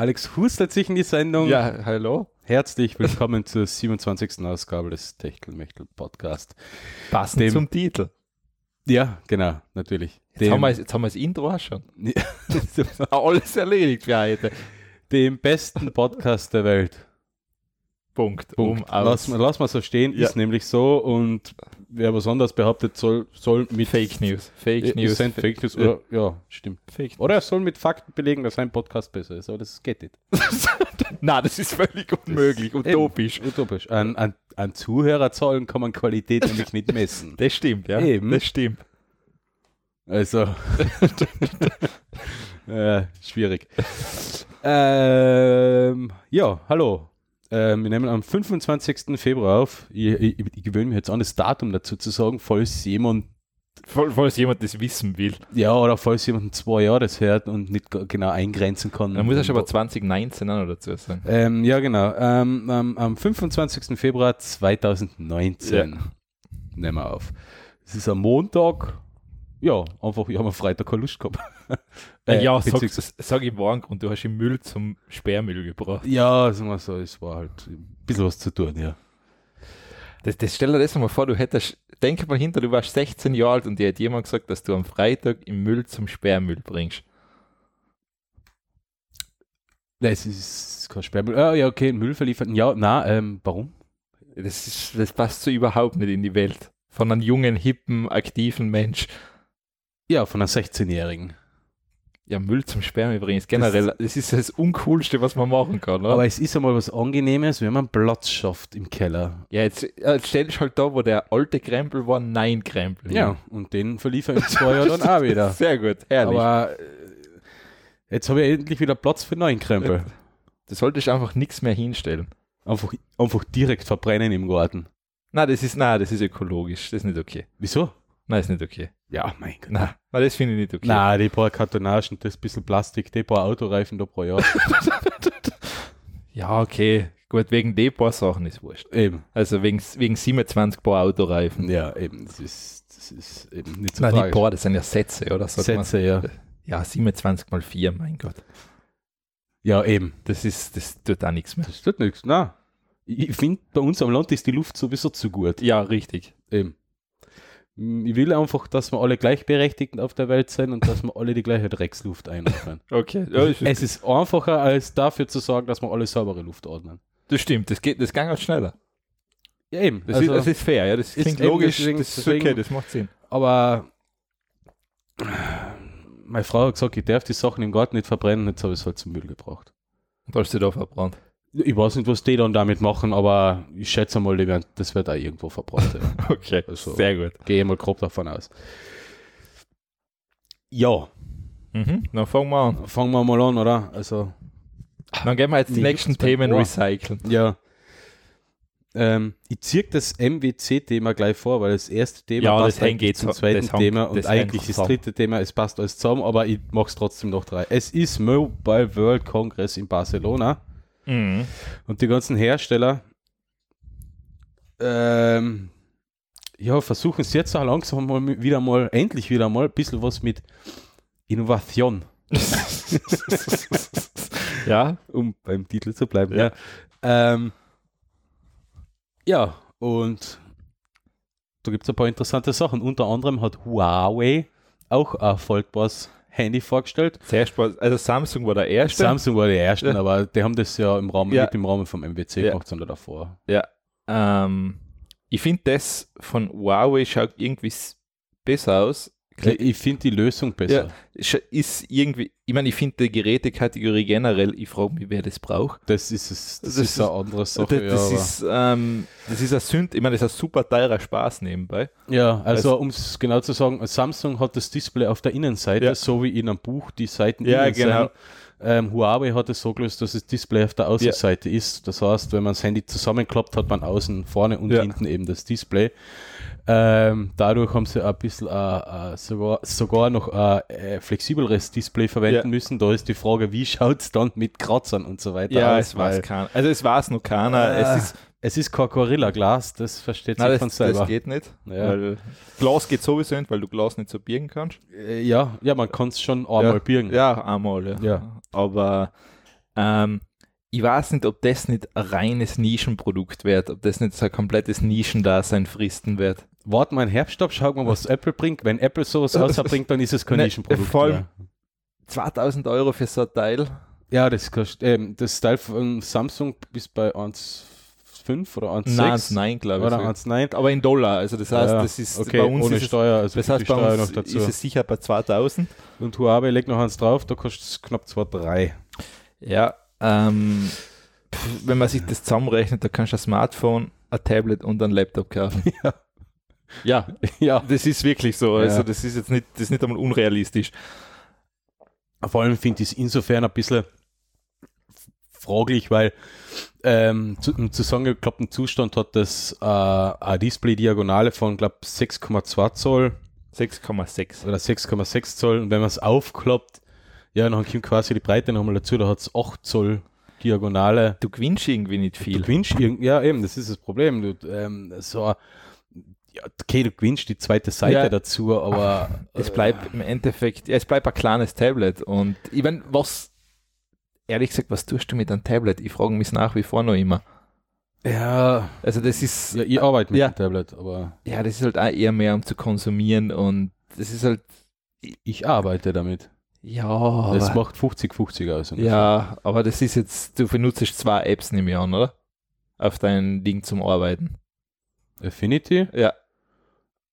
Alex hustet sich in die Sendung. Ja, hallo. Herzlich willkommen zur 27. Ausgabe des Techtelmechtel Podcast. Passend Dem- zum Titel. Ja, genau, natürlich. Jetzt haben, wir, jetzt haben wir das Intro auch schon. Alles erledigt für heute. dem besten Podcast der Welt. Punkt. Punkt. Um, lass, mal- lass mal so stehen, Ja. ist nämlich so und wer was anderes behauptet, soll, soll mit Fake News. Fake Äh, News. sind Fake News Ja. oder, ja, stimmt. Fake News. Oder er soll mit Fakten belegen, dass sein Podcast besser ist, aber das geht nicht. Nein, das ist völlig unmöglich, utopisch. Eben, utopisch. An, an, an Zuhörerzahlen kann man Qualität nämlich nicht messen. Das stimmt, ja. Eben. Das stimmt. Also, äh, schwierig. ähm, ja, hallo. Ähm, wir nehmen am 25. Februar auf. Ich, ich, ich gewöhne mich jetzt an, das Datum dazu zu sagen, falls jemand, Falls jemand das wissen will. ja, oder falls jemand zwei Jahre das hört und nicht genau eingrenzen kann. Dann muss er schon aber 2019 auch noch dazu sagen. Ähm, ja, genau. Ähm, am, am 25. Februar 2019 nehmen wir auf. Es ist am Montag. Ja, einfach, ich habe am Freitag keine Lust gehabt. Äh, ja, sag, beziehungsweise- sag ich morgen und du hast den Müll zum Sperrmüll gebracht. Ja, sagen wir so, es war halt ein bisschen was zu tun, ja. Das, das stell dir das mal vor, du hättest, denk mal hinter, du warst 16 Jahre alt und dir hat jemand gesagt, dass du am Freitag im Müll zum Sperrmüll bringst. Nein, es ist kein Sperrmüll. Ah, ja, okay, Müll verliefern. Ja, na, ähm, warum? Das, ist, das passt so überhaupt nicht in die Welt. Von einem jungen, hippen, aktiven Mensch. Ja, von einer 16-Jährigen. Ja, Müll zum Sperrmüll bringen ist generell, das, ist das Uncoolste, was man machen kann. Oder? Aber es ist einmal was Angenehmes, wenn man Platz schafft im Keller. ja, jetzt, jetzt stell dich halt da, wo der alte Krempel war, nein Krempel. Ja, und den verliefern in zwei Jahren dann auch wieder. Sehr gut, herrlich. Aber äh, jetzt habe ich endlich wieder Platz für neuen Krempel. du solltest einfach nichts mehr hinstellen. Einfach, einfach direkt verbrennen im Garten. Nein, das ist, nein, das ist ökologisch. Das ist nicht okay. Wieso? Nein, ist nicht okay. Ja, mein Gott. Nein, nein das finde ich nicht okay. Na, die paar Kartonagen, das bisschen Plastik, die paar Autoreifen da pro Jahr. Ja, okay. Gut, wegen den paar Sachen ist wurscht. eben. Also wegen, wegen 27 Paar Autoreifen. Ja, eben. Das ist, das ist eben nicht so Nein, die tragisch. Paar, das sind ja Sätze, oder? Sagt man. Sätze, ja. Ja, 27 mal 4, mein Gott. Ja, eben. Das ist, das tut auch nichts mehr. Das tut nichts. Na, ich finde, bei uns am Land ist die Luft sowieso zu gut. Ja, richtig. Eben. Ich will einfach, dass wir alle gleichberechtigt auf der Welt sind und dass wir alle die gleiche Drecksluft einatmen. Okay. Ja, es ist einfacher, als dafür zu sorgen, dass wir alle saubere Luft atmen. das stimmt, das geht, das ging auch schneller. Ja, eben. Das, Also, ist, das ist fair, ja. Das ist klingt logisch. deswegen- das ist okay, das macht Sinn. aber meine Frau hat gesagt, ich darf die Sachen im Garten nicht verbrennen, jetzt habe ich es halt zum Müll gebracht. Und hast du da verbrannt. Ich weiß nicht, was die dann damit machen, aber ich schätze mal, werden, das wird auch irgendwo verbrannt. Ja. Okay, Also- sehr gut. Gehe mal grob davon aus. Ja, Mhm. Dann fangen wir an. fangen wir mal an, oder? Also, Dann gehen wir jetzt die nächsten Themen Ohr. recyceln. ja. Ähm, ich ziehe das MWC-Thema gleich vor, weil das erste Thema Ja, passt das hängt eigentlich zum zweiten das Thema und eigentlich das dritte Thema, es passt alles zusammen, aber ich mache es trotzdem noch drei. Es ist Mobile World Congress in Barcelona Mhm. und die ganzen Hersteller ähm, ja, versuchen es jetzt auch langsam mal wieder mal, endlich wieder mal ein bisschen was mit Innovation, ja, um beim Titel zu bleiben. Ja. Ja, ähm, ja und da gibt es ein paar interessante Sachen. Unter anderem hat Huawei auch ein erfolgbares Handy vorgestellt. zuerst war, also Samsung war der erste. Samsung war die ersten, Ja. aber die haben das ja im Rahmen, Ja. nicht im Rahmen vom MWC Ja. gemacht, sondern davor. Ja. Ähm, ich finde das von Huawei schaut irgendwie besser aus. Ich, finde die Lösung besser. Sch- Ist irgendwie, ich meine, ich finde die Gerätekategorie generell, ich frage mich, wer das braucht. Das ist es, das, Das ist ist- eine andere Sache. das, das ja, ist, ähm, das ist ein Sünd, ich meine, das ist ein super teurer Spaß nebenbei. ja, also um es genau zu sagen, Samsung hat das Display auf der Innenseite, Ja. so wie in einem Buch die Seiten Ja, innen genau. sind. Ähm, Huawei hat es so gelöst, dass das Display auf der Außenseite ist. Das heißt, wenn man das Handy zusammenklappt, hat man außen, vorne und Ja. hinten eben das Display. Ähm, dadurch haben sie ein bisschen äh, äh, sogar, sogar noch ein äh, flexibleres Display verwenden Ja. müssen. Da ist die Frage, wie schaut es dann mit Kratzern und so weiter Ja, aus? es keiner. Also es weiß noch keiner. Äh. Es ist, Es ist kein Gorilla Glas, das versteht Nein, sich das, von selber. das geht nicht. Ja. Glas geht sowieso nicht, weil du Glas nicht so biegen kannst. Äh, ja, ja, man kann es schon einmal ja. birgen. Ja, einmal, ja. Ja. Aber ähm, ich weiß nicht, ob das nicht ein reines Nischenprodukt wird, ob das nicht so ein komplettes Nischendasein fristen wird. Warte mal einen Herbst ab, schau mal, was Apple bringt. Wenn Apple sowas rausbringt, dann ist es kein Ne, Nischenprodukt. vor allem- mehr. 2000 Euro für so ein Teil. Ja, das kostet, ähm, das Teil von Samsung ist bei 1,5 oder 1,6 Nein, nein, glaube ich. oder sogar. 1,9. Aber in Dollar. Also das heißt, Ja, das ist okay, bei uns ohne es, Steuer, also das heißt, bei Steuer uns ist es sicher bei 2000. Und Huawei legt noch eins drauf, da kostet es knapp 2,3. Ja, ähm, wenn man sich das zusammenrechnet, da kannst du ein Smartphone, ein Tablet und ein Laptop kaufen. Ja. Ja, Ja, das ist wirklich so. Ja. Also das ist jetzt nicht, das ist nicht einmal unrealistisch. vor allem finde ich es insofern ein bisschen fraglich, weil ähm, zu, im zusammengeklappten Zustand hat das äh, eine Display-Diagonale von, glaube 6,2 Zoll 6,6. oder 6,6 Zoll und wenn man es aufklappt, ja, dann kommt quasi die Breite nochmal dazu, da hat es 8 Zoll Diagonale. Du gewinnst irgendwie nicht Du viel. gewinnst irgend, ja eben, das ist das Problem. Du, ähm, so, ja, okay, du gewinnst die zweite Seite Ja. dazu, aber Es bleibt im Endeffekt, ja, es bleibt ein kleines Tablet. Und ich meine, was, ehrlich gesagt, was tust du mit einem Tablet? Ich frage mich nach wie vor noch immer. ja, Also das ist, ja, ich arbeite mit Ja. dem Tablet, aber ja, das ist halt auch eher mehr um zu konsumieren und das ist halt, ich arbeite damit. ja, das macht 50-50 aus. ja, aber das ist jetzt, du benutzt zwei Apps im Jahr, oder? Auf dein Ding zum Arbeiten. Affinity, Ja,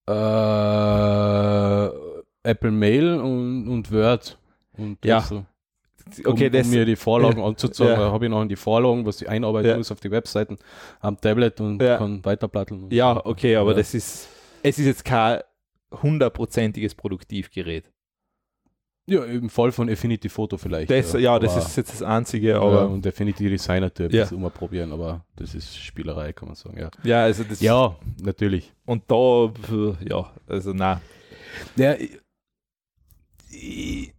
äh, Apple Mail und, und Word. Und Ja, so. Okay, um, das, um mir die Vorlagen anzuzeigen, Ja. ja. habe ich noch die Vorlagen, was ich einarbeiten Ja. muss auf die Webseiten am Tablet und Ja. kann weiterplatteln. ja, okay, aber Ja. das ist, es ist jetzt kein hundertprozentiges Produktivgerät. Ja, im Fall von Affinity Photo vielleicht. Das, ja, das aber- ist jetzt das Einzige, ja, aber und Affinity Designer Typ, Ja. das immer probieren, aber das ist Spielerei, kann man sagen. Ja, ja, also das, ja natürlich. und da, ja, also na, Ja, ich, ich,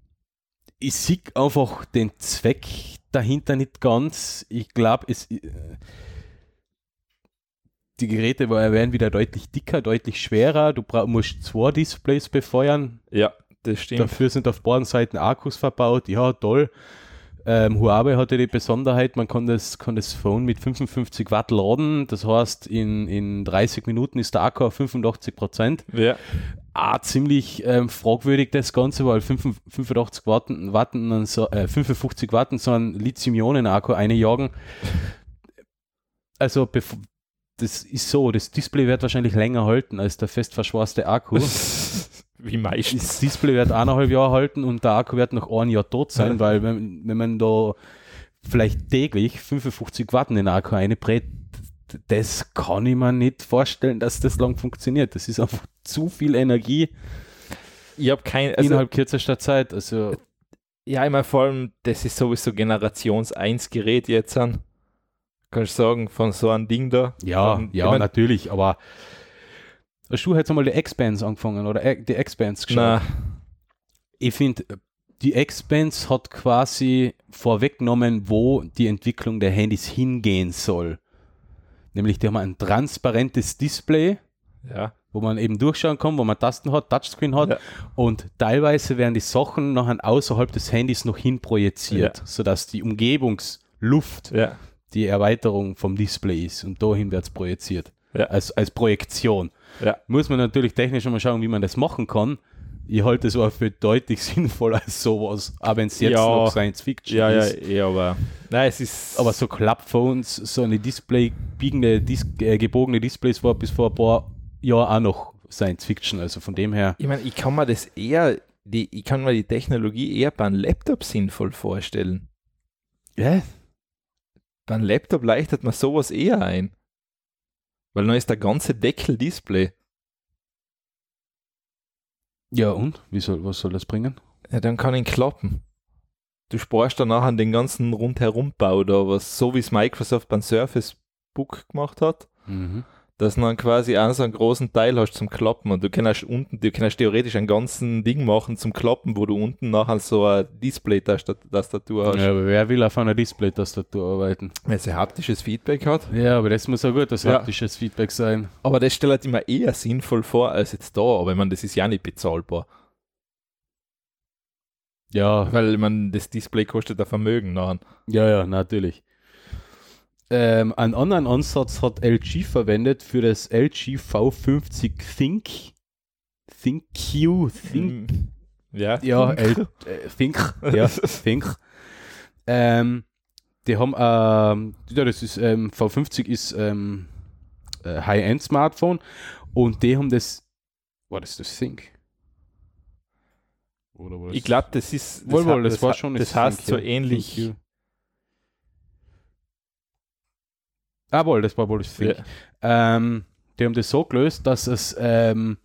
ich sehe einfach den Zweck dahinter nicht ganz. Ich glaube, es äh, die Geräte werden wieder deutlich dicker, deutlich schwerer. Du musst zwei Displays befeuern. ja, das stimmt. Dafür sind auf beiden Seiten Akkus verbaut. Ja, toll. Ähm, Huawei hatte die Besonderheit, man kann das, kann das Phone mit 55 Watt laden. Das heißt, in, in 30 Minuten ist der Akku auf 85 Prozent. Ja, Ah, ziemlich ähm, fragwürdig das Ganze, weil 85 85 Watt, Watt an so, äh, 55 Watt so einen Lithium-Ionen-Akku einjagen. Also, das ist so, das Display wird wahrscheinlich länger halten als der fest verschweißte Akku. wie meistens. Das Display wird eineinhalb Jahre halten und der Akku wird noch ein Jahr tot sein, weil wenn, wenn man da vielleicht täglich 55 Watt in den Akku einbrät, das kann ich mir nicht vorstellen, dass das lang funktioniert. Das ist einfach zu viel Energie Ich habe kein, also, innerhalb kürzester Zeit. Also ja, ich meine, vor allem, das ist sowieso Generations 1 Gerät jetzt an. Kannst du sagen, von so einem Ding da. ja, Von- ja, ich mein, natürlich, aber hast du jetzt einmal die Expanse angefangen oder äh, die Expanse geschaut? na, ich finde, die Expanse hat quasi vorweggenommen, wo die Entwicklung der Handys hingehen soll. Nämlich, die haben ein transparentes Display, ja, wo man eben durchschauen kann, wo man Tasten hat, Touchscreen hat Ja. und teilweise werden die Sachen nachher außerhalb des Handys noch hin projiziert, Ja. sodass die Umgebungsluft ja, die Erweiterung vom Display ist und dahin wird es projiziert. Als, als Projektion. Ja. Muss man natürlich technisch mal schauen, wie man das machen kann. Ich halte es aber für deutlich sinnvoller als sowas, auch wenn es jetzt Ja. noch Science Fiction ja, ja, ist. ja, aber, nein, es ist, Aber so Klappphones, so eine Display, biegende, Dis äh, gebogene Displays war bis vor ein paar Jahren auch noch Science Fiction. Also von dem her, ich meine, ich kann mir das eher, die, ich kann mir die Technologie eher bei einem Laptop sinnvoll vorstellen. ja, Bei einem Laptop leichtet man sowas eher ein. Weil dann ist der ganze Deckel Display. ja und? Wie soll, was soll das bringen? Ja, dann kann ihn klappen. Du sparst dann nachher den ganzen Rundherumbau da, was so wie es Microsoft beim Surface Book gemacht hat. Mhm. Dass du dann quasi auch so einen großen Teil hast zum Klappen und du kannst unten, du kannst theoretisch einen ganzen Ding machen zum Klappen, wo du unten nachher so eine Display-Tastatur hast. Ja, aber wer will auf einer Display-Tastatur arbeiten? Wenn es ein haptisches Feedback hat. Ja, aber das muss auch gut, das Ja. haptisches Feedback sein. Aber das stellt immer eher sinnvoll vor als jetzt da, aber ich meine, das ist ja nicht bezahlbar. Ja, Weil ich meine, das Display kostet ein Vermögen nachher. ja, ja, natürlich. Ähm, einen anderen Ansatz hat LG verwendet für das LG V50 Think. ThinkQ, Think, Hm. Ja, ja, L, äh, Think, ja, Think. Ähm, die haben, ähm, ja, das ist, ähm, V50 ist ähm, äh, High-End-Smartphone und die haben das, war das das Think? Oder war Ich glaube, das ist. Wohl, wohl, ha- das, war schon Das Think, heißt so ähnlich. ThinkQ. Ah, wohl, das war wohl das Think. Ja. Ähm, die haben das so gelöst, dass es ähm,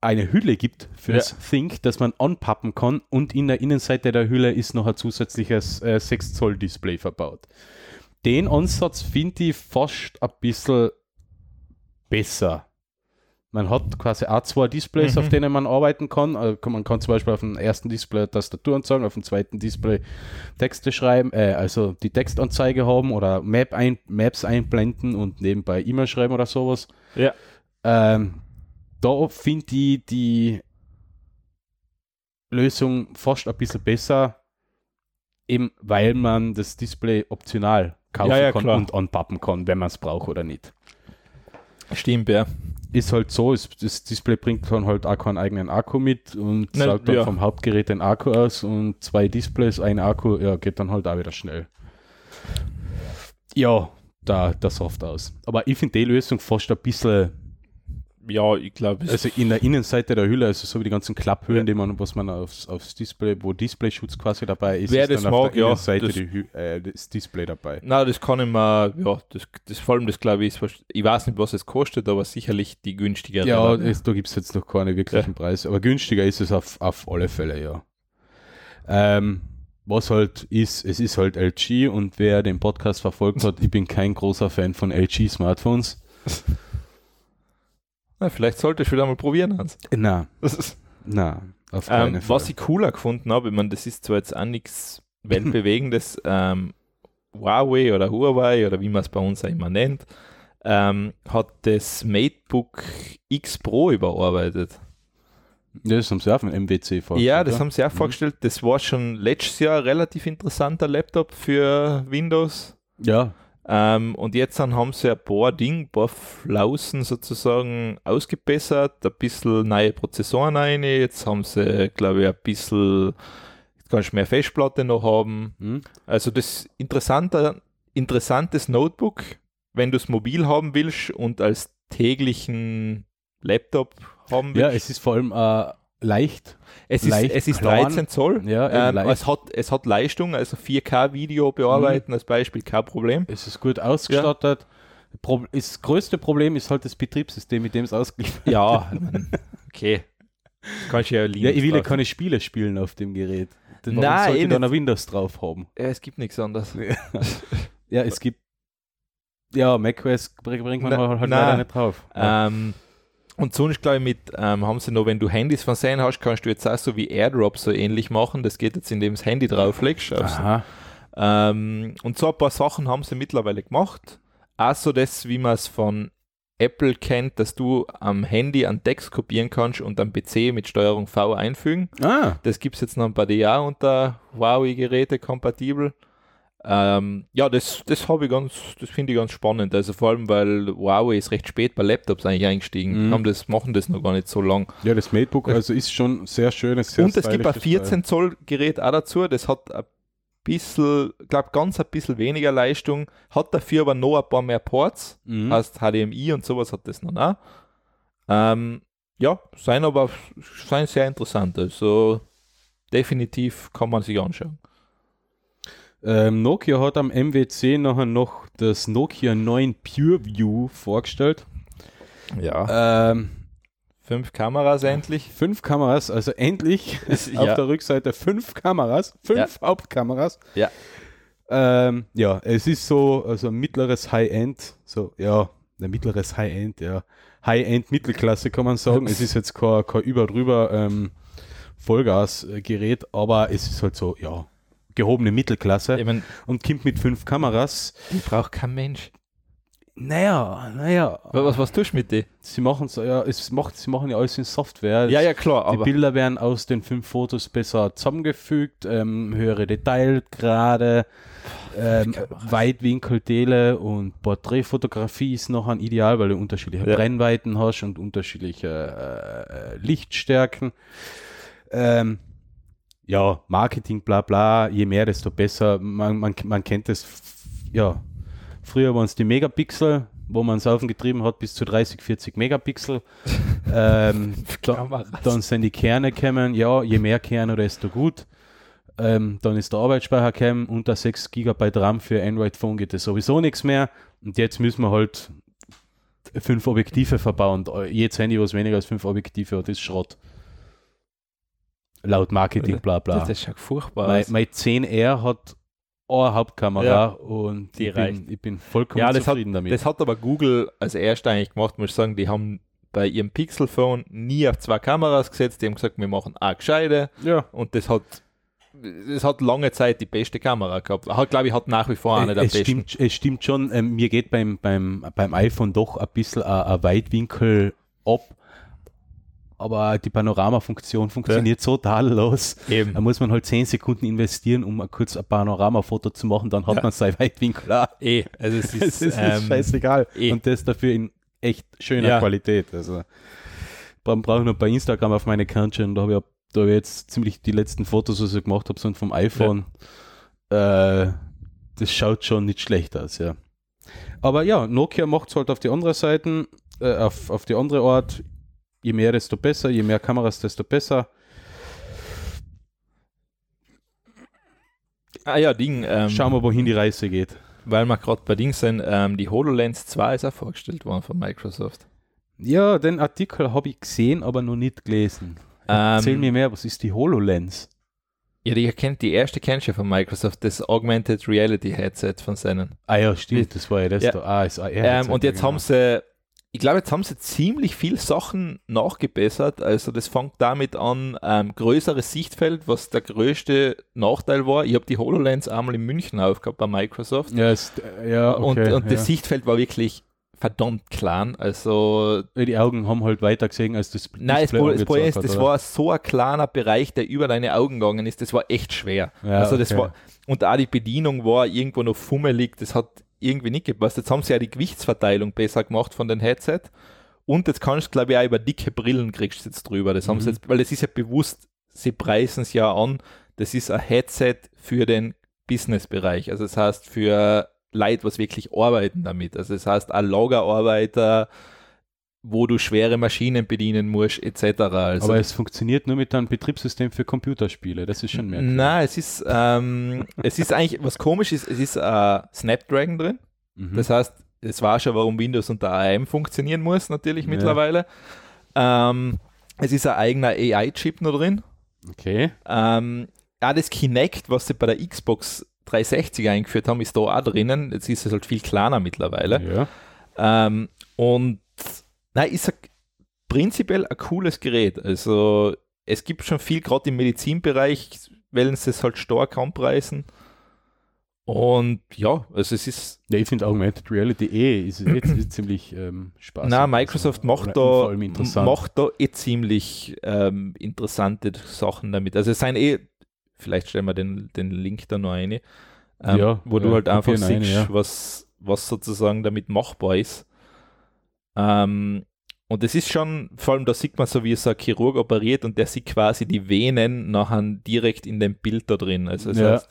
eine Hülle gibt für Ja. das Think, das man anpappen kann und in der Innenseite der Hülle ist noch ein zusätzliches äh, 6 Zoll Display verbaut. Den Ansatz finde ich fast ein bisschen besser. Man hat quasi auch zwei Displays, Mhm. auf denen man arbeiten kann. Also man kann zum Beispiel auf dem ersten Display eine Tastatur anzeigen, auf dem zweiten Display Texte schreiben, äh, also die Textanzeige haben oder Map ein, Maps einblenden und nebenbei E-Mail schreiben oder sowas. Ja. Ähm, da finde ich die Lösung fast ein bisschen besser, eben weil man das Display optional kaufen Ja, ja, kann klar. und anpappen kann, wenn man es braucht oder nicht. Stimmt, ja. Ist halt so, ist, das Display bringt dann halt auch keinen eigenen Akku mit und Na, saugt dann ja. vom Hauptgerät den Akku aus und zwei Displays, ein Akku, ja, geht dann halt auch wieder schnell. Ja, da, das Soft aus. Aber ich finde die Lösung fast ein bisschen Ja, ich glaube, Also in der Innenseite der Hülle, also so wie die ganzen Klapphüllen, die man, was man aufs, aufs Display, wo Displayschutz quasi dabei ist, Wer ist das dann auf mag, der ja, Innenseite das- die äh, das Display dabei. Na, das kann ich mir, ja, das, das vor allem das glaube ich, ist, ich weiß nicht, was es kostet, aber sicherlich die günstigere. Ja, es, da gibt es jetzt noch keine wirklichen Preise, aber günstiger ist es auf, auf alle Fälle, ja. Ähm, was halt ist, es ist halt LG und wer den Podcast verfolgt hat, ich bin kein großer Fan von LG Smartphones. Na, vielleicht sollte ich wieder mal probieren, Hans. Na, na, auf Ähm, Fall. was ich cooler gefunden habe, ich meine, das ist zwar jetzt auch nichts Weltbewegendes, ähm, Huawei oder Huawei oder wie man es bei uns auch immer nennt, ähm, hat das MateBook X Pro überarbeitet. das haben sie auch von MWC vorgestellt. ja, das oder? haben sie auch Mhm. vorgestellt. Das war schon letztes Jahr ein relativ interessanter Laptop für Windows. Ja, Ähm, und jetzt dann haben sie ein paar Dinge, ein paar Flausen sozusagen ausgebessert, ein bisschen neue Prozessoren rein. Jetzt haben sie, glaube ich, ein bisschen, kannst mehr Festplatte noch haben. hm? Also das interessante, interessantes Notebook, wenn du es mobil haben willst und als täglichen Laptop haben willst. ja, es ist vor allem äh, leicht. es ist, leicht es ist klein. 13 Zoll. Ja, ähm, es, hat, es hat Leistung, also 4K-Video bearbeiten als Beispiel, kein Problem. Es ist gut ausgestattet. Pro das größte Problem ist halt das Betriebssystem, mit dem es ausgeliefert Ja, ich mein, okay. Kannst ja Ja, ich will ja keine Spiele spielen auf dem Gerät. Warum Nein, sollte ich dann ein Windows drauf haben? Ja, es gibt nichts anderes. Ja, es gibt. Ja, macOS bring- bringt man Na- halt na. leider nicht drauf. Ja. Ähm, und sonst, glaube ich, mit, ähm, haben sie noch, wenn du Handys von Sein hast, kannst du jetzt auch so wie AirDrop so ähnlich machen. Das geht jetzt, indem du das Handy drauflegst. Aha. Ähm, und so ein paar Sachen haben sie mittlerweile gemacht. Auch so das, wie man es von Apple kennt, dass du am Handy einen Text kopieren kannst und am PC mit Steuerung V einfügen. Ah, Das gibt es jetzt noch ein paar Jahre unter Huawei-Geräte kompatibel. Ähm, ja, das, das habe ich ganz, das finde ich ganz spannend. Also vor allem, weil Huawei ist recht spät bei Laptops eigentlich eingestiegen. Mhm. Haben das, machen das noch gar nicht so lang. ja, das MateBook also ist schon sehr schönes, sehr Und es gibt ein stylisches 14 Zoll Gerät auch dazu. Das hat ein bisschen, glaube ganz ein bisschen weniger Leistung, hat dafür aber noch ein paar mehr Ports. Mhm. Heißt HDMI und sowas hat das noch. Ähm, ja, sein aber sein sehr interessant. Also definitiv kann man sich anschauen. Ähm, Nokia hat am MWC nachher noch das Nokia 9 PureView vorgestellt. Ja. Ähm, Fünf Kameras endlich. fünf Kameras, also endlich Ja. auf der Rückseite fünf Kameras, fünf Hauptkameras. Ja. Ähm, ja, es ist so, also mittleres High-End, so, ja, ein mittleres High-End, ja. High-End-Mittelklasse kann man sagen. es ist jetzt kein, kein über drüber ähm, Vollgasgerät, aber es ist halt so, ja, gehobene Mittelklasse Ich mein, und kommt mit fünf Kameras. die braucht kein Mensch. Naja, naja. Was, was, was tust du mit dir? Sie machen ja, es macht, sie machen ja alles in Software. Ja, ja, klar, Die Bilder werden aus den fünf Fotos besser zusammengefügt, ähm, höhere Detailgrade, ähm. Weitwinkel, Tele und Porträtfotografie ist noch ein Ideal, weil du unterschiedliche Ja. Brennweiten hast und unterschiedliche äh, äh, Lichtstärken. Ähm, ja, Marketing, bla bla, je mehr, desto besser. Man, man, man kennt es, f- ja, früher waren es die Megapixel, wo man es aufgetrieben hat bis zu 30, 40 Megapixel. ähm, da, dann sind die Kerne gekommen, ja, je mehr Kerne, desto gut. Ähm, dann ist der Arbeitsspeicher gekommen, unter 6 GB RAM für Android-Phone geht es sowieso nichts mehr. Und jetzt müssen wir halt fünf Objektive verbauen. Jedes Handy, was weniger als fünf Objektive hat, ist Schrott. Laut Marketing, bla bla. Das, das schaut furchtbar Mein, mein 10R hat eine Hauptkamera Ja, und die ich, reicht. bin, ich bin vollkommen Ja, das hat, zufrieden damit. das hat aber Google als erster eigentlich gemacht, muss ich sagen, die haben bei ihrem Pixel-Phone nie auf zwei Kameras gesetzt, die haben gesagt, wir machen eine gescheite ja. und das hat es hat lange Zeit die beste Kamera gehabt. Hat, glaube ich, hat nach wie vor eine der es, besten. stimmt, es stimmt schon, ähm, mir geht beim, beim, beim iPhone doch ein bisschen ein Weitwinkel ab, aber die Panoramafunktion funktioniert so tadellos. Eben. Da muss man halt 10 Sekunden investieren, um kurz ein Panoramafoto zu machen, dann hat Ja. man sein Weitwinkel. Eh, also es Es ist, ist, ähm, scheißegal. eh. Und das dafür in echt schöner Ja. Qualität. Also brauche ich noch bei Instagram auf meine Kernchen, da habe ich, da hab ich jetzt ziemlich die letzten Fotos, was ich gemacht habe, sind vom iPhone. Äh, das schaut schon nicht schlecht aus, ja. Aber ja, Nokia macht es halt auf die andere Seite, äh, auf, auf die andere Art. Je mehr, desto besser, je mehr Kameras, desto besser. ah ja, Ding, ähm, Schauen wir, wohin die Reise geht. weil wir gerade bei Ding sind, ähm, die HoloLens 2 ist auch vorgestellt worden von Microsoft. Ja, den Artikel habe ich gesehen, aber noch nicht gelesen. Erzähl Ähm, mir mehr, was ist die HoloLens? Ja, die kennt die erste kennst du von Microsoft, das Augmented Reality Headset von seinen. Ah ja, stimmt, das war ja das Ja. da. Ah, ist AR Ähm, und jetzt haben sie, ich glaube, jetzt haben sie ziemlich viel Sachen nachgebessert. Also das fängt damit an, ähm, größeres Sichtfeld, was der größte Nachteil war. Ich habe die HoloLens einmal in München aufgehabt bei Microsoft. Ja, ist, ja okay, und und ja. das Sichtfeld war wirklich verdammt klein. Also die Augen haben halt weiter gesehen, als das Nein, das, Display Pro- das Problem ist, das oder? war so ein kleiner Bereich, der über deine Augen gegangen ist. Das war echt schwer. Ja, also das okay. war und auch die Bedienung war irgendwo noch fummelig. Das hat irgendwie nicht gepasst. Jetzt haben sie ja die Gewichtsverteilung besser gemacht von den Headset. Und jetzt kannst du, glaube ich, auch über dicke Brillen kriegst du jetzt drüber. Das haben sie Mhm. jetzt, weil das ist ja bewusst, sie preisen es ja an. Das ist ein Headset für den Businessbereich. Also das heißt für Leute, was wirklich arbeiten damit. Also das heißt, ein Lagerarbeiter, wo du schwere Maschinen bedienen musst, etc. Also Aber es funktioniert nur mit einem Betriebssystem für Computerspiele. Das ist schon mehr. Nein, es ist, ähm, es ist eigentlich, was komisch ist, es ist äh, Snapdragon drin. Mhm. Das heißt, es war schon, warum Windows unter ARM funktionieren muss, natürlich Ja. mittlerweile. Ähm, es ist ein eigener AI-Chip noch drin. okay. Ähm, auch das Kinect, was sie bei der Xbox 360 eingeführt haben, ist da auch drinnen. Jetzt ist es halt viel kleiner mittlerweile. Ja. Ähm, und nein, ist ein, prinzipiell ein cooles Gerät. Also es gibt schon viel, gerade im Medizinbereich, wollen sie es halt stark anpreisen. Und ja, also es ist, ja, ich finde Augmented Reality eh ist, ist, ist ziemlich ähm, spaßig. na Microsoft Also, macht da, macht da eh ziemlich ähm, interessante Sachen damit. Also es sind eh, vielleicht stellen wir den, den Link da noch rein, ähm, Ja, wo du ja, halt einfach siehst, rein, ja. was, was sozusagen damit machbar ist. Ähm, und es ist schon, vor allem da sieht man so, wie so ein Chirurg operiert und der sieht quasi die Venen nachher direkt in dem Bild da drin. Also das Ja. heißt,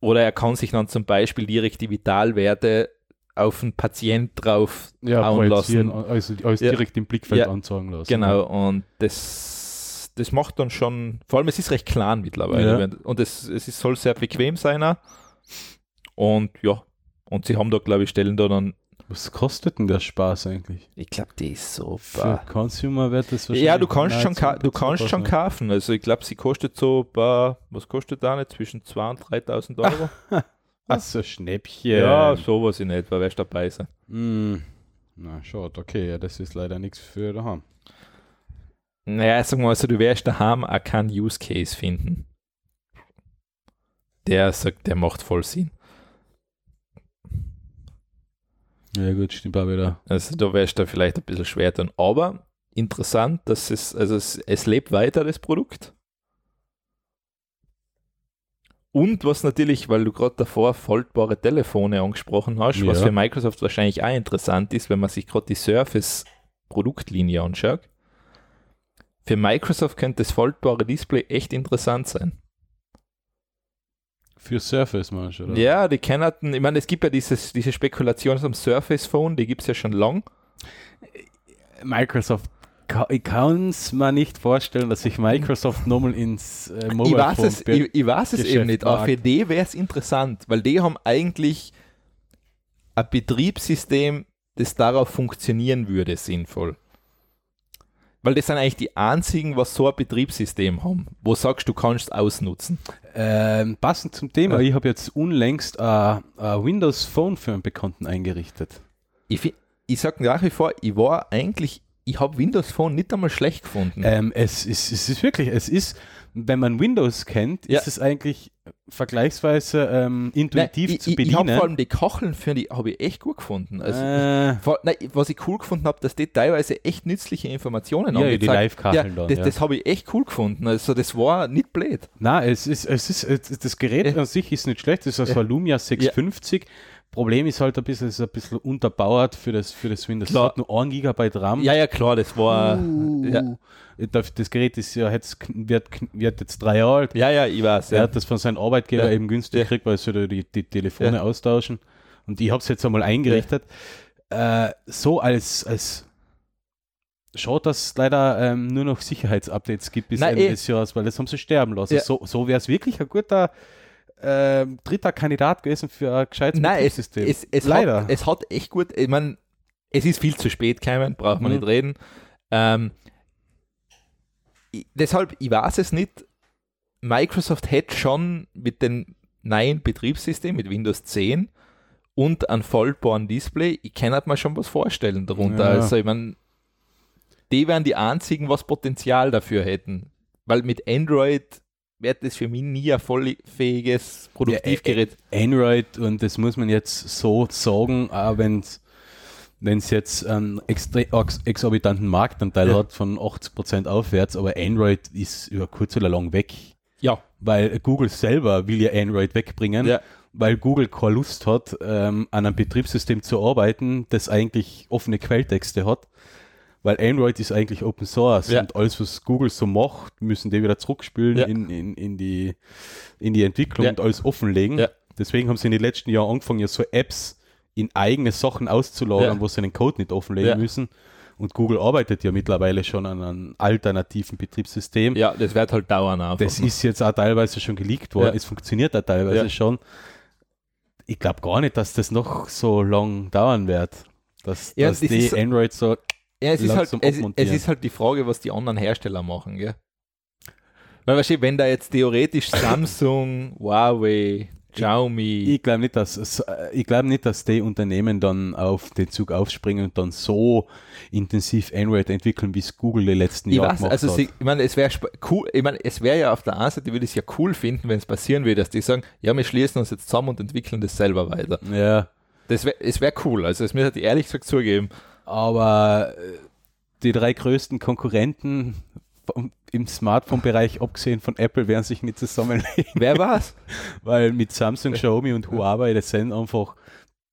oder er kann sich dann zum Beispiel direkt die Vitalwerte auf den Patient drauf ja, lassen. also alles Ja. direkt im Blickfeld Ja. anzeigen lassen. Genau, und das, das macht dann schon, vor allem es ist recht klein mittlerweile. Ja. Und es, es ist, soll sehr bequem sein. auch. Und ja, und sie haben da, glaube ich, stellen da dann, Was kostet denn der Spaß eigentlich? ich glaube, die ist Für super. Consumer wird das wahrscheinlich. Ja, du kannst schon, ka du kannst schon kaufen. Also ich glaube, sie kostet so, bei, was kostet da nicht? Zwischen 2.000 und 3.000 Euro. Ach so, Schnäppchen. Ja, sowas in etwa, wärst dabei sein. Mm. Na, schaut, okay, ja, das ist leider nichts für daheim. Naja, sagen wir mal so, du wirst daheim auch keinen Use Case finden. Der sagt, der macht voll Sinn. Ja, gut, stimmt auch wieder. Also da wärst du vielleicht ein bisschen schwer dann. Aber interessant, dass es, also es, es lebt weiter, das Produkt. Und was natürlich, weil du gerade davor faltbare Telefone angesprochen hast, was Ja. für Microsoft wahrscheinlich auch interessant ist, wenn man sich gerade die Surface-Produktlinie anschaut. Für Microsoft könnte das faltbare Display echt interessant sein. Für Surface, du, oder? Ja, die kennen, ich meine, es gibt ja dieses, diese Spekulation am Surface Phone, die gibt es ja schon lang. Microsoft, ich kann es mir nicht vorstellen, dass sich Microsoft nochmal ins äh, Ich Mobile weiß Phone es, ich, ich weiß es Geschäft eben nicht, aber mag. für die wäre es interessant, weil die haben eigentlich ein Betriebssystem, das darauf funktionieren würde, sinnvoll. Weil das sind eigentlich die einzigen, was so ein Betriebssystem haben, wo sagst du kannst ausnutzen. Ähm, passend zum Thema, ich habe jetzt unlängst ein Windows Phone für einen Bekannten eingerichtet. Ich, ich sage nach wie vor, ich war eigentlich, ich habe Windows Phone nicht einmal schlecht gefunden. Ähm, es, ist, es ist wirklich, es ist, wenn man Windows kennt, Ja. ist es eigentlich vergleichsweise ähm, intuitiv Nein, zu ich, ich, ich habe bedienen. vor allem die Kacheln für die habe ich echt gut gefunden. Also, äh, vor, nein, was ich cool gefunden habe, dass die teilweise echt nützliche Informationen ja, die angezeigt Live-Kacheln ja, dann. das, ja. das habe ich echt cool gefunden. Also das war nicht blöd. Na, es ist, es ist, das Gerät Ja. an sich ist nicht schlecht, das ist Ja. ein Lumia 650. Problem ist halt ein bisschen, es ist ein bisschen unterbauert für das, für das Windows. Klar. Es hat nur 1 GB RAM. Ja, ja, klar, das war. Ja, Das Gerät ist ja jetzt, wird, wird jetzt drei Jahre alt. ja, ja, ich weiß. Er Ja. hat das von seinem Arbeitgeber Ja. eben günstig gekriegt, weil sie die, die Telefone austauschen. Und ich habe es jetzt einmal eingerichtet. Äh, so als, als schaut, dass es leider ähm, nur noch Sicherheitsupdates gibt bis Nein, Ende eh. des Jahres, weil das haben sie sterben lassen. So, so wäre es wirklich ein guter ähm, dritter Kandidat gewesen für ein gescheites Nein, es, Betriebssystem. es, es, Leider. Hat, es hat echt gut, ich meine, es ist viel zu spät gekommen, braucht man Mhm. nicht reden. Ähm, ich, deshalb, ich weiß es nicht, Microsoft hätte schon mit dem neuen Betriebssystem, mit Windows 10 und einem faltbaren Display, ich kann halt mir schon was vorstellen darunter. Ja. Also, ich meine, die wären die einzigen, was Potenzial dafür hätten. Weil mit Android wird das für mich nie ein vollfähiges Produktivgerät. Android, und das muss man jetzt so sagen, auch wenn es jetzt einen ex exorbitanten Marktanteil Ja. hat von 80% aufwärts, aber Android ist über kurz oder lang weg. Ja, Weil Google selber will ja Android wegbringen, Ja. weil Google keine Lust hat, ähm, an einem Betriebssystem zu arbeiten, das eigentlich offene Quelltexte hat. Weil Android ist eigentlich Open Source Ja. und alles, was Google so macht, müssen die wieder zurückspülen Ja. in, in, in, die, in die Entwicklung Ja. und alles offenlegen. Deswegen haben sie in den letzten Jahren angefangen, ja so Apps in eigene Sachen auszulagern, wo sie den Code nicht offenlegen müssen. Und Google arbeitet ja mittlerweile schon an einem alternativen Betriebssystem. ja, das wird halt dauern einfach. Das ist jetzt auch teilweise schon geleakt worden. Es funktioniert auch teilweise schon. Ich glaube gar nicht, dass das noch so lang dauern wird. Dass, dass das die Android so. Ja, es, ist halt, es, es ist halt die Frage, was die anderen Hersteller machen. Gell? Weil weißt du, wenn da jetzt theoretisch Samsung, Huawei, Xiaomi, Ich glaube nicht, dass es- ich glaube nicht, dass die Unternehmen dann auf den Zug aufspringen und dann so intensiv Android entwickeln, wie es Google die letzten ich Jahre gemacht also hat. sie, ich meine, es wäre cool, ich meine, es wäre ja auf der einen Seite, würde ich es ja cool finden, wenn es passieren würde, dass die sagen, ja, wir schließen uns jetzt zusammen und entwickeln das selber weiter. ja, Das wäre es wär cool, also das müsste ich ehrlich gesagt zugeben. Aber äh, die drei größten Konkurrenten im Smartphone-Bereich, abgesehen von Apple, werden sich nicht zusammenlegen, Wer war's? weil mit Samsung, Xiaomi und Huawei, das sind einfach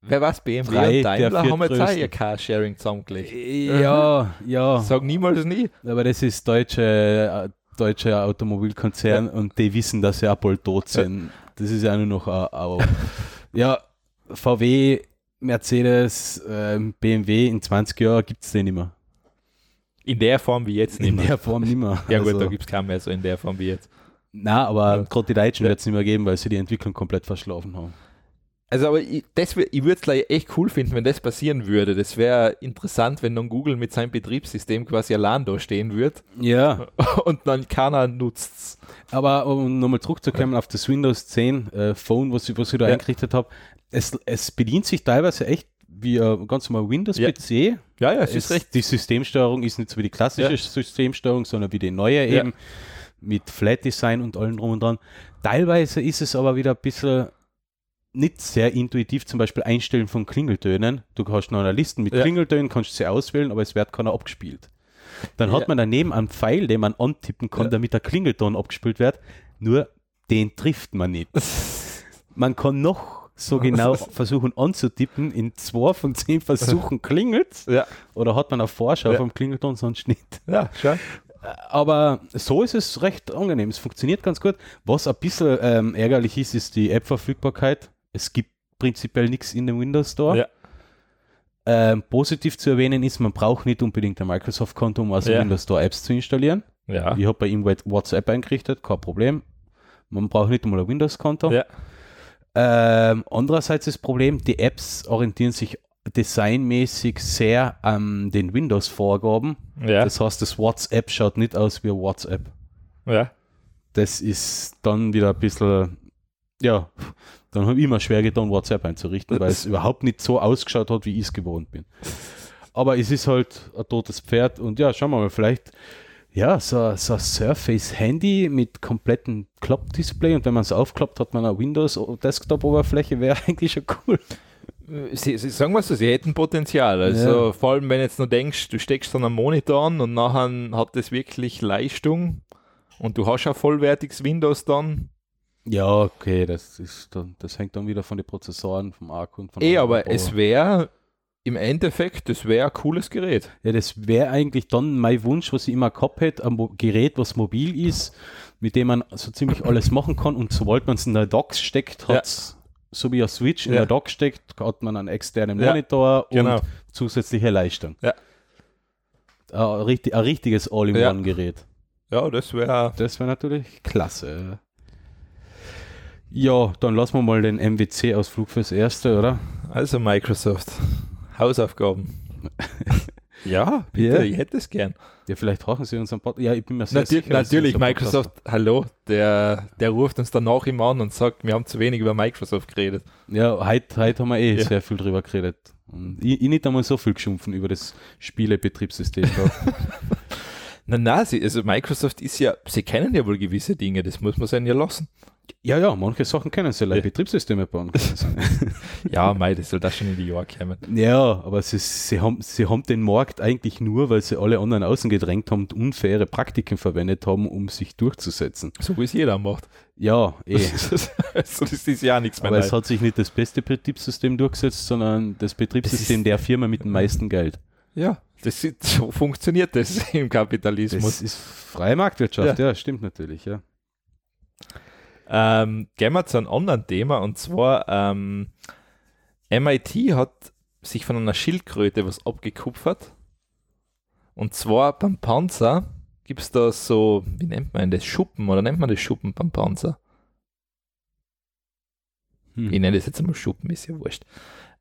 Wer war's? BMW Drei und Daimler haben jetzt auch ihr Carsharing zusammengelegt. Ja, ja. Sag niemals nie. Aber das ist deutsche, äh, deutscher Automobilkonzern und die wissen, dass sie auch bald tot sind. Das ist ja nur noch ein Ja, VW, Mercedes, ähm, BMW in 20 Jahren gibt es den nicht mehr. In der Form wie jetzt nicht In mehr. der Form nicht mehr. Ja gut, Also, da gibt es keinen mehr so in der Form wie jetzt. Na, aber Ja. gerade die Deutschen Ja. wird es nicht mehr geben, weil sie die Entwicklung komplett verschlafen haben. Also, aber ich, das, ich würde es echt cool finden, wenn das passieren würde. Das wäre interessant, wenn dann Google mit seinem Betriebssystem quasi allein da stehen würde Ja, und dann keiner nutzt's. aber um nochmal zurückzukommen auf das Windows 10 äh, Phone, was ich, was ich da Ja. eingerichtet habe, es, es bedient sich teilweise echt wie ein ganz normal Windows-PC. Ja, ja, es Es ist recht. Die Systemsteuerung ist nicht so wie die klassische Ja. Systemsteuerung, sondern wie die neue Ja. eben mit Flat Design und allem drum und dran. Teilweise ist es aber wieder ein bisschen nicht sehr intuitiv, zum Beispiel Einstellen von Klingeltönen. Du hast noch eine Liste mit Ja. Klingeltönen, kannst sie auswählen, aber es wird keiner abgespielt. Dann Ja. hat man daneben einen Pfeil, den man antippen kann, Ja. damit der Klingelton abgespielt wird, nur den trifft man nicht. Man kann noch so genau versuchen anzutippen, in zwei von zehn Versuchen klingelt Ja, oder hat man eine Vorschau vom Klingelton, sonst nicht. ja, schau. Aber so ist es recht angenehm. Es funktioniert ganz gut. Was ein bisschen ähm, ärgerlich ist, ist die App-Verfügbarkeit. Es gibt prinzipiell nichts in dem Windows Store. Ja. Ähm, positiv zu erwähnen ist, man braucht nicht unbedingt ein Microsoft-Konto, um aus Ja. Windows Store Apps zu installieren. Ja. Ich habe bei ihm WhatsApp eingerichtet, kein Problem. Man braucht nicht einmal ein Windows-Konto. Ja. Ähm, andererseits das Problem, die Apps orientieren sich designmäßig sehr an den Windows-Vorgaben. Ja. Das heißt, das WhatsApp schaut nicht aus wie WhatsApp. ja. Das ist dann wieder ein bisschen, ja, dann habe ich immer schwer getan, WhatsApp einzurichten, weil es überhaupt nicht so ausgeschaut hat, wie ich es gewohnt bin. Aber es ist halt ein totes Pferd und ja, schauen wir mal, vielleicht, ja, so, so ein Surface-Handy mit komplettem Klappdisplay und wenn man es aufklappt, hat man eine Windows-Desktop-Oberfläche, wäre eigentlich schon cool. Sie, sie sagen wir so, sie hätten Potenzial. Also vor allem, wenn jetzt nur denkst, du steckst dann einen Monitor an und nachher hat das wirklich Leistung und du hast ein vollwertiges Windows dann. Ja, okay, das ist dann, das hängt dann wieder von den Prozessoren, vom Akku und von Eh, allem aber ab, es wäre im Endeffekt, das wäre ein cooles Gerät. Ja, das wäre eigentlich dann mein Wunsch, was ich immer gehabt hätte, ein Gerät, was mobil ist, mit dem man so ziemlich alles machen kann und sobald man es in der Dock steckt, Ja. hat so wie ein Switch in Ja. der Dock steckt, hat man einen externen Ja, Monitor genau. und zusätzliche Leistung. Ja. Ein, richtig, ein richtiges All-in-One-Gerät. Ja, das wäre. Das wäre natürlich klasse. Ja, dann lassen wir mal den MWC-Ausflug fürs Erste, oder? Also Microsoft. Hausaufgaben. ja, bitte, Ja. ich hätte es gern. Ja, vielleicht brauchen sie unseren Podcast. Ja, ich bin mir sehr Natür sicher. natürlich, Microsoft, hallo, der, der ruft uns danach immer an und sagt, wir haben zu wenig über Microsoft geredet. Ja, heute, heute haben wir eh Ja. sehr viel drüber geredet. Und ich, ich nicht einmal so viel geschumpfen über das Spielebetriebssystem. Na, na, sie, also Microsoft ist ja, sie kennen ja wohl gewisse Dinge, das muss man sein ja lassen. Ja, ja, manche Sachen können sie, like Ja. Betriebssysteme bauen. Ja, mei, das soll das schon in die Jahre kommen. ja, aber sie, sie, haben, sie haben den Markt eigentlich nur, weil sie alle anderen außen gedrängt haben und unfaire Praktiken verwendet haben, um sich durchzusetzen. So wie es jeder macht. Ja, eh. so das ist ja nichts mehr. aber es neu. hat sich nicht das beste Betriebssystem durchgesetzt, sondern das Betriebssystem der Firma mit dem meisten Geld. ja, das ist, so funktioniert das im Kapitalismus. Das ist freie Marktwirtschaft, ja, stimmt natürlich, ja. Ähm, gehen wir zu einem anderen Thema und zwar ähm, MIT hat sich von einer Schildkröte was abgekupfert. Und zwar beim Panzer gibt es da so, wie nennt man das, Schuppen oder nennt man das Schuppen beim Panzer? Hm. Ich nenne das jetzt einmal Schuppen, ist ja wurscht.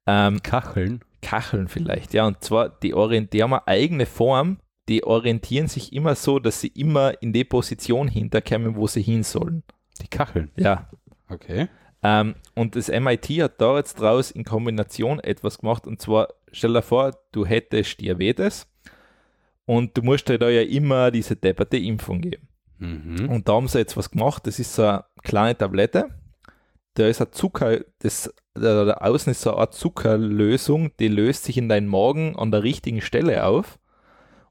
Ähm, Kacheln. Kacheln vielleicht, ja. Und zwar, die, die haben eine eigene Form, die orientieren sich immer so, dass sie immer in die Position hinterkommen, wo sie hin sollen. Die Kacheln. Ja, Okay. Ähm, und das MIT hat da jetzt draus in Kombination etwas gemacht. Und zwar, stell dir vor, du hättest Diabetes und du musst dir da ja immer diese depperte Impfung geben. Mhm. Und da haben sie jetzt was gemacht. Das ist so eine kleine Tablette. Da ist ein Zucker, das, da, da außen ist so eine Art Zuckerlösung, die löst sich in deinen Magen an der richtigen Stelle auf.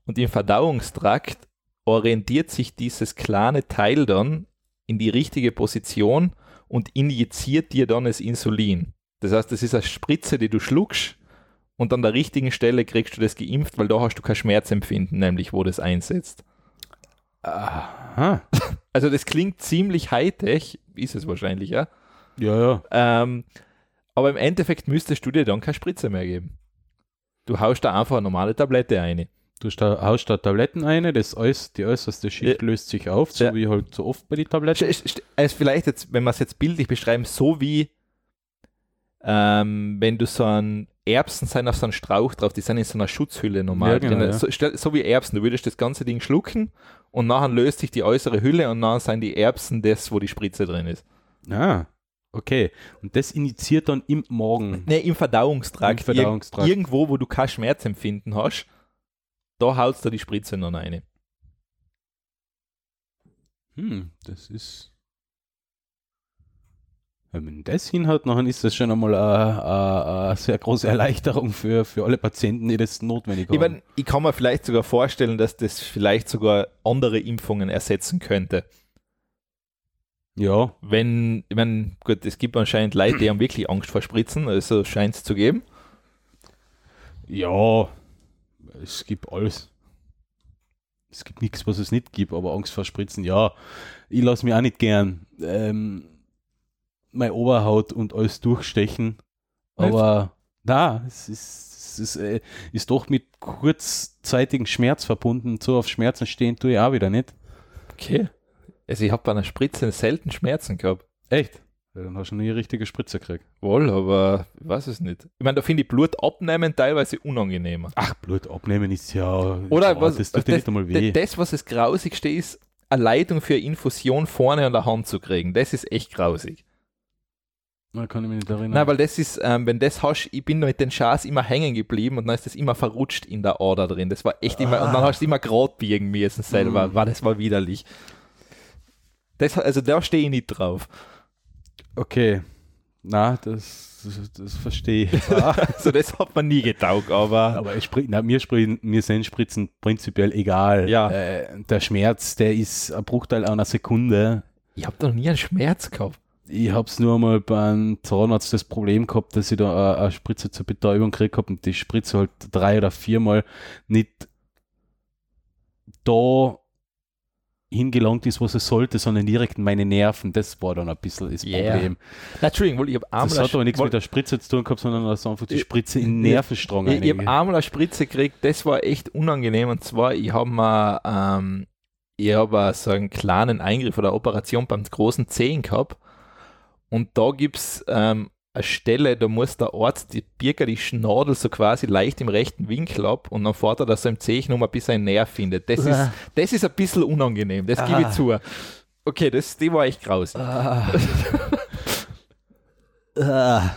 Und im Verdauungstrakt orientiert sich dieses kleine Teil dann in die richtige Position und injiziert dir dann das Insulin. Das heißt, das ist eine Spritze, die du schluckst und an der richtigen Stelle kriegst du das geimpft, weil da hast du kein Schmerzempfinden, nämlich wo das einsetzt. Aha. Also das klingt ziemlich high-tech, ist es wahrscheinlich, ja. Ja, ja. Ähm, aber im Endeffekt müsstest du dir dann keine Spritze mehr geben. Du haust da einfach eine normale Tablette ein. Du haust da Tabletten ein, das äuß die äußerste Schicht löst sich auf, so Ja. wie halt so oft bei den Tabletten. Also vielleicht jetzt, wenn wir es jetzt bildlich beschreiben, so wie ähm, wenn du so ein Erbsen sein auf so einem Strauch drauf, die sind in so einer Schutzhülle normal Ja, genau, ja. So, so wie Erbsen, du würdest das ganze Ding schlucken und nachher löst sich die äußere Hülle und dann sind die Erbsen das, wo die Spritze drin ist. Ah, okay. Und das initiiert dann im Magen. Ne, im Verdauungstrakt. Im Verdauungstrakt. Ir irgendwo, wo du kein Schmerzempfinden hast, da haust du die Spritze noch rein. Hm, das ist. Wenn man das hinhaut, dann ist das schon einmal eine, eine sehr große Erleichterung für, für alle Patienten, die das notwendig haben. Ich, mein, ich kann mir vielleicht sogar vorstellen, dass das vielleicht sogar andere Impfungen ersetzen könnte. ja, Wenn, ich meine, gut, es gibt anscheinend Leute, die haben wirklich Angst vor Spritzen, also scheint es zu geben. ja, es gibt alles. Es gibt nichts, was es nicht gibt, aber Angst vor Spritzen, ja. Ich lasse mich auch nicht gern ähm, meine Oberhaut und alles durchstechen. Aber na, es ist, es ist, äh, ist doch mit kurzzeitigem Schmerz verbunden. So auf Schmerzen stehen tue ich auch wieder nicht. Okay. Also ich habe bei einer Spritze selten Schmerzen gehabt. Echt? Ja, dann hast du nie eine richtige Spritze gekriegt. Wohl, aber ich weiß es nicht. Ich meine, da finde ich Blut abnehmen teilweise unangenehmer. Ach, Blut abnehmen ist ja. Oder ja, was, Das tut dir nicht einmal weh. das, was das Grausigste ist, eine Leitung für eine Infusion vorne an der Hand zu kriegen, das ist echt grausig. Da kann ich mich nicht erinnern. Nein, weil das ist, ähm, wenn das hast, ich bin mit den Schas immer hängen geblieben und dann ist das immer verrutscht in der Ader drin. Das war echt immer, und dann hast du immer gerade biegen müssen selber. Mm. War, das war widerlich. Das, also da stehe ich nicht drauf. Okay. Na, das, das, das verstehe ich. Also das hat man nie getaugt, aber Aber spri- na, mir, spri- mir sind Spritzen prinzipiell egal. Ja. Äh, der Schmerz, der ist ein Bruchteil einer Sekunde. ich habe doch nie einen Schmerz gehabt. Ich habe es nur einmal beim Zahnarzt das Problem gehabt, dass ich da eine, eine Spritze zur Betäubung gekriegt habe und die Spritze halt drei oder viermal nicht da hingelangt ist, was es sollte, sondern direkt in meine Nerven. Das war dann ein bisschen das Yeah. Problem. Na, Entschuldigung, ich habe einmal, Das hat aber nichts mit der Spritze zu tun gehabt, sondern das ist einfach die Spritze in Nervenstrang. ich, ich habe einmal eine Spritze gekriegt, das war echt unangenehm. Und zwar, ich habe mal, ähm, ich habe so einen kleinen Eingriff oder Operation beim großen Zehen gehabt. Und da gibt es ähm, eine Stelle, da muss der Arzt die Birker die Schnadel so quasi leicht im rechten Winkel ab und dann fährt er das so im Zehen um, bis er einen Nerv findet. Das ist, das ist ein bisschen unangenehm, das gebe ich Ah. zu. Okay, das, die war echt grausig. Ah. Ah.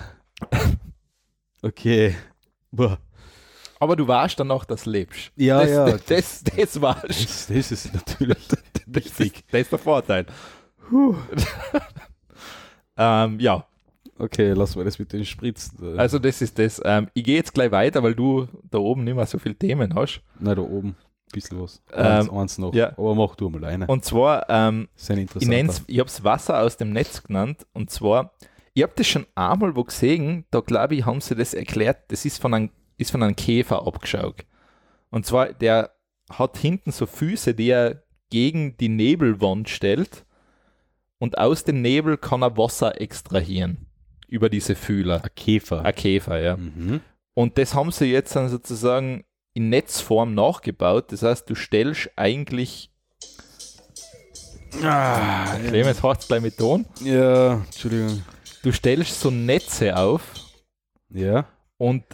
okay. Boah. Aber du warst dann noch das lebst. Ja, das, ja. Das, das, das warst. Das, das ist natürlich Das wichtig. ist, das ist der Vorteil. ähm, ja, Okay, lassen wir das mit den Spritzen. also das ist das. Ähm, ich gehe jetzt gleich weiter, weil du da oben nicht mehr so viele Themen hast. Na, da oben. Ein bisschen was. Ähm, Eins, eins noch. ja. Aber mach du mal eine. Und zwar, ähm, Sehr ich nenn's, ich habe es Wasser aus dem Netz genannt. Und zwar, ich habe das schon einmal wo gesehen, da glaube ich, haben sie das erklärt, das ist von einem, ist von einem Käfer abgeschaut. Und zwar, der hat hinten so Füße, die er gegen die Nebelwand stellt und aus dem Nebel kann er Wasser extrahieren über diese Fühler. Ein Käfer. Ein Käfer, ja. Mhm. Und das haben sie jetzt dann sozusagen in Netzform nachgebaut. Das heißt, du stellst eigentlich, Ah, Clemens macht gleich mit Ton, ja, Entschuldigung. du stellst so Netze auf Ja. und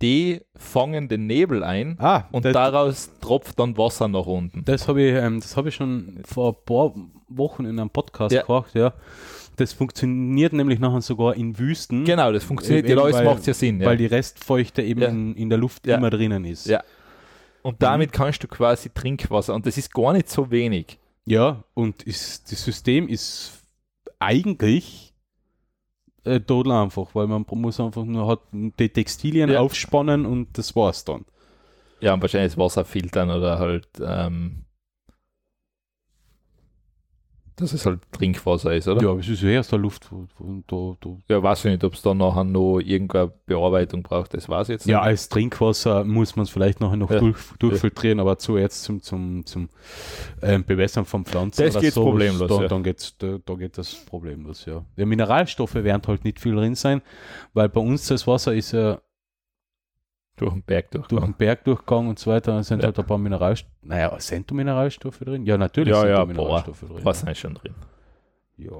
die fangen den Nebel ein Ah, und das, daraus tropft dann Wasser nach unten. das habe ich, ähm, das hab ich schon vor ein paar Wochen in einem Podcast Ja. gemacht, ja. Das funktioniert nämlich nachher sogar in Wüsten. Genau, das funktioniert. Eben, Ja, macht ja Sinn. Ja. Weil die Restfeuchte eben Ja. in, in der Luft Ja. immer drinnen ist. Ja. Und damit kannst du quasi Trinkwasser, und das ist gar nicht so wenig. Ja, und ist, das System ist eigentlich äh, total einfach, weil man muss einfach nur hat die Textilien aufspannen und das war's dann. Ja, und wahrscheinlich das Wasser filtern oder halt, ähm, dass es halt Trinkwasser ist, oder? Ja, es ist ja erst der Luft. Da, da. Ja, weiß ich nicht, ob es dann nachher noch irgendeine Bearbeitung braucht, das weiß ich jetzt Ja, nicht. als Trinkwasser muss man es vielleicht nachher noch Ja. durch, durchfiltrieren, aber zuerst zum, zum, zum ähm, Bewässern von Pflanzen. Das geht sowas, problemlos, Da, ja. dann, geht's, da, da geht das problemlos, ja. ja. Mineralstoffe werden halt nicht viel drin sein, weil bei uns das Wasser ist ja Durch den Berg durch. durch den Bergdurchgang und so weiter, dann sind Ja. halt ein paar Mineralstoffe. Naja, sind da Mineralstoffe drin? Ja, natürlich Ja, sind ja, da boah, Mineralstoffe drin. Was ist schon drin? Ja.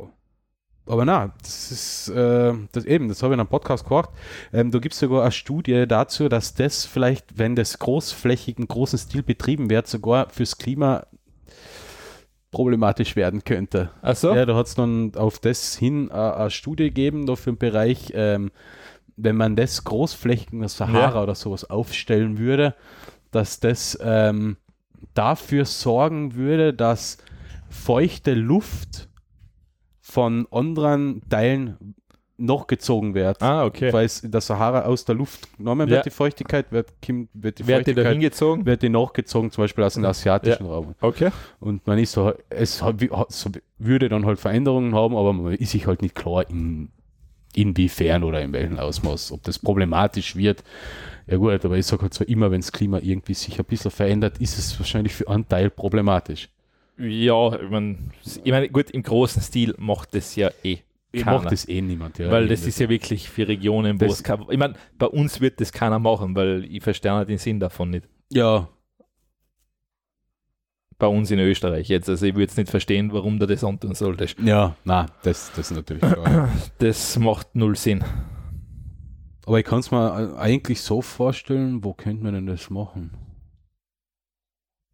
aber na, das ist äh, das eben, das habe ich in einem Podcast gehört. Ähm, da gibt es sogar eine Studie dazu, dass das vielleicht, wenn das großflächigen, großen Stil betrieben wird, sogar fürs Klima problematisch werden könnte. Ach so? Ja, da hat es dann auf das hin äh, eine Studie gegeben, da für den Bereich, ähm, wenn man das großflächig in der Sahara Ja. oder sowas aufstellen würde, dass das ähm, dafür sorgen würde, dass feuchte Luft von anderen Teilen noch gezogen wird. Ah, okay. Weil es in der Sahara aus der Luft genommen Ja. wird, die Feuchtigkeit, wird, wird die die da Feuchtigkeit hingezogen? wird die nachgezogen, zum Beispiel aus dem asiatischen Raum. Okay. Und man ist so, es würde dann halt Veränderungen haben, aber man ist sich halt nicht klar, in, inwiefern oder in welchem Ausmaß, ob das problematisch wird. Ja gut, aber ich sage halt so immer, wenn das Klima irgendwie sich ein bisschen verändert, ist es wahrscheinlich für einen Teil problematisch. Ja, ich meine, ich mein, gut, im großen Stil macht das ja eh. Ich keiner. macht das eh niemand. Ja, weil eben das ist ja wirklich für Regionen, wo Das- es kein, ich meine, bei uns wird das keiner machen, weil ich verstehe den Sinn davon nicht. Ja, Bei uns in Österreich jetzt. Also ich würde jetzt nicht verstehen, warum du das antun solltest. ja, na, das, das ist natürlich klar. Das macht null Sinn. aber ich kann es mir eigentlich so vorstellen, wo könnte man denn das machen?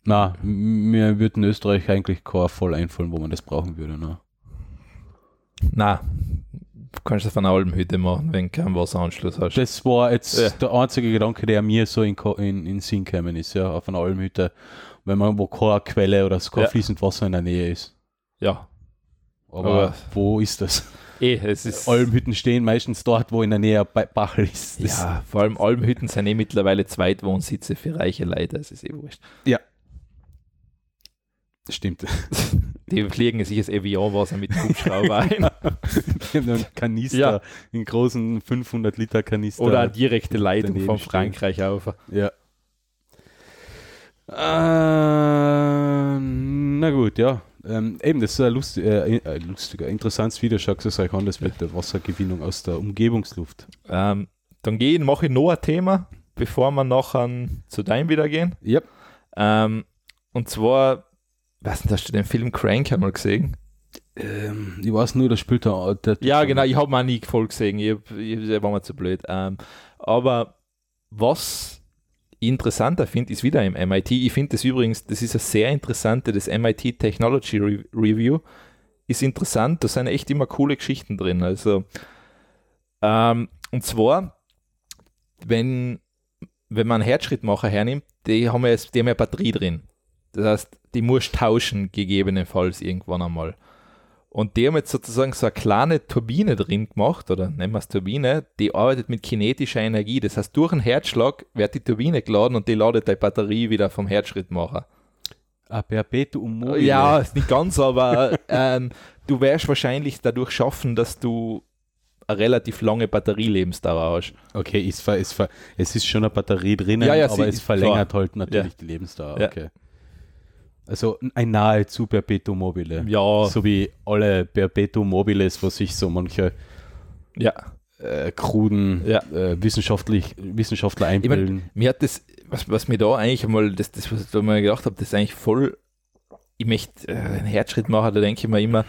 Na, mir würde in Österreich eigentlich kein voll einfallen, wo man das brauchen würde. Ne? Na, du kannst das von einer Almhütte machen, wenn du keinen Wasseranschluss hast. Das war jetzt Ja. der einzige Gedanke, der mir so in, in, in Sinn gekommen ist, ja, auf einer Almhütte, wenn man wo keine Quelle oder kein Ja. fließend Wasser in der Nähe ist. ja, Aber, Aber- wo ist das? eh, es ist. Almhütten stehen meistens dort, wo in der Nähe Bachel ist. Das, ja, vor allem Almhütten sind eh mittlerweile Zweitwohnsitze für reiche Leute, das ist eh wurscht. stimmt. Die fliegen sich das Evian-Wasser mit Hubschrauber ein. Die haben einen Kanister, Ja. einen großen 500 Liter Kanister. Oder eine direkte Leitung von stehen. Frankreich auf. Ja. Äh, na gut, ja. Ähm, eben, das ist ein lustig, äh, äh, lustiger, interessantes Video. Schaut es euch an, das mit der Wassergewinnung aus der Umgebungsluft. Ähm, dann gehen, mache ich noch ein Thema, bevor wir nachher zu deinem wieder gehen. Ja. Ähm, und zwar, weiß nicht, hast du den Film Crank einmal gesehen? Ähm, ich weiß nur, da spielt der, der Ja, genau, ich habe ihn auch nie voll gesehen, ich, ich, der war mir zu blöd. Ähm, aber was ich interessanter finde, ist wieder im MIT. Ich finde das übrigens, das ist eine sehr interessante, das MIT Technology Re Review ist interessant, da sind echt immer coole Geschichten drin. Also, ähm, und zwar, wenn, wenn man einen Herzschrittmacher hernimmt, die haben ja, die haben ja Batterie drin. Das heißt, die musst tauschen, gegebenenfalls irgendwann einmal. Und die haben jetzt sozusagen so eine kleine Turbine drin gemacht, oder nennen wir es Turbine, die arbeitet mit kinetischer Energie. Das heißt, durch einen Herzschlag wird die Turbine geladen und die ladet die Batterie wieder vom Herzschrittmacher. Ah, Perpetuum mobile. Ja, ist nicht ganz, aber ähm, du wirst wahrscheinlich dadurch schaffen, dass du eine relativ lange Batterielebensdauer hast. Okay, ist ist es ist schon eine Batterie drinnen, Ja, ja, aber es verlängert halt natürlich die Lebensdauer. Ja. Also ein nahezu Perpetuum mobile. Ja, So wie alle Perpetuum mobiles, was sich so manche ja. äh, kruden Ja. äh, wissenschaftlich, Wissenschaftler Ich mein, einbilden. mir hat das, was, was mir da eigentlich einmal, das, das, was ich da mal gedacht habe, das ist eigentlich voll, ich möchte äh, einen Herzschritt machen, da denke ich mir immer,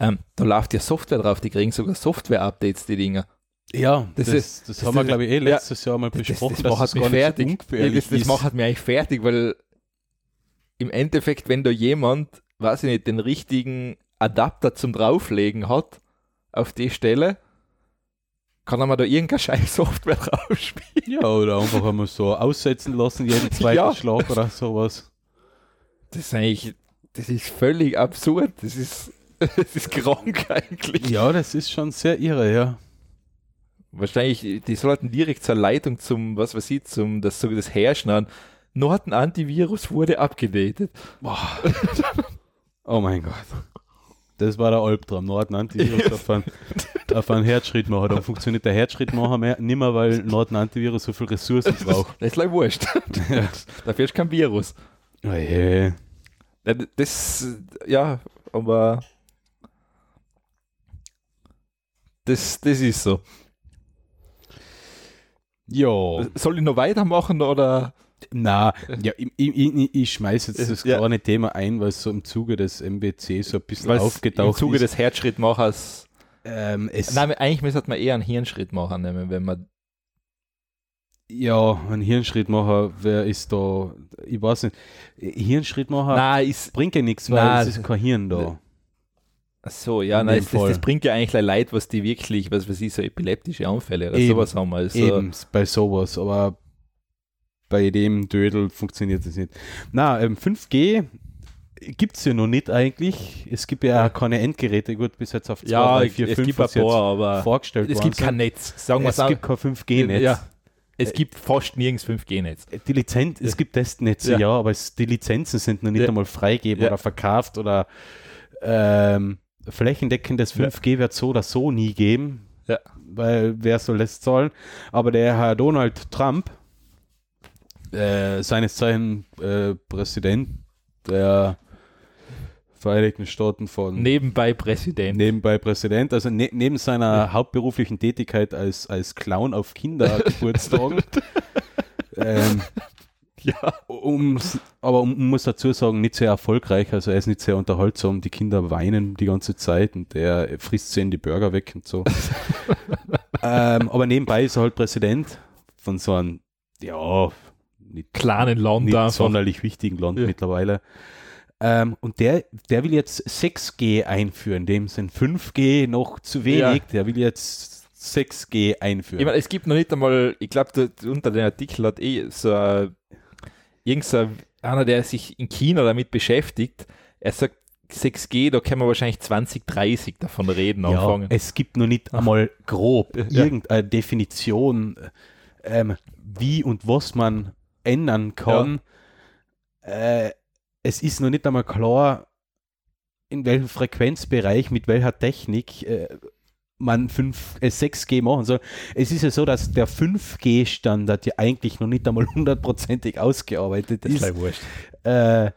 ähm, da läuft ja Software drauf, die kriegen sogar Software-Updates, die Dinger. ja, das das, ist- das, das haben wir, glaube ich, eh ja. letztes Jahr mal Das, das, besprochen, das macht mich fertig. so Ja, das, das macht mich eigentlich fertig, weil im Endeffekt, wenn da jemand, weiß ich nicht, den richtigen Adapter zum Drauflegen hat, auf die Stelle, kann er mir da irgendeine scheiß Software draufspielen. Ja, oder einfach einmal so aussetzen lassen, jeden zweiten Ja. Schlag oder sowas. Das ist eigentlich, das ist völlig absurd. Das ist, das ist krank eigentlich. Ja, das ist schon sehr irre, ja. Wahrscheinlich, die sollten direkt zur Leitung zum, was weiß ich, zum, das, so das Herrschen Nur ein Antivirus wurde abgedatet. Boah. oh mein Gott. Das war der Albtraum. Nord Antivirus auf einen, auf einen Herzschrittmacher. Dann funktioniert der Herzschrittmacher mehr, nicht mehr, weil Nord Antivirus so viel Ressourcen braucht. Das ist like wurscht. Dafür ist kein Virus. Oh je. Ja, Das, ja, aber das, das ist so. Ja. Soll ich noch weitermachen oder? Na, ja, ich, ich, ich, ich schmeiße jetzt das Ja. kleine Thema ein, weil es so im Zuge des MBC so ein bisschen Weil's aufgetaucht Im Zuge ist. des Herzschrittmachers Ähm, es, Nein, eigentlich müsste man eher einen Hirnschritt machen, nämlich wenn man. ja, ein Hirnschrittmacher, wer ist da, ich weiß nicht, Hirnschrittmacher Nein, ist. bringt ja nichts, weil Nein, es ist kein Hirn da. Ach so, ja, In nein, das, das, das bringt ja eigentlich Leid, was die wirklich, was weiß ich, so epileptische Anfälle oder Eben, sowas haben. Also, Eben, bei sowas, aber bei dem Dödel funktioniert das nicht. Na, ähm, 5G gibt es ja noch nicht eigentlich. Es gibt ja, Ja. keine Endgeräte, gut, bis jetzt auf 2, ja, 3, 4, es 5 gibt ein was jetzt paar, aber vorgestellt es gibt kein Netz. Sagen wir Es es gibt kein 5G-Netz. Ja, es gibt fast nirgends 5G-Netz. Die Lizenz, es gibt Testnetze, Ja. ja, aber es, die Lizenzen sind noch nicht Ja. einmal freigegeben Ja. oder verkauft oder ähm, flächendeckendes Ja. 5G wird so oder so nie geben, Ja. weil wer soll das zahlen? Aber der Herr Donald Trump, äh, seines Zeichen äh, Präsident der Vereinigten Staaten von Nebenbei Präsident. nebenbei Präsident, also ne, neben seiner hauptberuflichen Tätigkeit als, als Clown auf Kindergeburtstagen, ähm, Ja. um, aber um, muss dazu sagen, nicht sehr erfolgreich, also er ist nicht sehr unterhaltsam, die Kinder weinen die ganze Zeit und er frisst sie in die Burger weg und so. ähm, aber nebenbei ist er halt Präsident von so einem, ja, nicht, Kleinen Land nicht sonderlich wichtigen Land Ja. mittlerweile. Ähm, und der, der will jetzt 6G einführen, dem sind 5G noch zu wenig, Ja. der will jetzt 6G einführen. Ich meine, es gibt noch nicht einmal, ich glaube, unter den Artikel hat eh so ein, irgend so ein- einer, der sich in China damit beschäftigt, er sagt, 6G, da können wir wahrscheinlich 2030 davon reden Ja, anfangen. es gibt noch nicht einmal grob irgendeine Definition, ähm, wie und was man ändern kann. Äh, es ist noch nicht einmal klar, in welchem Frequenzbereich, mit welcher Technik äh, man 5, äh, 6G machen soll. Es ist ja so, dass der 5G-Standard ja eigentlich noch nicht einmal hundertprozentig ausgearbeitet das ist ist. wurscht. Äh,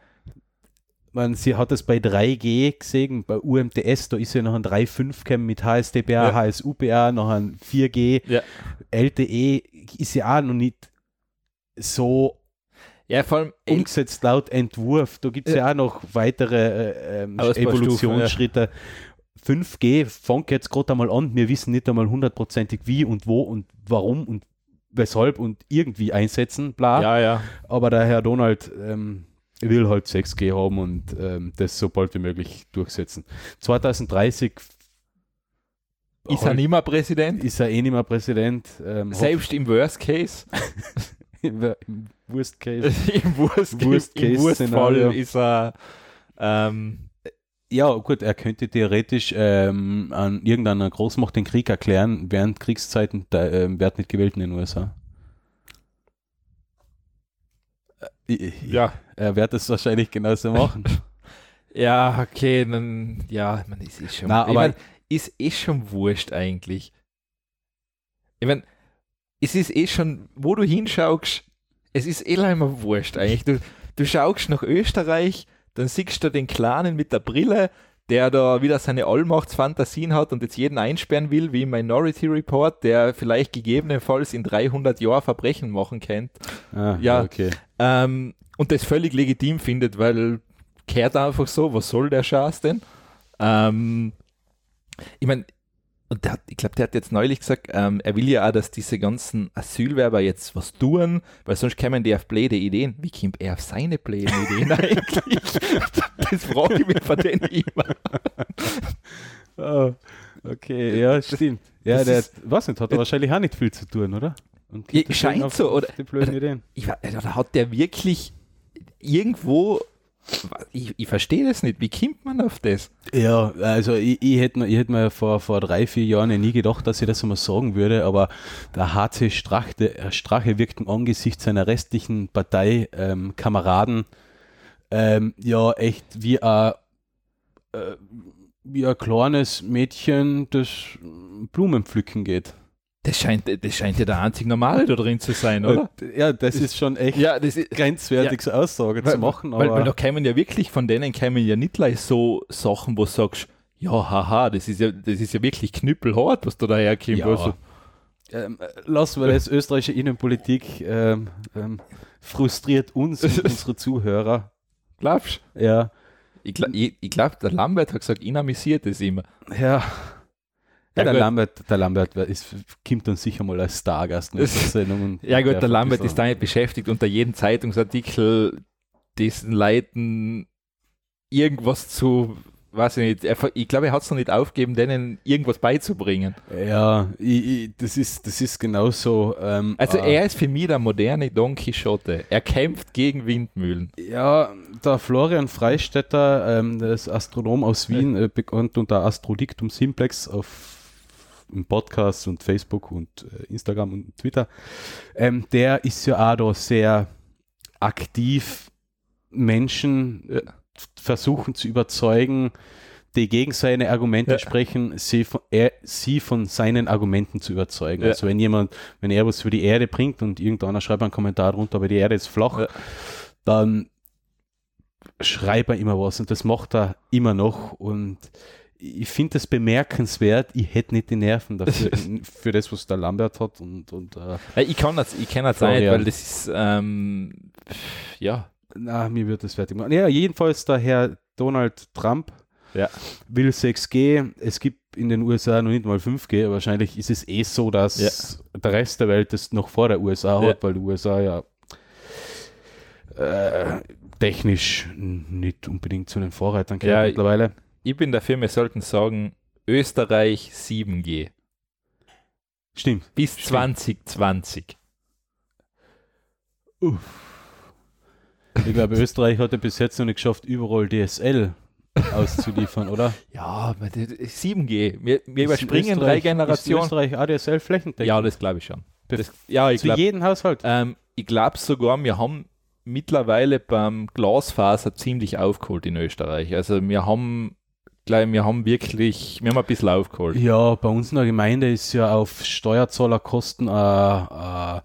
man, sie hat es bei 3G gesehen, bei UMTS, da ist ja noch ein 3.5 Cam mit HSDPA, Ja. HSUPA, noch ein 4G. Ja. LTE ist ja auch noch nicht so Ja, vor allem, umgesetzt laut Entwurf. Da gibt es ja. auch noch weitere äh, ähm, Evolutionsschritte. 5G fängt jetzt gerade einmal an. Wir wissen nicht einmal hundertprozentig wie und wo und warum und weshalb und irgendwie einsetzen, bla. ja, ja. Aber der Herr Donald ähm, will halt 6G haben und ähm, das so bald wie möglich durchsetzen. 2030 Ist er nicht mehr Präsident? ist er eh nicht mehr Präsident. Ähm, Selbst im Worst Case, Im Worst Case. im Worst, Worst Case, im Szenario. ist er ähm, Ja, gut, er könnte theoretisch ähm, an irgendeiner Großmacht den Krieg erklären, während Kriegszeiten der ähm, wird nicht gewählt in den USA. Äh, ja. Er wird es wahrscheinlich genauso machen. Ja, okay, dann, ja, man, ist schon, Na, ich aber- mein, ist eh schon wurscht eigentlich. Ich meine, es ist eh schon, wo du hinschaust, es ist eh immer wurscht eigentlich. Du, du schaust nach Österreich, dann siehst du den Kleinen mit der Brille, der da wieder seine Allmachtsfantasien hat und jetzt jeden einsperren will, wie im Minority Report, der vielleicht gegebenenfalls in 300 Jahren Verbrechen machen könnte. Ah, Ja. okay. Ähm, und das völlig legitim findet, weil kehrt einfach so, was soll der Schatz denn? Ähm, ich meine, und der hat, ich glaube, der hat jetzt neulich gesagt, ähm, er will ja auch, dass diese ganzen Asylwerber jetzt was tun, weil sonst kämen die auf blöde Ideen. Wie kommt er auf seine blöden Ideen eigentlich? das frage ich mich von denen immer. Ah, okay, ja, stimmt. Ja, das der, ist- was nicht, hat er wahrscheinlich auch nicht viel zu tun, oder? Und Ja, scheint so, oder- Die blöden Ideen. Ich, oder hat der wirklich irgendwo, ich, ich verstehe das nicht, wie kommt man auf das? Ja, also ich, ich hätte mir, ich hätte mir vor, vor drei, vier Jahren ja nie gedacht, dass ich das einmal sagen würde, aber der HC Strache, äh, Strache wirkt im Angesicht seiner restlichen Parteikameraden ähm, ähm, ja echt wie ein, äh, wie ein kleines Mädchen, das Blumen pflücken geht. Das scheint, das scheint ja der einzig Normale da drin zu sein, oder? Ja, das ist schon echt Ja, das ist, grenzwertig, so Aussage zu machen, weil, aber weil da kämen ja wirklich von denen kämen ja nicht gleich so Sachen, wo du sagst, ja, haha, das ist ja, das ist ja wirklich knüppelhart, was da daherkommt. Ja. Also, ähm, lassen wir das österreichische Innenpolitik ähm, ähm, frustriert uns und unsere Zuhörer. glaubst du? Ja, Ich, ich, ich glaube, der Lambert hat gesagt, ihn amüsiert es immer. ja. Ja, der gut. Lambert, der Lambert ist, kommt dann sicher mal als Stargast in unserer Sendung. Ja gut, der Lambert ist damit beschäftigt, unter jedem Zeitungsartikel diesen Leuten irgendwas zu, weiß ich nicht, er, ich glaube, er hat es noch nicht aufgegeben, denen irgendwas beizubringen. Ja, ich, ich, das, ist, das ist genauso. Ähm, Also äh, er ist für mich der moderne Don Quixote. Er kämpft gegen Windmühlen. Ja, der Florian Freistetter, ähm, der ist Astronom aus Wien, äh, bekannt unter Astrodictum Simplex auf im Podcast und Facebook und äh, Instagram und Twitter. Ähm, der ist ja auch da sehr aktiv, Menschen äh, versuchen zu überzeugen, die gegen seine Argumente Ja. sprechen, sie von, er, sie von seinen Argumenten zu überzeugen. Ja. Also wenn jemand, wenn er was für die Erde bringt und irgendeiner schreibt einen Kommentar drunter, aber die Erde ist flach, Ja. dann schreibt er immer was und das macht er immer noch und ich finde das bemerkenswert, ich hätte nicht die Nerven dafür, für das, was der Lambert hat und, und äh, Ich kann das, ich kenne das auch nicht, Florian. weil das ist, ähm, ja, na, mir wird das fertig machen. Ja, jedenfalls der Herr Donald Trump Ja. will 6G, es gibt in den USA noch nicht mal 5G, wahrscheinlich ist es eh so, dass der Rest der Welt das noch vor der USA Ja. hat, weil die USA ja äh, technisch nicht unbedingt zu den Vorreitern gehört Ja, mittlerweile. ich bin dafür, wir sollten sagen, Österreich 7G Stimmt. bis Stimmt. 2020. Ich glaube, Österreich hat ja bis jetzt noch nicht geschafft, überall DSL auszuliefern, oder? Ja, aber das- 7G, wir, wir überspringen Österreich- drei Generationen. Österreich ADSL flächendeckend? Ja, das glaube ich schon. Das, ja, ich Zu glaube jedem Haushalt. ähm, ich glaub sogar, wir haben mittlerweile beim Glasfaser ziemlich aufgeholt in Österreich. Also wir haben, gleich, wir haben wirklich, wir haben ein bisschen aufgeholt. Ja, bei uns in der Gemeinde ist ja auf Steuerzahlerkosten äh, äh,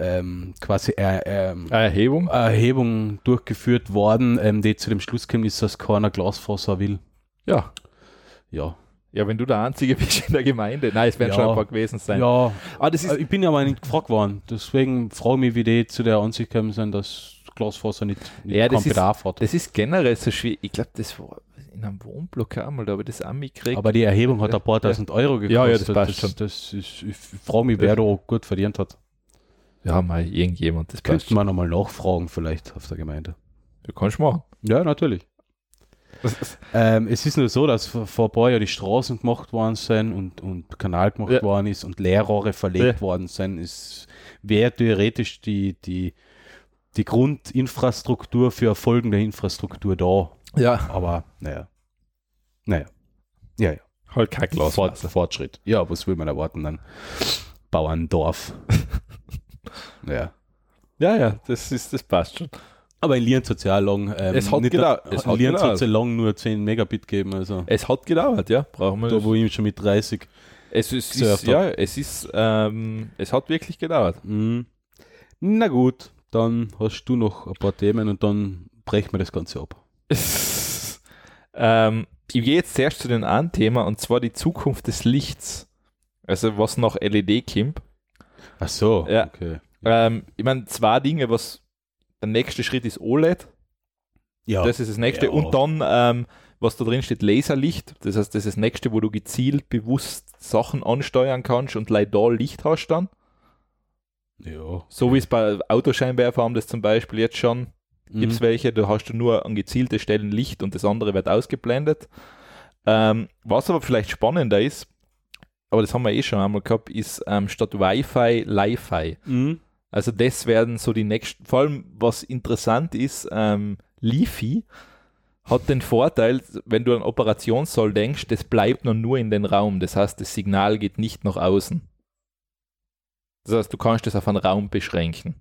ähm, quasi äh, ähm, Erhebung? Erhebung durchgeführt worden, ähm, die zu dem Schluss gekommen ist, dass keiner Glasfaser will. Ja. Ja. Ja, wenn du der Einzige bist in der Gemeinde. Nein, es werden Ja. schon ein paar gewesen sein. Ja, Ah, das ist, äh, ich bin ja aber nicht gefragt worden. Deswegen frage ich mich, wie die zu der Ansicht gekommen sind, dass Glasfaser nicht, nicht Ja, das ist- Bedarf hat. das ist generell so schwierig. Ich glaube, das war in einem Wohnblock einmal, da habe ich das auch mitgekriegt. Aber die Erhebung hat ein paar tausend Euro gekostet. Ja, ja, das passt das, schon. das ist, ich frage mich, wer da gut verdient hat. ja, mal irgendjemand, das passt. Könnte man nochmal nachfragen, vielleicht auf der Gemeinde. Du kannst machen. Ja, natürlich. ähm, es ist nur so, dass vor, vor ein paar Jahren die Straßen gemacht worden sind und, und Kanal gemacht Ja. worden ist und Leerrohre verlegt Ja. worden sind. Es wäre theoretisch die, die, die Grundinfrastruktur für eine folgende Infrastruktur da. Ja, Aber naja. Naja. Ja, ja. halt kein Glas. Fort, Fortschritt. Ja, was will man erwarten dann? Bauerndorf. ja. Ja, ja, das ist, das passt schon. Aber in Lienz hat es ja lang, ähm, Es hat nicht- gedauert. Es hat Lienz hat ja lang nur 10 Megabit gegeben, also Es hat gedauert, ja. Brauchen wir da wo ich schon mit 30. Es ist, ist ja, es ist, ähm, es hat wirklich gedauert. Mhm. Na gut, dann hast du noch ein paar Themen und dann brechen wir das Ganze ab. ähm, ich gehe jetzt zuerst zu dem einen Thema und zwar die Zukunft des Lichts. Also was nach LED kommt. Ach so, Ja. okay. Ähm, ich meine, zwei Dinge, was der nächste Schritt ist OLED. Ja, Das ist das nächste. Ja. Und dann, ähm, was da drin steht, Laserlicht. Das heißt, das ist das nächste, wo du gezielt bewusst Sachen ansteuern kannst und leider Licht hast dann. ja. So wie es bei Autoscheinwerfer haben das zum Beispiel jetzt schon. Gibt es Mhm. welche, da hast du nur an gezielte Stellen Licht und das andere wird ausgeblendet. Ähm, was aber vielleicht spannender ist, aber das haben wir eh schon einmal gehabt, ist ähm, statt Wi-Fi Li-Fi. Mhm. Also das werden so die nächsten, vor allem was interessant ist, ähm, Li-Fi hat den Vorteil, wenn du an Operationssaal denkst, das bleibt noch nur in den Raum. Das heißt, das Signal geht nicht nach außen. Das heißt, du kannst das auf einen Raum beschränken.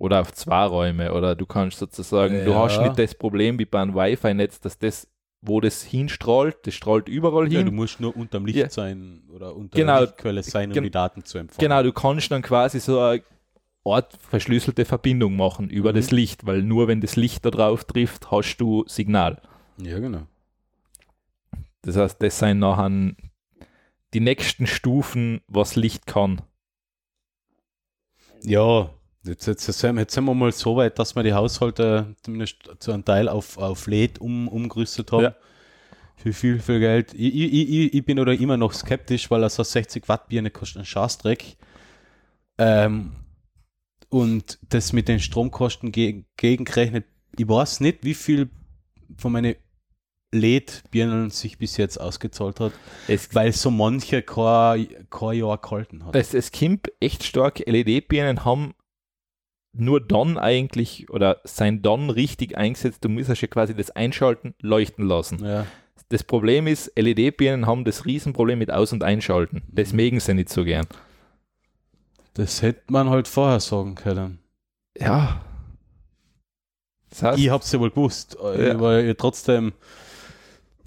Oder auf zwei Räume. Oder du kannst sozusagen, du Ja. hast nicht das Problem wie bei einem Wi-Fi-Netz, dass das, wo das hinstrahlt, das strahlt überall Ja, hin. du musst nur unterm Licht Ja. sein oder unter Genau. der Lichtquelle sein, um Gen- die Daten zu empfangen. Genau, du kannst dann quasi so eine Art verschlüsselte Verbindung machen über Mhm. das Licht, weil nur wenn das Licht da drauf trifft, hast du Signal. Ja, genau. Das heißt, das sind nachher die nächsten Stufen, was Licht kann. Ja, jetzt, jetzt, jetzt, sind wir- jetzt sind wir mal so weit, dass wir die Haushalte zumindest zu einem Teil auf, auf LED um, umgerüstet haben. Ja. Für viel, viel Geld. Ich, ich, ich, ich bin oder immer noch skeptisch, weil so 60 Watt Birne kostet einen Scheißdreck. Ähm, und das mit den Stromkosten ge gegengerechnet, ich weiß nicht, wie viel von meinen LED-Birnen sich bis jetzt ausgezahlt hat, Es, weil so manche kein, kein Jahr gehalten hat. es, es kommt echt stark. LED-Birnen haben nur dann eigentlich oder sein dann richtig eingesetzt. Du musst ja quasi das Einschalten leuchten lassen. Ja. Das Problem ist, LED-Birnen haben das Riesenproblem mit Aus- und Einschalten. Das mögen sie nicht so gern. Das hätte man halt vorher sagen können. Ja. Das heißt, Ich hab's ja wohl gewusst, äh, Ja. weil ich trotzdem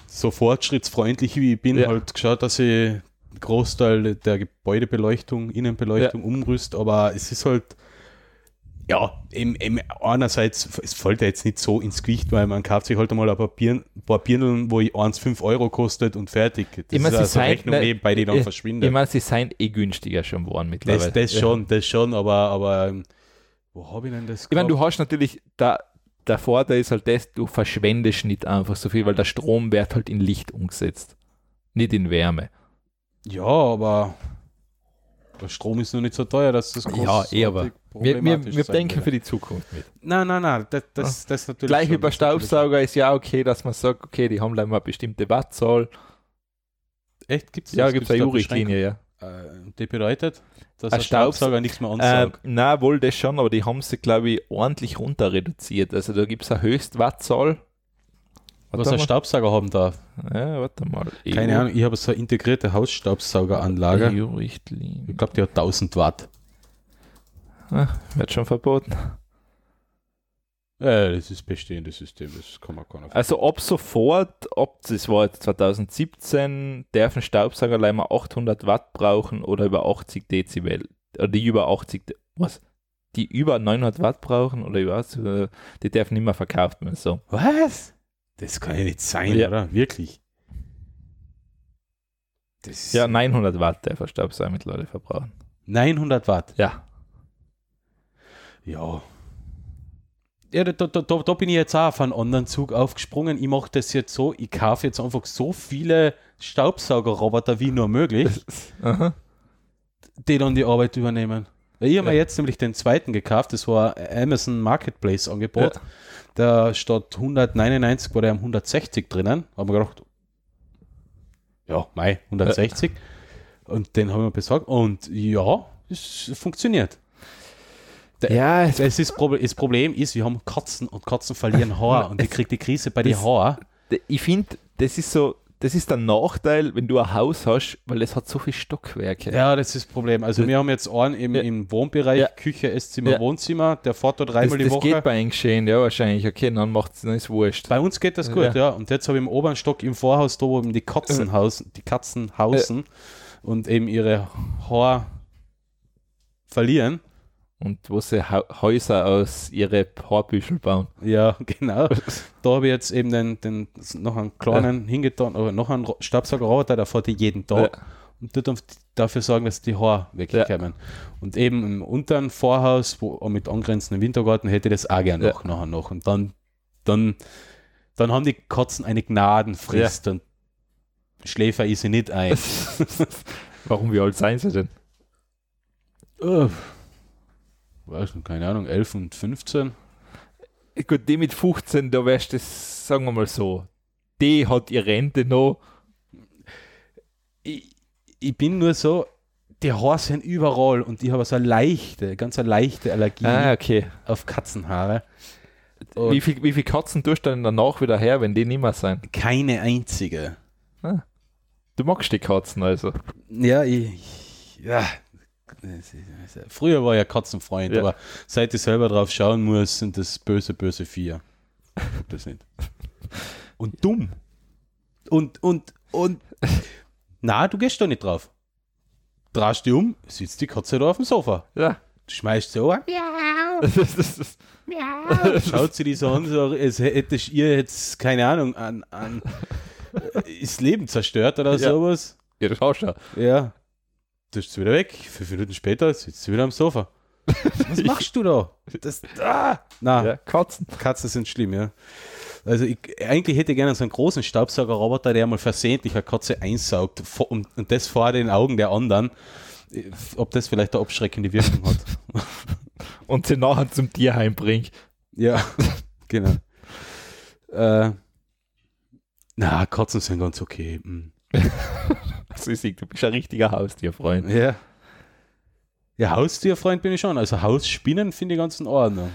so fortschrittsfreundlich wie ich bin, Ja. halt geschaut, dass ich einen Großteil der Gebäudebeleuchtung, Innenbeleuchtung umrüst, aber es ist halt ja, im, im einerseits, es fällt ja jetzt nicht so ins Gewicht, weil man kauft sich halt einmal ein paar, Birn, ein paar Birnen, wo ich eins 5 Euro kostet und fertig. Das Ich mein, ist also Rechnung ne, nebenbei, die dann ich- verschwindet. ich meine, sie sind eh günstiger schon geworden mittlerweile. das, das schon, das schon, aber, aber ähm, wo habe ich denn das Ich meine, du hast natürlich, da, der Vorteil ist halt das, du verschwendest nicht einfach so viel, weil der Strom wird halt in Licht umgesetzt, nicht in Wärme. Ja, aber Strom ist noch nicht so teuer, dass das Ja, eh, aber Wir, wir, wir denken würde. für die Zukunft mit. Nein, nein, nein, das, das, das natürlich. Gleich wie bei Staubsauger ist ja okay, dass man sagt, okay, die haben mal eine bestimmte Wattzahl. Echt? Gibt's das? Ja, gibt es eine Jurichtlinie, ja. Äh, die bedeutet, dass Ein ein Staubsauger nichts mehr Äh, ansaugt. na, wohl das schon, aber die haben sie, glaube ich, ordentlich runter reduziert. Also da gibt es eine Höchstwattzahl. Was ein mal. Staubsauger haben darf. Ja, warte mal. Keine Ahnung, ich habe so eine integrierte Hausstaubsaugeranlage. EU-Richtlinie. Ich glaube, die hat 1000 Watt. Ah, wird schon verboten. Ja, das ist bestehendes System, das kann man gar nicht. Also ab sofort, ab das war jetzt 2017, darf ein Staubsauger allein mal 800 Watt brauchen oder über 80 Dezibel. Oder die über 80, De- was? Die über 900 Watt brauchen oder über, was? Äh, die dürfen nicht mehr verkauft werden. So. Was? Das kann ja nicht sein, Ja. oder? Wirklich. Das Ja, 900 Watt darf ein Staubsauger mittlerweile verbrauchen. 900 Watt. Ja. Ja. Ja, da, da, da, da bin ich jetzt auch auf einen anderen Zug aufgesprungen. Ich mache das jetzt so, ich kaufe jetzt einfach so viele Staubsaugerroboter wie nur möglich, die dann die Arbeit übernehmen. Ich habe mir Ja. jetzt nämlich den zweiten gekauft, das war Amazon Marketplace Angebot. Ja. Da statt 199 war der am 160 drinnen. Haben wir gedacht, ja, Mai, 160. Und den haben wir besorgt. Und ja, es funktioniert. Ja, es, Das, ist das Problem ist, wir haben Katzen und Katzen verlieren Haar und ich kriege die Krise bei den Haaren. ich finde, das ist so, das ist der Nachteil, wenn du ein Haus hast, weil es hat so viele Stockwerke. Ja, das ist das Problem. Also wir haben jetzt einen im, Ja. im Wohnbereich, Ja. Küche, Esszimmer, Ja. Wohnzimmer, der fährt das dreimal die das Woche. geht bei einem geschehen, ja, wahrscheinlich. Okay, dann macht es dann ist wurscht. Bei uns geht das gut, ja. Ja. Und jetzt habe ich im oberen Stock im Vorhaus, da wo eben die Katzen, hausen, die Katzen hausen und eben ihre Haar verlieren. Und wo sie Häuser aus ihre Haarbüschel bauen. Ja, genau. da habe ich jetzt eben den, den noch einen kleinen hingetan, oder noch einen Ro- Staubsaugerroboter, der fährt die jeden Tag. und tut dafür sorgen, dass die Haare wegkommen. Und eben im unteren Vorhaus, wo mit angrenzendem Wintergarten, hätte ich das auch gern Ja. noch nachher noch. Und dann, dann, dann haben die Katzen eine Gnadenfrist und Schläfer ist sie nicht ein. Warum, wie alt seien sie denn? Weiß nicht, keine Ahnung, 11 und 15. Gut, die mit 15, da wärst du, das, sagen wir mal so, die hat ihre Rente noch. Ich, ich bin nur so, die Haare sind überall und ich habe so eine leichte, ganz eine leichte Allergie Ah, okay. auf Katzenhaare. Und Wie viel, wie viel Katzen tust du denn danach wieder her, wenn die nicht mehr sein? keine einzige. Du magst die Katzen also. Ja, ich, ich- ja. Früher war ja Katzenfreund, Ja. aber seit ich selber drauf schauen muss, sind das böse, böse Vier. Das nicht. Und dumm. Und, und, und. Na, du gehst doch nicht drauf. Drehst dich um, sitzt die Katze da auf dem Sofa. Ja. Du schmeißt sie an, Das ist, schaut sie die so an, so, als hättest ihr jetzt, keine Ahnung, an, an äh, das Leben zerstört oder Ja. sowas. ja, das schaust du. Ja. Du bist wieder weg. Fünf Minuten später sitzt du wieder am Sofa. Was machst du da? Das, ah! Na, Ja, Katzen. Katzen sind schlimm, ja. Also ich, eigentlich hätte ich gerne so einen großen Staubsaugerroboter, der mal versehentlich eine Katze einsaugt und, und das vor den Augen der anderen. Ob das vielleicht eine abschreckende Wirkung hat. Und sie nachher zum Tierheim bringt. Ja, genau. Äh, na, Katzen sind ganz okay. hm. Sehe, du bist ein richtiger Haustierfreund. Ja. Ja, Haustierfreund bin ich schon. Also Hausspinnen finde ich ganz in Ordnung.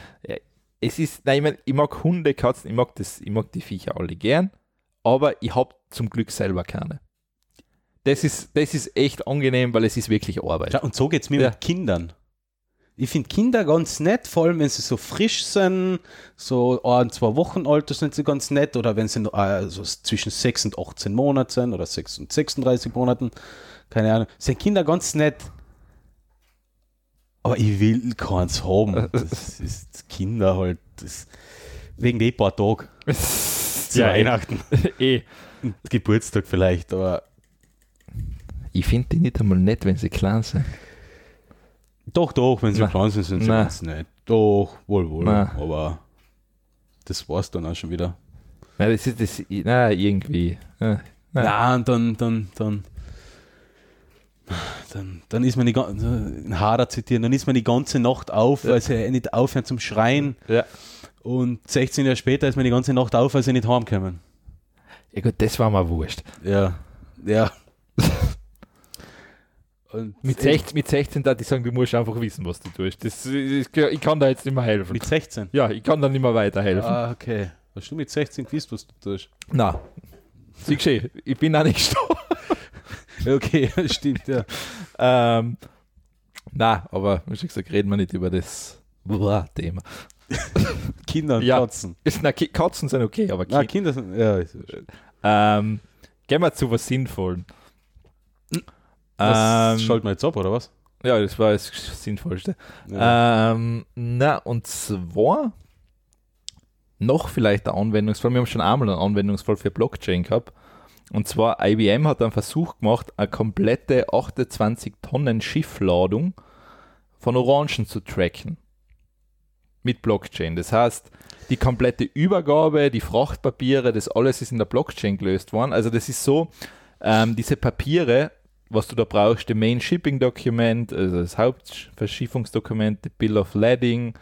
Es ist, nein, ich, mein, ich mag Hunde, Katzen, ich mag, das, ich mag die Viecher alle gern, aber ich habe zum Glück selber keine. Das ist, das ist echt angenehm, weil es ist wirklich Arbeit. Ja, und so geht es mir Ja. mit Kindern. Ich finde Kinder ganz nett, vor allem wenn sie so frisch sind, so ein, zwei Wochen alt sind sie ganz nett, oder wenn sie noch, äh, so zwischen 6 und 18 Monaten sind oder 6 und 36 Monaten, keine Ahnung, sind Kinder ganz nett. Aber ich will keins haben. Das ist Kinder halt. Das, wegen den paar Tage zu Ja, Weihnachten. eh. Geburtstag vielleicht, aber Ich finde die nicht einmal nett, wenn sie klein sind. Doch, doch, wenn sie Nein. klein sind, sind sie Nein. ganz nett. Doch, wohl, wohl. Nein. Aber das war's dann auch schon wieder. Nein, das ist das, na, irgendwie. Nein. Und dann, dann, dann, dann, dann ist man die ganze, Hader zitieren, dann ist man die ganze Nacht auf, weil sie nicht aufhören zum Schreien. Ja. Und 16 Jahre später ist man die ganze Nacht auf, weil sie nicht heimkommen. ja gut, das war mir wurscht. Ja, ja. Und Mit 16, mit 16 da die sagen, du musst einfach wissen, was du tust. Das, ich, ich kann da jetzt nicht mehr helfen. Mit 16? ja, ich kann da nicht mehr weiterhelfen. Ah, okay. Hast du mit 16 gewusst, was du tust? Na, siehst du, ich bin auch nicht gestorben. Okay, stimmt, ja. Ähm, na, aber wie schon gesagt, reden wir nicht über das Thema. Kinder und Ja. Katzen. Ist, na, Katzen sind okay, aber Ah, Ki Kinder sind, ja, ist ähm, gehen wir zu was Sinnvollem. Das Ähm, schalten wir jetzt ab, oder was? ja, das war das Sinnvollste. Ja. Ähm, na, und zwar noch vielleicht der Anwendungsfall. Wir haben schon einmal einen Anwendungsfall für Blockchain gehabt. Und zwar IBM hat einen Versuch gemacht, eine komplette 28 Tonnen Schiffladung von Orangen zu tracken. Mit Blockchain. Das heißt, die komplette Übergabe, die Frachtpapiere, das alles ist in der Blockchain gelöst worden. Also das ist so, ähm, diese Papiere, was du da brauchst, the Main Shipping Document, also das Hauptverschiffungsdokument, the Bill of Lading.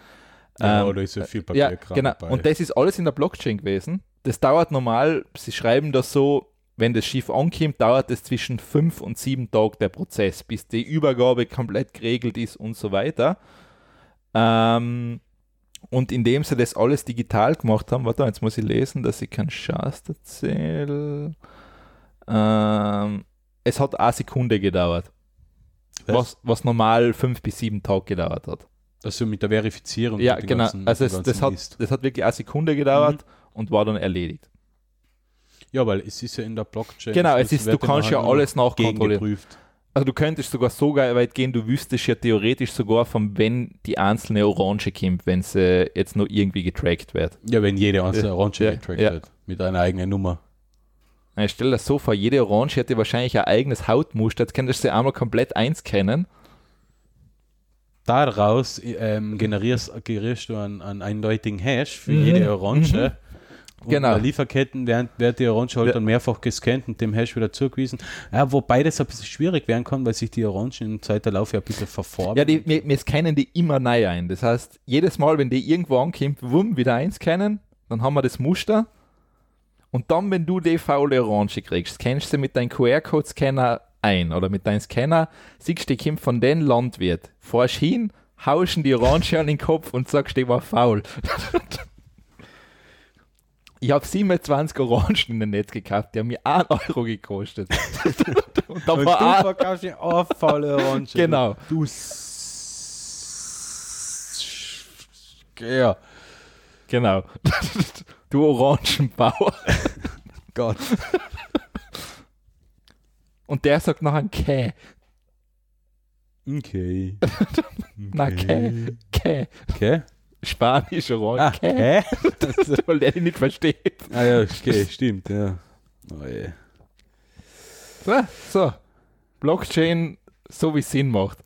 ja, ähm, da ist ja viel ja, Papierkram genau. dabei. Und das ist alles in der Blockchain gewesen. Das dauert normal, sie schreiben das so, wenn das Schiff ankommt, dauert es zwischen fünf und sieben Tagen der Prozess, bis die Übergabe komplett geregelt ist und so weiter. Ähm, und indem sie das alles digital gemacht haben, warte, jetzt muss ich lesen, dass ich keinen Schatz erzähle. Ähm, es hat eine Sekunde gedauert. Was? Was, normal fünf bis sieben Tage gedauert hat. also mit der Verifizierung. Ja, genau. ganzen- also es, das, hat, Mist. das hat wirklich eine Sekunde gedauert und war dann erledigt. Ja, weil es ist ja in der Blockchain. Genau, es ist, du kannst ja nur alles nachkontrollieren. Also du könntest sogar so weit gehen, du wüsstest ja theoretisch sogar, von wenn die einzelne Orange kommt, wenn sie jetzt noch irgendwie getrackt wird. Ja, wenn jede einzelne Orange ja, getrackt ja. wird. Mit einer eigenen Nummer. Ich stell dir das so vor, jede Orange hätte wahrscheinlich ein eigenes Hautmuster, jetzt könntest du sie einmal komplett einscannen. Daraus ähm, generierst, generierst du einen, einen eindeutigen Hash für Mhm, jede Orange. Und Genau. Bei Lieferketten werden, wird die Orange halt dann mehrfach gescannt und dem Hash wieder zugewiesen. Ja, wobei das ein bisschen schwierig werden kann, weil sich die Orangen im Zeitverlauf ja ein bisschen verformen. Ja, die, wir, wir scannen die immer neu ein. Das heißt, jedes Mal, wenn die irgendwo ankommt, wumm, wieder einscannen, dann haben wir das Muster. Und dann, wenn du die faule Orange kriegst, scannst du mit deinem QR-Code-Scanner ein oder mit deinem Scanner, siehst du, die kommt von dem Landwirt. Fährst hin, hauschen die Orange an den Kopf und sagst, die war faul. Ich habe 27 Orangen in den Netz gekauft, die haben mir 1 Euro gekostet. und da Und war du auch, verkaufst die faule Orange. Genau. Du ja, genau. du Orangenbauer. Gott. Und der sagt nachher Kä. Okay. Na, Kä. Kä. Okay. Spanisch Ah, Orange. Kä. hä? Weil der die nicht versteht. ah ja, okay, stimmt, ja. Oh, je. So, so. Blockchain, so wie es Sinn macht.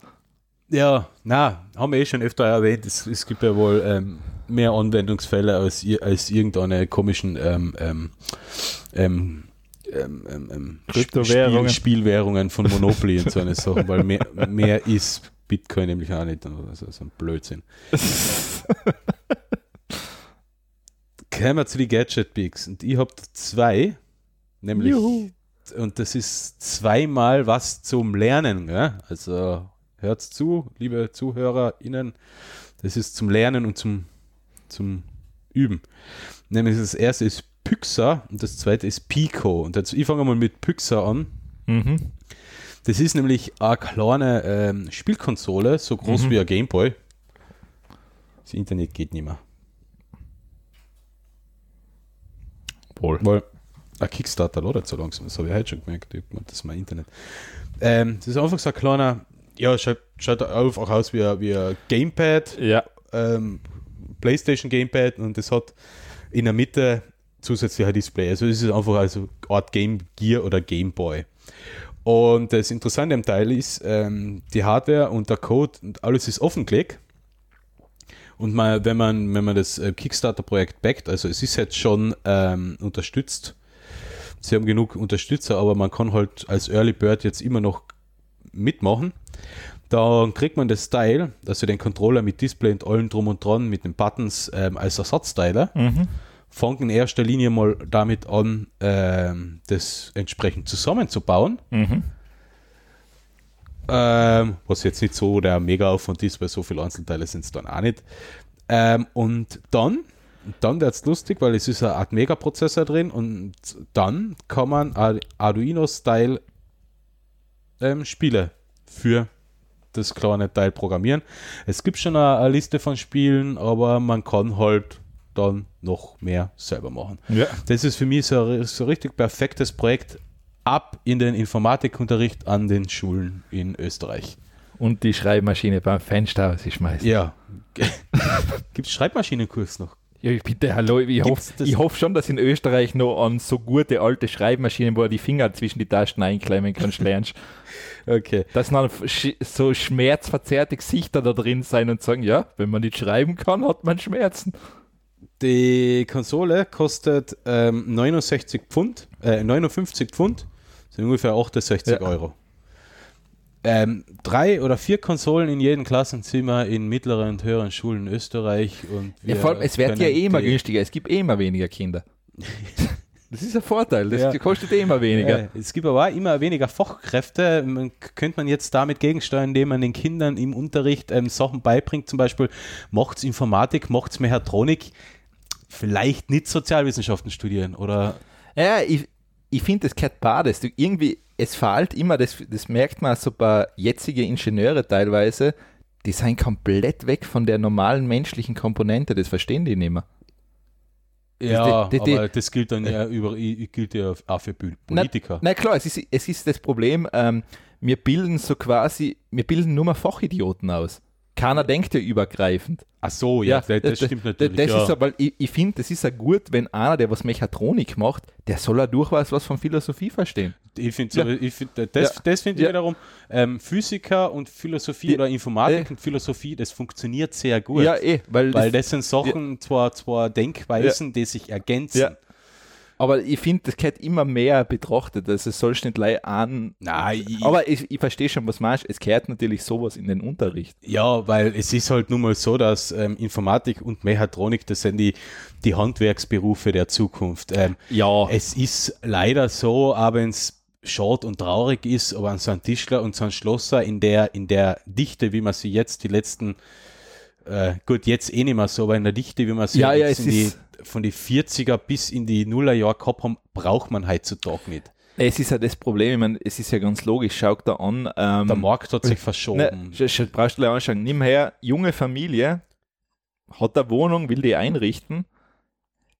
Ja, na, haben wir eh schon öfter erwähnt, es, es gibt ja wohl ähm, mehr Anwendungsfälle als, als irgendeine komischen ähm, ähm, ähm, ähm, ähm, ähm. Spiel, Spielwährungen von Monopoly und so eine Sachen, weil mehr, mehr ist Bitcoin nämlich auch nicht. Also so ein Blödsinn. Kommen wir zu den Gadget Bigs und ich habe zwei, nämlich Juhu. und das ist zweimal was zum Lernen. Gell? Also hört zu, liebe ZuhörerInnen, das ist zum Lernen und zum, zum Üben. Nämlich das erste ist Pixar und das zweite ist Pico. Und jetzt, ich fange mal mit Pixar an. Mhm. Das ist nämlich eine kleine ähm, Spielkonsole, so groß mhm. wie ein Gameboy. Das Internet geht nicht mehr. Wohl. Weil ein Kickstarter lädt so langsam, das habe ich heute schon gemerkt. Das ist mein Internet. Ähm, das ist einfach so ein kleiner, ja, schaut, schaut einfach aus wie ein, wie ein Gamepad. Ja. Ähm, PlayStation Gamepad und das hat in der Mitte zusätzlich ein Display. Also es ist einfach also Art Game Gear oder Game Boy. Und das Interessante am Teil ist, ähm, die Hardware und der Code und alles ist offengelegt. Und mal, wenn man, wenn man das äh, Kickstarter-Projekt backt, also es ist jetzt schon ähm, unterstützt, sie haben genug Unterstützer, aber man kann halt als Early Bird jetzt immer noch mitmachen. Dann kriegt man das Style, also den Controller mit Display und allem drum und dran, mit den Buttons ähm, als Ersatzteile. Mhm fangen in erster Linie mal damit an, äh, das entsprechend zusammenzubauen. Mhm. Ähm, was jetzt nicht so der Mega-Aufwand ist, weil so viele Einzelteile sind es dann auch nicht. Ähm, und dann, dann wird es lustig, weil es ist eine Art Mega-Prozessor drin und dann kann man Arduino-Style ähm, Spiele für das kleine Teil programmieren. Es gibt schon eine, eine Liste von Spielen, aber man kann halt dann noch mehr selber machen. Ja. Das ist für mich so, so ein richtig perfektes Projekt ab in den Informatikunterricht an den Schulen in Österreich. Und die Schreibmaschine beim Fenster ausschmeißen. Ja. Gibt es Schreibmaschinenkurs noch? Ja, bitte, hallo. Ich hoffe hoff schon, dass in Österreich noch an so gute alte Schreibmaschinen, wo du die Finger zwischen die Taschen einklemmen kannst, lernst. okay. Dass dann so schmerzverzerrte Gesichter da drin sein und sagen, ja, wenn man nicht schreiben kann, hat man Schmerzen. Die Konsole kostet ähm, 69 Pfund, äh, 59 Pfund, sind ungefähr 68 ja. Euro. Ähm, drei oder vier Konsolen in jedem Klassenzimmer in mittleren und höheren Schulen in Österreich. Und ja, vor allem, es wird ja eh immer günstiger, es gibt eh immer weniger Kinder. Das ist ein Vorteil, das ja. kostet eh immer weniger. Ja, es gibt aber auch immer weniger Fachkräfte. Man, könnte man jetzt damit gegensteuern, indem man den Kindern im Unterricht ähm, Sachen beibringt, zum Beispiel macht es Informatik, macht es Mechatronik vielleicht nicht Sozialwissenschaften studieren oder. Ja, ich, ich finde, das gehört beides. Du, irgendwie, es fehlt immer, das, das merkt man so bei jetzigen Ingenieure teilweise, die sind komplett weg von der normalen menschlichen Komponente, das verstehen die nicht mehr. Ja, die, die, die, aber das gilt dann ja über, gilt ja auch für Politiker. Na, na klar, es ist, es ist das Problem, ähm, wir bilden so quasi, wir bilden nur mal Fachidioten aus keiner denkt ja übergreifend. Ach so, ja, ja das, das, stimmt natürlich. Das ja. ist aber, ich, ich finde, das ist ja gut, wenn einer, der was Mechatronik macht, der soll ja durchaus was von Philosophie verstehen. Ich finde, ja. Find, das, ja. das finde ich wiederum, ähm, Physiker und Philosophie oder Informatik äh. und Philosophie, das funktioniert sehr gut. Ja, eh, weil, weil das, das sind Sachen, zwar, zwar Denkweisen, die sich ergänzen. Aber ich finde, das gehört immer mehr betrachtet. Also es soll nicht gleich an. Nein, ich, aber ich, ich verstehe schon, was meinst. Es gehört natürlich sowas in den Unterricht. Ja, weil es ist halt nun mal so, dass ähm, Informatik und Mechatronik, das sind die, die Handwerksberufe der Zukunft. Ähm, ja. Es ist leider so, aber wenn es schade und traurig ist, aber an so ein Tischler und so ein Schlosser in der, in der Dichte, wie man sie jetzt die letzten äh, gut, jetzt eh nicht mehr so, aber in der Dichte, wie man sie ja, ja, die, von die 40er bis in die Nullerjahre gehabt haben, braucht man heutzutage nicht. Es ist ja das Problem, ich meine, es ist ja ganz logisch, schau da an. Ähm, der Markt hat sich verschoben. Ne, brauchst du dir anschauen, nimm her, junge Familie, hat eine Wohnung, will die einrichten,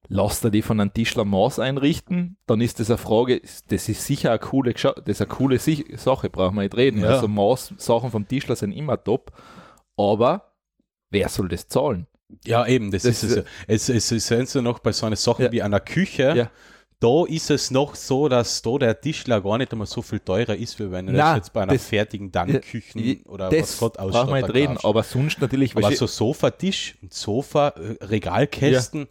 lass er die von einem Tischler Maß einrichten, dann ist das eine Frage, das ist sicher eine coole, das ist eine coole Sache, brauchen wir nicht reden. Ja. Also Maß-Sachen vom Tischler sind immer top, aber wer soll das zahlen? Ja, eben, das, das ist es. Es, es, es sind so noch bei so einer Sache ja. wie einer Küche. Ja. da ist es noch so, dass da der Tischler gar nicht einmal so viel teurer ist, wie wenn du Na, das jetzt bei einer das- fertigen Dankküchen Ja, oder das was Gott brauchen wir nicht reden, aber sonst natürlich, aber so Sofatisch, Sofa, äh, Regalkästen,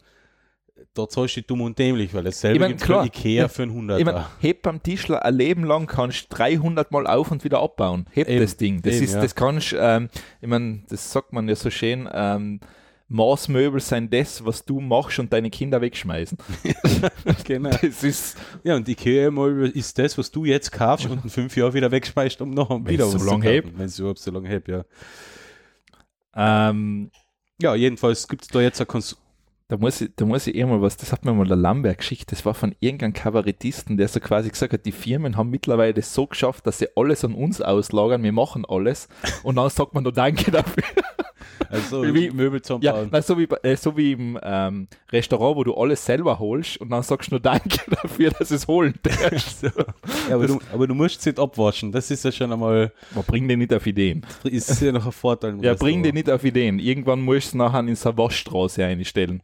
da zahlst du dumm und dämlich, weil dasselbe Ich mein, gibt bei Ikea für einen 100 Ich meine, heb beim Tischler ein Leben lang kannst du 300 Mal auf und wieder abbauen. Heb Eben, das Ding. Das eben, ist, ja. das kannst, ähm, ich meine, das sagt man ja so schön, ähm, Maßmöbel sein das, was du machst und deine Kinder wegschmeißen. genau. Das ist, Ja, und Ikea mal ist das, was du jetzt kaufst und in fünf Jahren wieder wegschmeißt, um noch wieder so was lang zu hebt. kaufen, Wenn es überhaupt so lange hebt, ja. ähm, Ja, jedenfalls gibt es da jetzt eine Kons da muss ich, da muss ich eh mal was, das hat mir mal der Lamberg geschickt, das war von irgendeinem Kabarettisten, der so quasi gesagt hat, die Firmen haben mittlerweile das so geschafft, dass sie alles an uns auslagern, wir machen alles und dann sagt man nur Danke dafür. also Wie- Möbel zum Ja, Bauen. na, so, wie, äh, so wie im ähm, Restaurant, wo du alles selber holst und dann sagst du nur Danke dafür, dass es holen darfst. Ja, aber, du, aber du musst es nicht abwaschen. Das ist ja schon einmal, Man bring den nicht auf Ideen. ist ja noch ein Vorteil. Ja, bring den nicht auf Ideen. Irgendwann musst du nachher in so eine Waschstraße einstellen.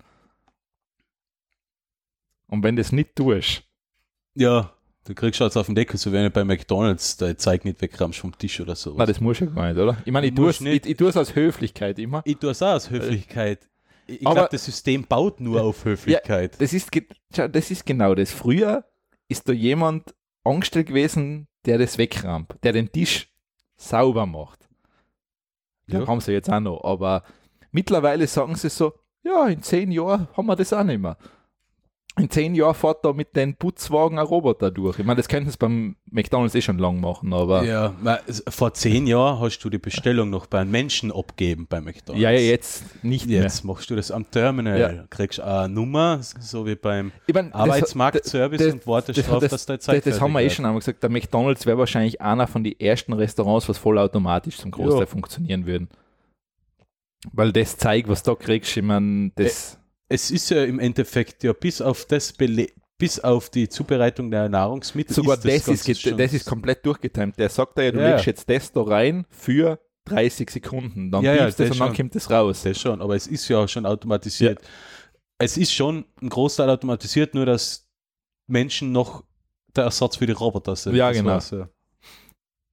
Und wenn du das nicht tust, Ja, du kriegst halt auf den Deckel, so wenn du bei McDonalds dein Zeug nicht wegramst vom Tisch oder so. na, das muss ja gar nicht, oder? Ich meine, ich tue es nicht. ich, ich tue es aus Höflichkeit immer. ich tue es auch aus Höflichkeit. Ich Aber- glaube, das System baut nur auf Höflichkeit. Das ist, das ist genau das. Früher ist da jemand angestellt gewesen, der das wegrammt, der den Tisch sauber macht. Ja. Ja. Haben sie jetzt auch noch, aber mittlerweile sagen sie so, ja, in zehn Jahren haben wir das auch nicht mehr. In zehn Jahren fährt da mit den Putzwagen ein Roboter durch. Ich meine, das könnten sie beim McDonalds eh schon lang machen, aber ja, Ja, es- vor zehn Jahren hast du die Bestellung noch bei einem Menschen abgeben bei McDonalds. ja, jetzt nicht Jetzt machst du das am Terminal. Ja. Kriegst eine Nummer, so wie beim mehr. Ich meine, das- Arbeitsmarktservice das- und wartest das- drauf, das- dass Das, Zeit das haben wir eh schon einmal gesagt. Der McDonalds wäre wahrscheinlich einer von den ersten Restaurants, was vollautomatisch zum Großteil Ja. funktionieren würden. Weil das zeigt, was da kriegst, ich meine, das. wird. Es ist ja im Endeffekt ja bis auf das Bele bis auf die Zubereitung der Nahrungsmittel. sogar das, ist, Ganze get- schon- das ist komplett durchgetimt. Der sagt da ja, du Ja. legst jetzt das da rein für 30 Sekunden. Dann Ja, ja, das das und dann kommt das raus. Das schon, aber es ist ja schon automatisiert. Es ist schon ein Großteil automatisiert, nur dass Menschen noch der Ersatz für die Roboter sind. Ja, Das genau. war's, ja.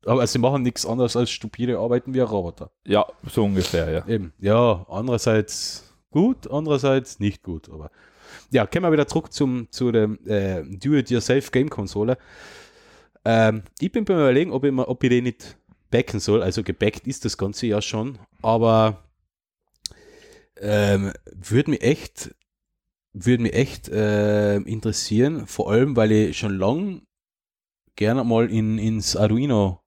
Aber sie machen nichts anderes als stupide Arbeiten wie ein Roboter. Ja, so ungefähr, ja. Eben. Ja, andererseits gut, andererseits nicht gut. Aber ja, kommen wir wieder zurück zum, zu der äh, Do-it-yourself-Game-Konsole. Ähm, ich bin beim Überlegen, ob ich, mir, ob ich den nicht backen soll. Also gebackt ist das Ganze ja schon, aber ähm, würde mich echt, würde mich echt äh, interessieren, vor allem, weil ich schon lang gerne mal in, ins Arduino,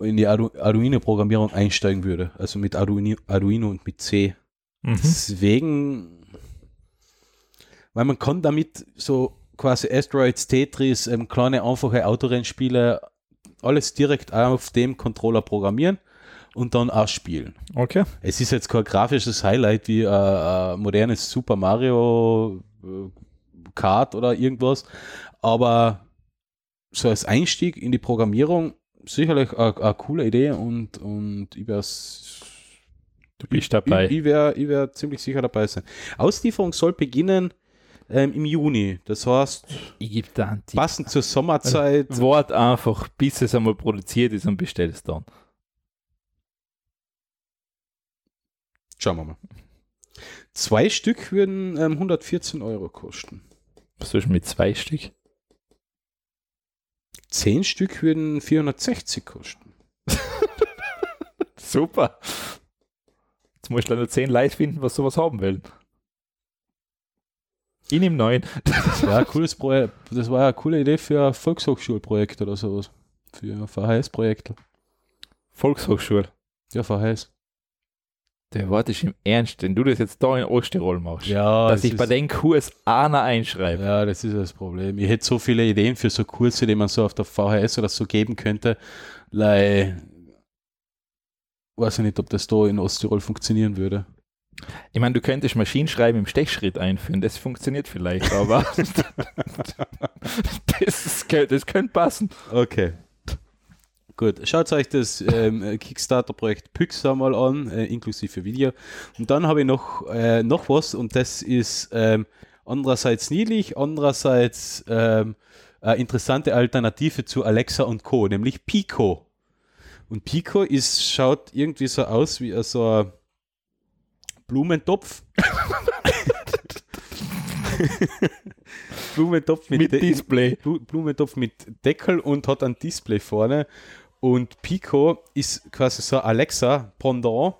in die Ardu Arduino-Programmierung einsteigen würde. Also mit Arduino, Arduino und mit C. Mhm. Deswegen, weil man kann damit so quasi Asteroids, Tetris, ähm, kleine einfache Autorennspiele, alles direkt auf dem Controller programmieren und dann auch spielen. Okay. Es ist jetzt kein grafisches Highlight wie äh, ein modernes Super Mario äh, Kart oder irgendwas, aber so als Einstieg in die Programmierung sicherlich eine coole Idee und, und ich wäre Du bist dabei. ich, ich wäre ich wär ziemlich sicher dabei sein. Auslieferung soll beginnen ähm, im Juni. Das heißt, passend zur Sommerzeit. Wart einfach, bis es einmal produziert ist und bestell es dann. Schauen wir mal. Zwei Stück würden ähm, 114 Euro kosten. Was soll ich mit zwei Stück? Zehn Stück würden 460 kosten. Super. Jetzt musst du leider zehn Leute finden, was sowas haben will. Ich nehme neun. Das war ein cooles Projekt. Das war eine coole Idee für ein Volkshochschulprojekt oder sowas. Für ein VHS-Projekt. Volkshochschule. Ja, VHS. Der Wort ist im Ernst, wenn du das jetzt da in Osttirol machst, Ja, dass das ich bei den Kurs einer einschreibe. Ja, das ist das Problem. Ich hätte so viele Ideen für so Kurse, die man so auf der VHS oder so geben könnte. Lei, weiß ich nicht, ob das da in Osttirol funktionieren würde. Ich meine, du könntest Maschinenschreiben im Stechschritt einführen, das funktioniert vielleicht, aber das, ist, das könnte passen. Okay. Gut, schaut euch das ähm, Kickstarter-Projekt Pixar mal an, äh, inklusive Video. Und dann habe ich noch, äh, noch was und das ist ähm, andererseits niedlich, andererseits ähm, eine interessante Alternative zu Alexa und Co., nämlich Pico. Und Pico ist, schaut irgendwie so aus wie so ein Blumentopf. Blumentopf mit, Mit Display. Blu- Blumentopf mit Deckel und hat ein Display vorne. Und Pico ist quasi so ein Alexa-Pendant,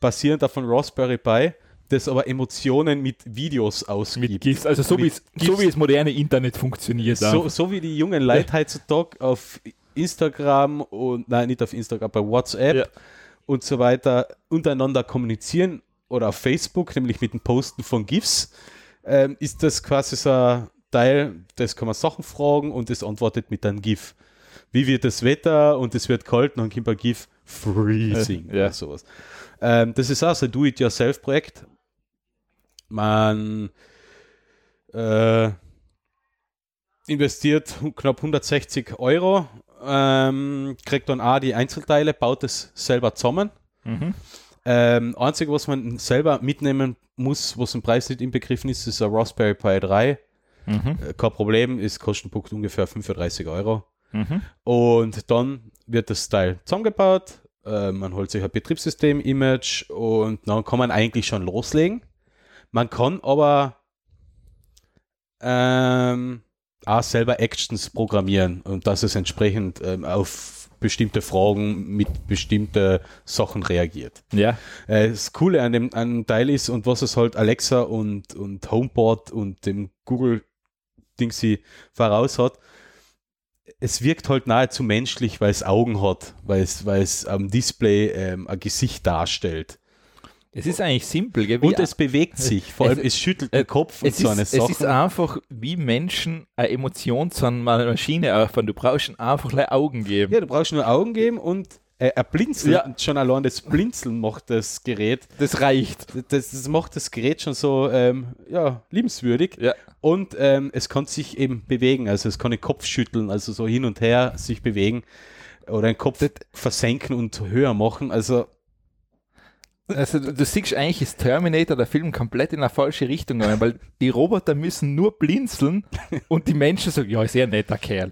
basierend auf einem Raspberry Pi, das aber Emotionen mit Videos ausgibt. Mit GIFs, also so, Mit wie es- so wie das moderne Internet funktioniert. So, so wie die jungen Leute heutzutage auf Instagram und, nein, nicht auf Instagram, bei WhatsApp Ja. und so weiter untereinander kommunizieren oder auf Facebook, nämlich mit dem Posten von GIFs, ähm, ist das quasi so ein Teil, das kann man Sachen fragen und das antwortet mit einem GIF. Wie wird das Wetter und es wird kalt und dann kommt ein GIF Freezing ja. oder sowas. Ähm, das ist auch so ein Do-it-yourself-Projekt. Man äh, investiert knapp 160 Euro, ähm, kriegt dann auch die Einzelteile, baut es selber zusammen. Mhm. Ähm, einzige, was man selber mitnehmen muss, was im Preis nicht inbegriffen ist, ist ein Raspberry Pi 3. Mhm. Äh, Kein Problem, ist Kostenpunkt ungefähr 35 Euro. Mhm. Und dann wird das Teil zusammengebaut. Äh, man holt sich ein Betriebssystem-Image und dann kann man eigentlich schon loslegen. Man kann aber ähm, auch selber Actions programmieren und dass es entsprechend ähm, auf bestimmte Fragen mit bestimmten Sachen reagiert. Ja. Äh, das Coole an dem, an dem Teil ist und was es halt Alexa und, und HomePod und dem Google Dingsy voraus hat, es wirkt halt nahezu menschlich, weil es Augen hat, weil es, weil es am Display ähm, ein Gesicht darstellt. Es ist eigentlich simpel. Gell? Und es bewegt sich, vor es- allem es schüttelt äh, den Kopf und es, so eine ist, es ist Sache. einfach, wie Menschen eine Emotion zu einer Maschine aufbauen. Du brauchst einfach gleich Augen geben. Ja, du brauchst nur Augen geben und äh, ein Blinzeln, Ja. schon allein das Blinzeln macht das Gerät Das reicht. das, das macht das Gerät schon so ähm, ja, liebenswürdig. Ja. Und ähm, es kann sich eben bewegen, also es kann den Kopf schütteln, also so hin und her sich bewegen oder den Kopf versenken und höher machen. Also Also du, du siehst eigentlich, ist Terminator, der Film, komplett in eine falsche Richtung gegangen, weil die Roboter müssen nur blinzeln und die Menschen sagen, ja, ist ja ein netter Kerl.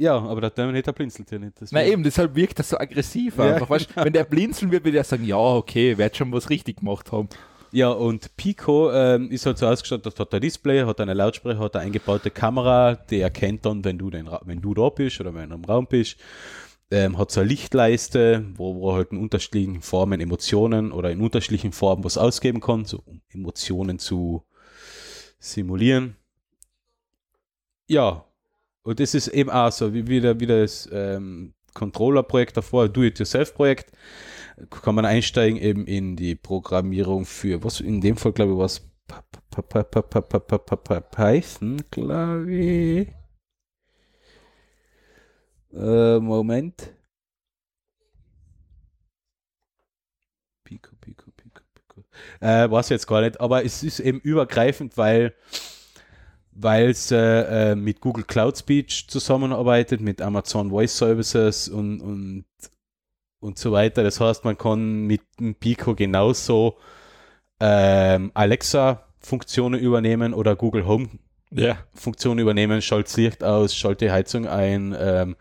ja, aber der Terminator blinzelt ja nicht. Na deswegen- eben, deshalb wirkt das so aggressiv Ja, einfach. Weißt, wenn der blinzeln wird, wird er sagen, ja, okay, wird schon was richtig gemacht haben. Ja, und Pico ähm, ist halt so ausgestattet, hat ein Display, hat eine Lautsprecher, hat eine eingebaute Kamera, die erkennt dann, wenn du, den, wenn du da bist oder wenn du im Raum bist. Ähm, hat so eine Lichtleiste, wo, wo halt in unterschiedlichen Formen Emotionen oder in unterschiedlichen Formen was ausgeben kann, so um Emotionen zu simulieren. Ja, und das ist eben auch so, wie wieder, wie das ähm, Controller-Projekt davor, Do-it-yourself-Projekt, kann man einsteigen eben in die Programmierung für, was in dem Fall glaube ich was Python, glaube ich. Äh, Moment. Pico, Pico, Pico, Pico. Äh, weiß jetzt gar nicht, aber es ist eben übergreifend, weil weil es äh, äh, mit Google Cloud Speech zusammenarbeitet, mit Amazon Voice Services und, und, und so weiter. Das heißt, man kann mit dem Pico genauso ähm, Alexa-Funktionen übernehmen oder Google Home Ja. Funktionen übernehmen, schalt das Licht aus, schalte die Heizung ein, ähm,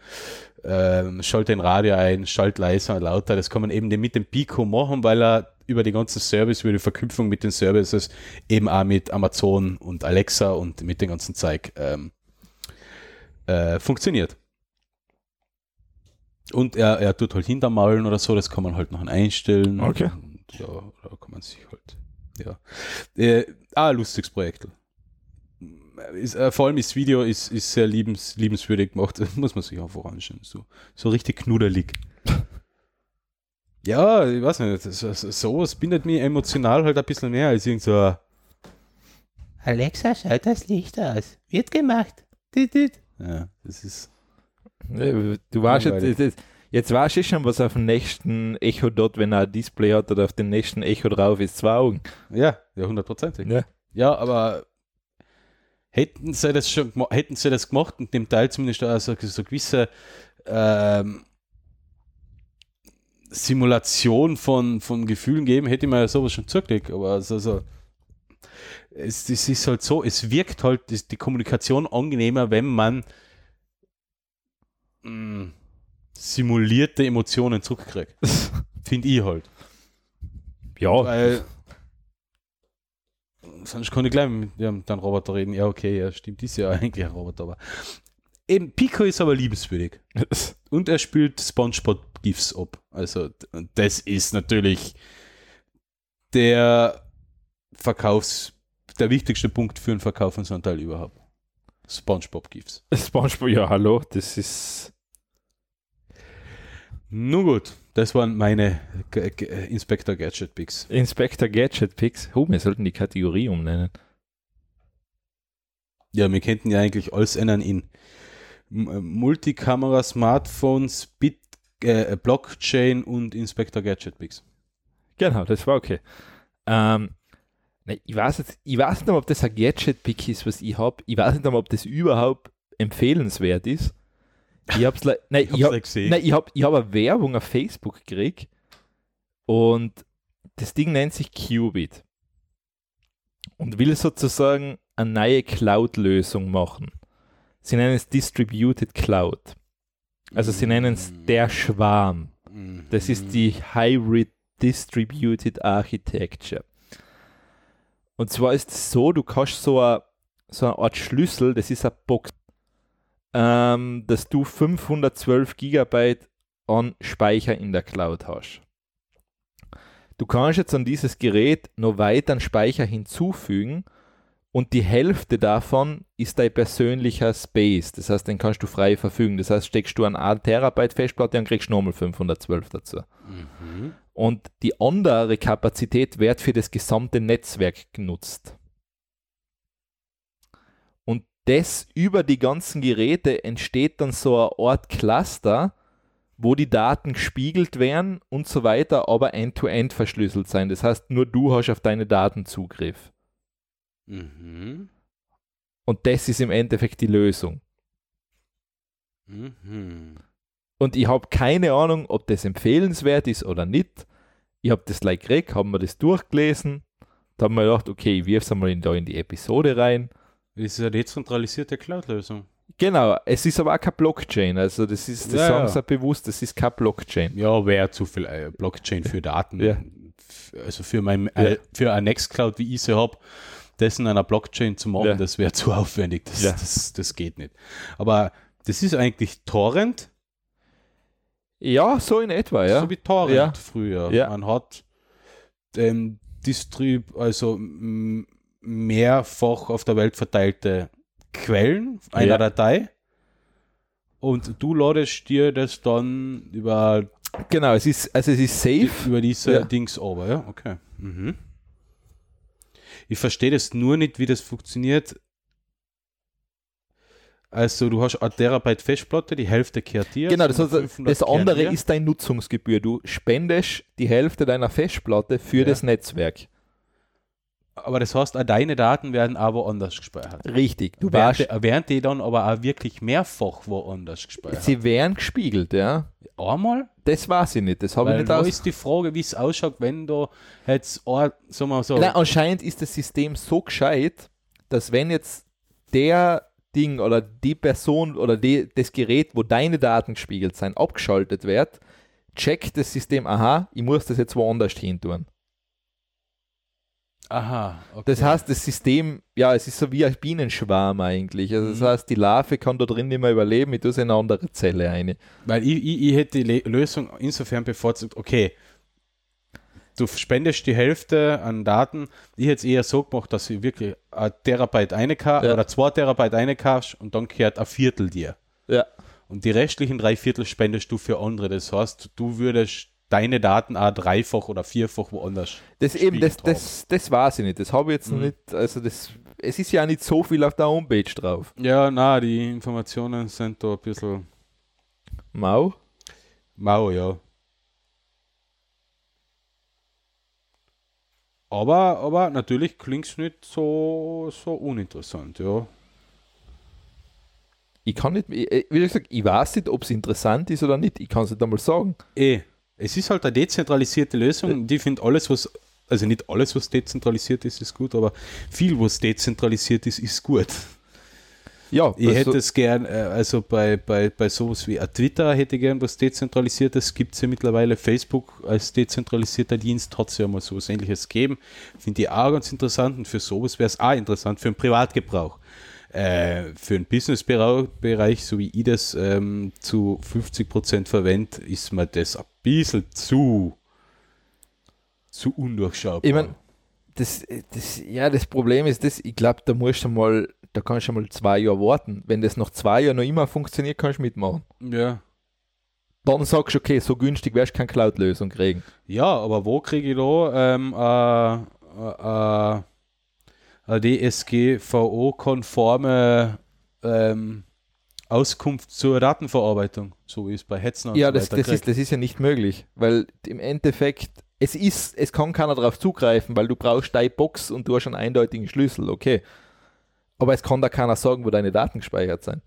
ähm, schalte den Radio ein, schalt leiser und lauter. Das kann man eben mit dem Pico machen, weil er über die ganzen Service, über die Verknüpfung mit den Services eben auch mit Amazon und Alexa und mit dem ganzen Zeug ähm, äh, funktioniert. Und er, er tut halt hintermaulen oder so, das kann man halt noch einstellen. Okay. Und, ja, da kann man sich halt, ja. Äh, ah, lustiges Projekt ist, äh, vor allem das Video ist, ist sehr liebens, liebenswürdig gemacht. Das muss man sich einfach anschauen. So, so richtig knuddelig. ja, ich weiß nicht. Das, das, sowas bindet mich emotional halt ein bisschen mehr als irgend so Alexa, schaut das Licht aus. Wird gemacht. Düt, düt. ja, das ist. Du weißt jetzt, jetzt, jetzt weißt du schon, was auf dem nächsten Echo dort, wenn er ein Display hat oder auf dem nächsten Echo drauf ist, zwei Augen. Ja, ja, hundertprozentig. Ja. Ja, aber hätten sie das schon hätten sie das gemacht und dem Teil zumindest also so gewisse ähm, Simulation von, von Gefühlen geben, hätte ich mir sowas schon zugelegt. Aber also, so, es, es ist halt so, es wirkt halt ist die Kommunikation angenehmer, wenn man mh, simulierte Emotionen zurückkriegt. Finde ich halt. Ja, Weil sonst kann ich gleich mit dem dann Roboter reden. Ja, okay, ja, stimmt, ist ja eigentlich ein Roboter, aber eben Pico ist aber liebenswürdig. Und er spielt SpongeBob GIFs ab. Also, das ist natürlich der Verkaufs, der wichtigste Punkt für einen Verkauf von so einem Teil überhaupt. SpongeBob GIFs. SpongeBob, ja, hallo, das ist. Nun gut, das waren meine G G Inspector Gadget Picks. Inspector Gadget Picks. Oh, wir sollten die Kategorie umnennen. Ja, wir könnten ja eigentlich alles ändern in äh, Multikamera, Smartphones, Bit, äh, Blockchain und Inspector Gadget Picks. Genau, das war okay. Ähm, ne, ich, weiß jetzt, ich weiß nicht, ob das ein Gadget-Pick ist, was ich habe. Ich weiß nicht, ob das überhaupt empfehlenswert ist. Ich hab's le- nein, ich hab, gesehen. nein, ich habe ich hab eine Werbung auf Facebook gekriegt und das Ding nennt sich Qubit und will sozusagen eine neue Cloud-Lösung machen. Sie nennen es Distributed Cloud. Also sie nennen es der Schwarm. Das ist die Hybrid Distributed Architecture. Und zwar ist es so, du kannst so, a, so eine Art Schlüssel, das ist eine Box, ähm, dass du 512 Gigabyte an Speicher in der Cloud hast. Du kannst jetzt an dieses Gerät noch weiteren Speicher hinzufügen und die Hälfte davon ist dein persönlicher Space. Das heißt, den kannst du frei verfügen. Das heißt, steckst du an 1 Terabyte Festplatte und kriegst nochmal 512 dazu. Mhm. Und die andere Kapazität wird für das gesamte Netzwerk genutzt. Das über die ganzen Geräte entsteht dann so eine Art Cluster, wo die Daten gespiegelt werden und so weiter, aber end-to-end verschlüsselt sein. Das heißt, nur du hast auf deine Daten Zugriff. Mhm. Und das ist im Endeffekt die Lösung. Mhm. Und ich habe keine Ahnung, ob das empfehlenswert ist oder nicht. Ich habe das like gekriegt, habe mir das durchgelesen. Da habe mir gedacht, okay, ich wirf es einmal in, da in die Episode rein. Ist eine dezentralisierte Cloud-Lösung. Genau, es ist aber auch kein Blockchain. Also das ist, das Ja, sagen ja. sie auch bewusst, das ist kein Blockchain. Ja, wäre zu viel äh, Blockchain für Daten. Ja. Also für mein äh, für eine Nextcloud, wie ich sie habe, das in einer Blockchain zu machen, Ja. das wäre zu aufwendig. Das, Ja. das, das geht nicht. Aber das ist eigentlich Torrent, Ja, so in etwa, ja. so wie Torrent Ja. früher. Ja. Man hat ähm, Distrib, also m- mehrfach auf der Welt verteilte Quellen einer Ja. Datei. Und du ladest dir das dann über Genau, es ist, also es ist safe. über diese Ja. Dings aber, ja, okay. Mhm. Ich verstehe das nur nicht, wie das funktioniert. Also du hast ein Terabyte Festplatte, die Hälfte kehrt dir. Genau, das, 500 das andere ist deine Nutzungsgebühr. Du spendest die Hälfte deiner Festplatte für Ja. das Netzwerk. Aber das heißt, auch deine Daten werden aber woanders gespeichert. Richtig. Du Während warst, die, während die dann aber auch wirklich mehrfach woanders gespeichert. sie werden gespiegelt, ja. Einmal? Das weiß ich nicht. Das habe ich nicht da ist die Frage, wie es ausschaut, wenn du jetzt, sagen wir mal so, Nein, anscheinend ist das System so gescheit, dass wenn jetzt der Ding oder die Person oder die, das Gerät, wo deine Daten gespiegelt sind, abgeschaltet wird, checkt das System, aha, ich muss das jetzt woanders hin tun. Aha, okay. Das heißt, das System, ja, es ist so wie ein Bienenschwarm eigentlich. Also das Mhm. heißt, die Larve kann da drin nicht mehr überleben, ich tue sie in eine andere Zelle rein. Weil ich, ich, ich hätte die Lösung insofern bevorzugt, okay, du spendest die Hälfte an Daten. Ich hätte es eher so gemacht, dass ich wirklich ein Terabyte eine K Ja. oder zwei Terabyte eine K und dann kehrt ein Viertel dir. Ja. Und die restlichen drei Viertel spendest du für andere. Das heißt, du würdest deine Daten auch dreifach oder vierfach woanders. Das eben, das, das, das weiß ich nicht. Das habe ich jetzt noch Mhm. nicht, also das, es ist ja nicht so viel auf der Homepage drauf. Ja, na, die Informationen sind da ein bisschen Mau? mau, ja. Aber, aber natürlich klingt es nicht so, so uninteressant, ja. Ich kann nicht, ich- wie gesagt, ich weiß nicht, ob es interessant ist oder nicht. Ich kann es nicht einmal sagen. Eh, es ist halt eine dezentralisierte Lösung und ich finde alles, was also nicht alles, was dezentralisiert ist, ist gut, aber viel, was dezentralisiert ist, ist gut. Ja, Ich also- hätte es gern, äh, also bei, bei, bei sowas wie äh, Twitter hätte ich gern was Dezentralisiertes, gibt es ja mittlerweile. Facebook als dezentralisierter Dienst hat es ja mal sowas ähnliches gegeben. Finde ich auch ganz interessant und für sowas wäre es auch interessant, für den Privatgebrauch. Äh, für den Businessbereich, so wie ich das ähm, zu 50% verwende, ist mir das ein bisschen zu, zu undurchschaubar. Ich meine, das, das, ja, das Problem ist das, ich glaube, da musst du mal, da kannst du mal zwei Jahre warten. Wenn das nach zwei Jahren noch immer funktioniert, kannst du mitmachen. ja. Dann sagst du, okay, so günstig wirst du keine Cloud-Lösung kriegen. Ja, aber wo kriege ich da ähm, äh, äh, eine DSGVO-konforme ähm, Auskunft zur Datenverarbeitung, so wie es bei Hetzen und ja, so das, weiter das, ist, das ist ja nicht möglich, weil im Endeffekt, es ist, es kann keiner darauf zugreifen, weil du brauchst deine Box und du hast einen eindeutigen Schlüssel, okay. Aber es kann da keiner sagen, wo deine Daten gespeichert sind.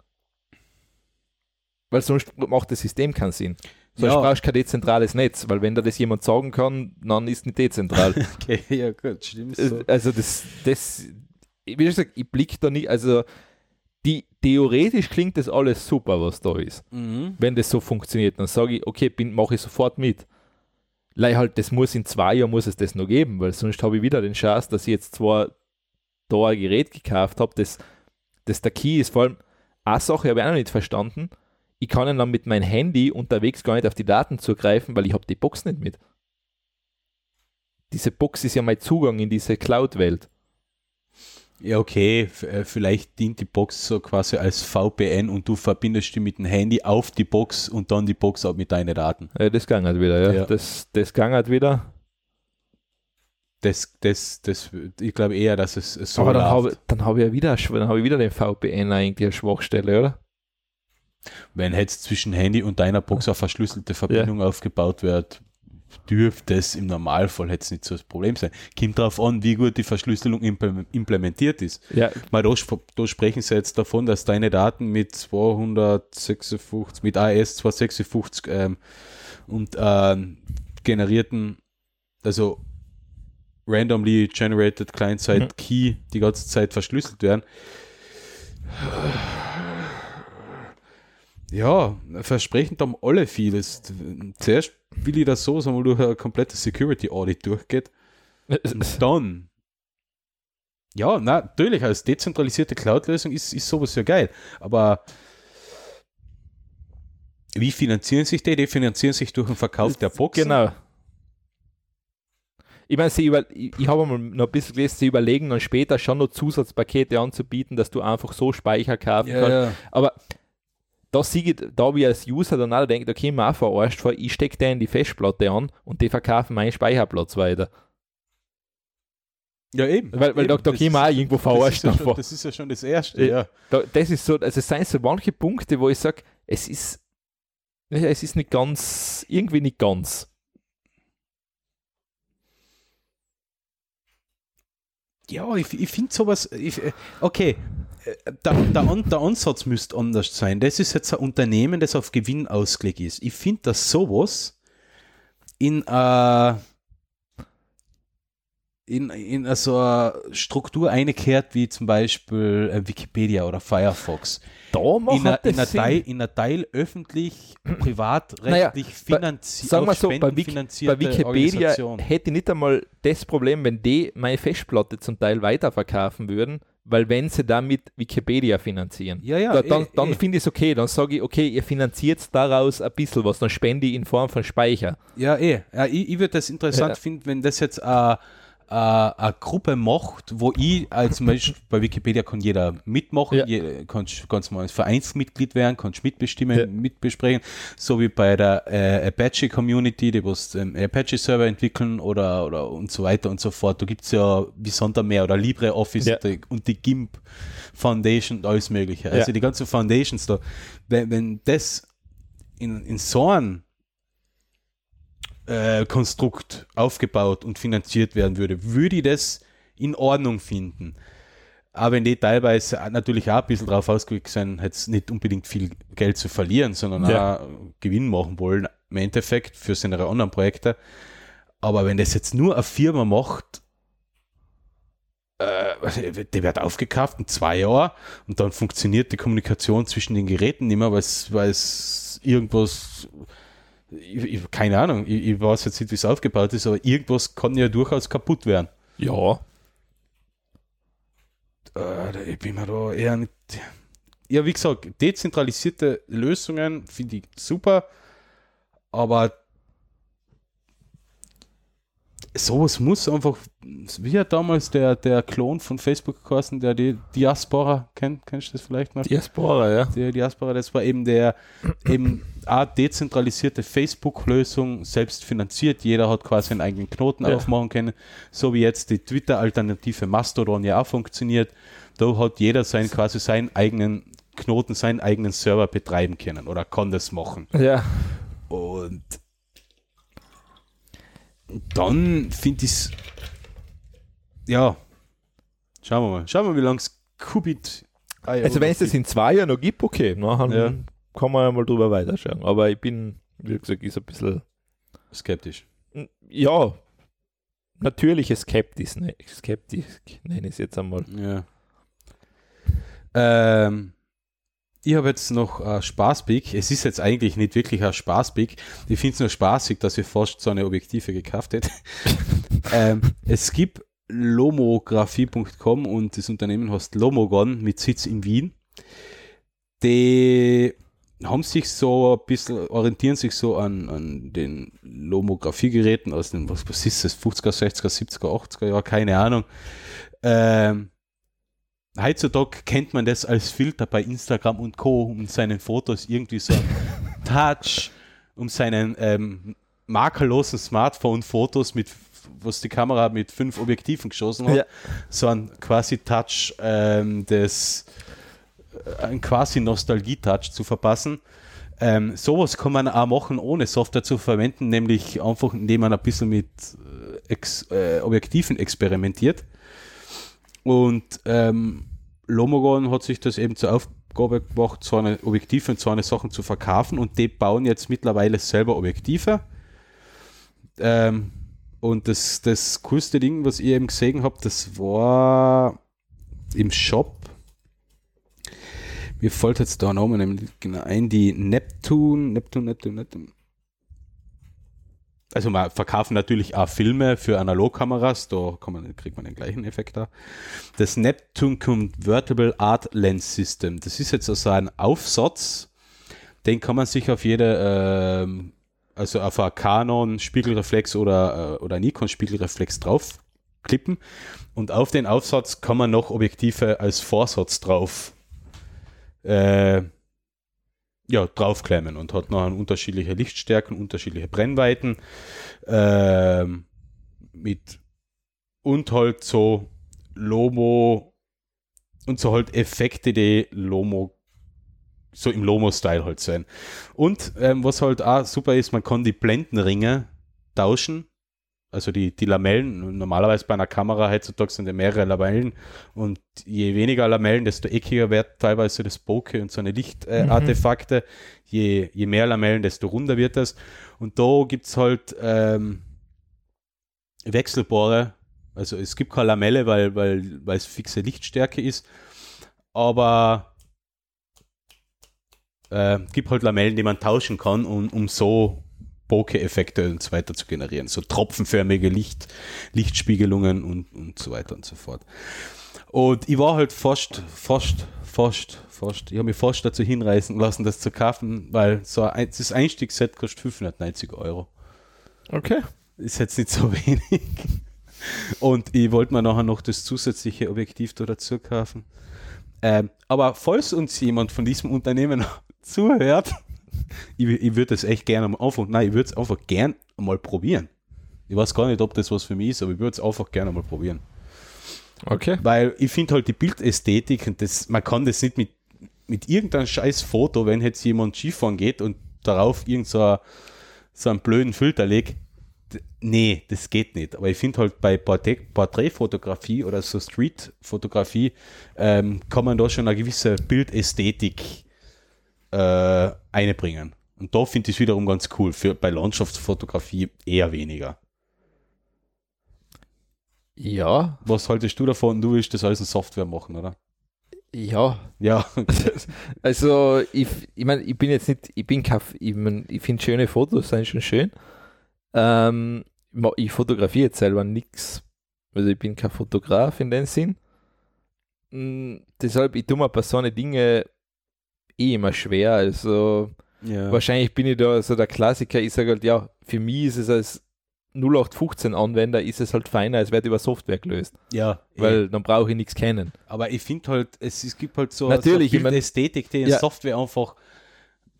Weil sonst macht das System keinen Sinn. Sonst Ja. brauchst du kein dezentrales Netz, weil wenn da das jemand sagen kann, dann ist nicht dezentral. Okay, ja gut, stimmt so. Also das, das, wie gesagt, ich blick da nicht, also die, theoretisch klingt das alles super, was da ist. Mhm. Wenn das so funktioniert, dann sage ich, okay, mache ich sofort mit. Leih halt, das muss in zwei Jahren muss es das noch geben, weil sonst habe ich wieder den Chance, dass ich jetzt zwar da ein Gerät gekauft habe, das, das der Key ist. Vor allem, eine Sache habe ich auch noch nicht verstanden. Ich kann ja dann mit meinem Handy unterwegs gar nicht auf die Daten zugreifen, weil ich habe die Box nicht mit. Diese Box ist ja mein Zugang in diese Cloud-Welt. Ja, okay, äh, vielleicht dient die Box so quasi als VPN und du verbindest die mit dem Handy auf die Box und dann die Box auch mit deinen Daten. Ja, das ging halt wieder, ja. Ja. Das, das ging halt wieder. Das, das, das, ich glaube eher, dass es so Aber dann habe dann hab ich ja wieder, dann habe ich wieder den VPN eigentlich eine Schwachstelle, oder? Wenn jetzt zwischen Handy und deiner Box eine verschlüsselte Verbindung aufgebaut wird, dürfte es im Normalfall jetzt nicht so das Problem sein. Kommt darauf an, wie gut die Verschlüsselung imple- implementiert ist. Ja, Mal da, da sprechen sie jetzt davon, dass deine Daten mit 256, mit AES 256 ähm, und ähm, generierten, also randomly generated client-side Mhm. Key die ganze Zeit verschlüsselt werden. Ja, versprechen haben alle vieles. Zuerst will ich das so, sagen wir, durch ein komplettes Security Audit durchgeht. Und dann. Ja, na, natürlich, als dezentralisierte Cloud-Lösung ist, ist sowas ja geil. Aber wie finanzieren sich die? Die finanzieren sich durch den Verkauf der Boxen. Genau. Ich meine, sie über, ich, ich habe mal noch ein bisschen gelesen, sie überlegen dann später schon noch Zusatzpakete anzubieten, dass du einfach so Speicher kaufen kannst. Ja, ja. Aber da sehe ich, da wie als User dann auch denkt, okay, mal verarscht, weil ich stecke den in die Festplatte an und die verkaufen meinen Speicherplatz weiter. ja, eben. Weil, weil da, eben. da Das gehen wir auch irgendwo das ist, verarscht ja schon, das ist ja schon das Erste. Ja. Da, das ist so, also es sind so manche Punkte, wo ich sage, es ist, es ist nicht ganz, irgendwie nicht ganz. Ja, ich, ich finde sowas, ich, äh, okay, der, der, der Ansatz müsste anders sein. Das ist jetzt ein Unternehmen, das auf Gewinn ausgelegt ist. Ich finde, dass sowas in, äh, in, in so eine Struktur eingekehrt, wie zum Beispiel äh, Wikipedia oder Firefox. Da In das Sinn. Teil, in einer Teil öffentlich, privatrechtlich Naja, finanziert. Sagen wir so, bei, Wik bei Wikipedia hätte ich nicht einmal das Problem, wenn die meine Festplatte zum Teil weiterverkaufen würden, weil wenn sie damit Wikipedia finanzieren. Ja, ja, da, dann eh, dann eh. finde ich es okay, dann sage ich, okay, ihr finanziert daraus ein bisschen was, dann spende ich in Form von Speicher. Ja, eh. Ja, ich ich würde das interessant finden, wenn das jetzt äh, äh, eine Gruppe macht, wo ich als Mensch, bei Wikipedia kann jeder mitmachen, Ja. je, kannst ganz mal als Vereinsmitglied werden, kannst mitbestimmen, Ja. mitbesprechen, so wie bei der äh, Apache Community, die was ähm, Apache-Server entwickeln oder, oder und so weiter und so fort. Da gibt es ja wie Sonder mehr oder LibreOffice Ja. die, und die GIMP Foundation und alles mögliche. Also die ganzen Foundations da, wenn, wenn das in, in so einem äh, Konstrukt aufgebaut und finanziert werden würde, würde ich das in Ordnung finden. Aber wenn die teilweise natürlich auch ein bisschen drauf ausgelegt sind, jetzt nicht unbedingt viel Geld zu verlieren, sondern Ja. auch Gewinn machen wollen, im Endeffekt für seine anderen Projekte. Aber wenn das jetzt nur eine Firma macht, äh, die wird aufgekauft in zwei Jahren und dann funktioniert die Kommunikation zwischen den Geräten nicht mehr, weil es, weil es irgendwas, ich, ich, keine Ahnung, ich, ich weiß jetzt nicht, wie es aufgebaut ist, aber irgendwas kann ja durchaus kaputt werden. Ja. Äh, ich bin mir da eher nicht. Ja, wie gesagt, dezentralisierte Lösungen finde ich super, aber sowas muss einfach, wie hat damals der, der Klon von Facebook geheißen, der die Diaspora, kennt, kennst du das vielleicht noch? Diaspora, ja. Der Diaspora, das war eben der eben eine dezentralisierte Facebook-Lösung, selbst finanziert. Jeder hat quasi einen eigenen Knoten Ja. aufmachen können, so wie jetzt die Twitter-Alternative Mastodon ja auch funktioniert. Da hat jeder sein, quasi seinen eigenen Knoten, seinen eigenen Server betreiben können oder kann das machen. Ja. Und dann finde ich es, ja, schauen wir mal. Schauen wir mal, wie lange es Qubit. ah Also wenn es das in zwei Jahren noch gibt, okay, dann Ja. kann man ja mal drüber weiterschauen. Aber ich bin, wie gesagt, ist ein bisschen, skeptisch. ja, natürliche Skeptis, ne, Skeptik nenne ich es jetzt einmal. Ja. Ähm, ich habe jetzt noch äh, Spaßpick. Es ist jetzt eigentlich nicht wirklich ein Spaßpick. Ich finde es nur spaßig, dass ich fast so eine Objektive gekauft hätte. ähm, es gibt lomografie.com und das Unternehmen heißt Lomogon mit Sitz in Wien. Die haben sich so ein bisschen, orientieren sich so an, an den Lomografiegeräten aus den, was, was ist das, 50er, 60er, 70er, 80er Jahre, keine Ahnung. Ähm, heutzutage kennt man das als Filter bei Instagram und Co. um seinen Fotos irgendwie so Touch, um seinen ähm, makellosen Smartphone-Fotos mit was die Kamera mit fünf Objektiven geschossen hat, Ja. so ein quasi Touch ähm, des äh, ein quasi Nostalgie-Touch zu verpassen. Ähm, sowas kann man auch machen, ohne Software zu verwenden, nämlich einfach, indem man ein bisschen mit äh, ex, äh, Objektiven experimentiert. Und ähm, Lomogon hat sich das eben zur Aufgabe gemacht, so eine Objektive und so eine Sachen zu verkaufen und die bauen jetzt mittlerweile selber Objektive. Ähm, und das, das coolste Ding, was ich eben gesehen habe, das war im Shop. Mir fällt jetzt Name nämlich genau ein, die Neptune, Neptune, Neptune, Neptune. Also man verkaufen natürlich auch Filme für Analogkameras, da man, kriegt man den gleichen Effekt da. Das Neptune Convertible Art Lens System, das ist jetzt also ein Aufsatz, den kann man sich auf jede, ähm, also auf ein Canon Spiegelreflex oder, äh, oder Nikon Spiegelreflex drauf klippen und auf den Aufsatz kann man noch Objektive als Vorsatz drauf äh, ja, draufklemmen und hat noch unterschiedliche Lichtstärken, unterschiedliche Brennweiten ähm, mit und halt so Lomo und so halt Effekte, die Lomo so im Lomo-Style halt sein. Und ähm, was halt auch super ist, man kann die Blendenringe tauschen. Also die, die Lamellen, normalerweise bei einer Kamera heutzutage sind ja mehrere Lamellen und je weniger Lamellen, desto eckiger wird teilweise das Bokeh und so eine Lichtartefakte. Äh, Artefakte. je, je mehr Lamellen, desto runder wird das. Und da gibt es halt ähm, wechselbare, also es gibt keine Lamelle, weil, weil, weil es fixe Lichtstärke ist, aber äh, gibt halt Lamellen, die man tauschen kann, um, um so Bokeh-Effekte und so weiter zu generieren. So tropfenförmige Licht, Lichtspiegelungen und, und so weiter und so fort. Und ich war halt fast, fast, fast, fast, ich habe mich fast dazu hinreißen lassen, das zu kaufen, weil so ein, das Einstiegsset kostet 590 Euro. Okay. Ist jetzt nicht so wenig. Und ich wollte mir nachher noch das zusätzliche Objektiv da dazu kaufen. Ähm, aber falls uns jemand von diesem Unternehmen zuhört, ich, ich würde es echt gerne mal einfach, nein, ich würde es einfach gern mal probieren. Ich weiß gar nicht, ob das was für mich ist, aber ich würde es einfach gerne mal probieren. Okay. Weil ich finde halt die Bildästhetik und das, man kann das nicht mit, mit irgendeinem scheiß Foto, wenn jetzt jemand Skifahren geht und darauf irgend so, ein- so einen blöden Filter legt, nee, das geht nicht. Aber ich finde halt bei Porträt- Porträtfotografie oder so Streetfotografie ähm, kann man da schon eine gewisse Bildästhetik äh, einbringen. Und da finde ich es wiederum ganz cool. Für, bei Landschaftsfotografie eher weniger. Ja, Was haltest du davon? Du willst das alles in Software machen, oder? ja. Ja. Also ich, ich meine, ich bin jetzt nicht, ich bin kein, ich, mein, ich finde schöne Fotos sind schon schön. Ähm, ich fotografiere jetzt selber nichts. Also ich bin kein Fotograf in dem Sinn. Mm, deshalb, ich tue mir eine Dinge eh immer schwer. Also ja. wahrscheinlich bin ich da so der Klassiker. Ich sage halt, ja, für mich ist es als 0815 Anwender ist es halt feiner, als wird über Software gelöst. ja. Weil dann brauche ich nichts kennen. Aber ich finde halt, es, es gibt halt so, Natürlich, so ich mein- Ästhetik, die in Ja. Software einfach,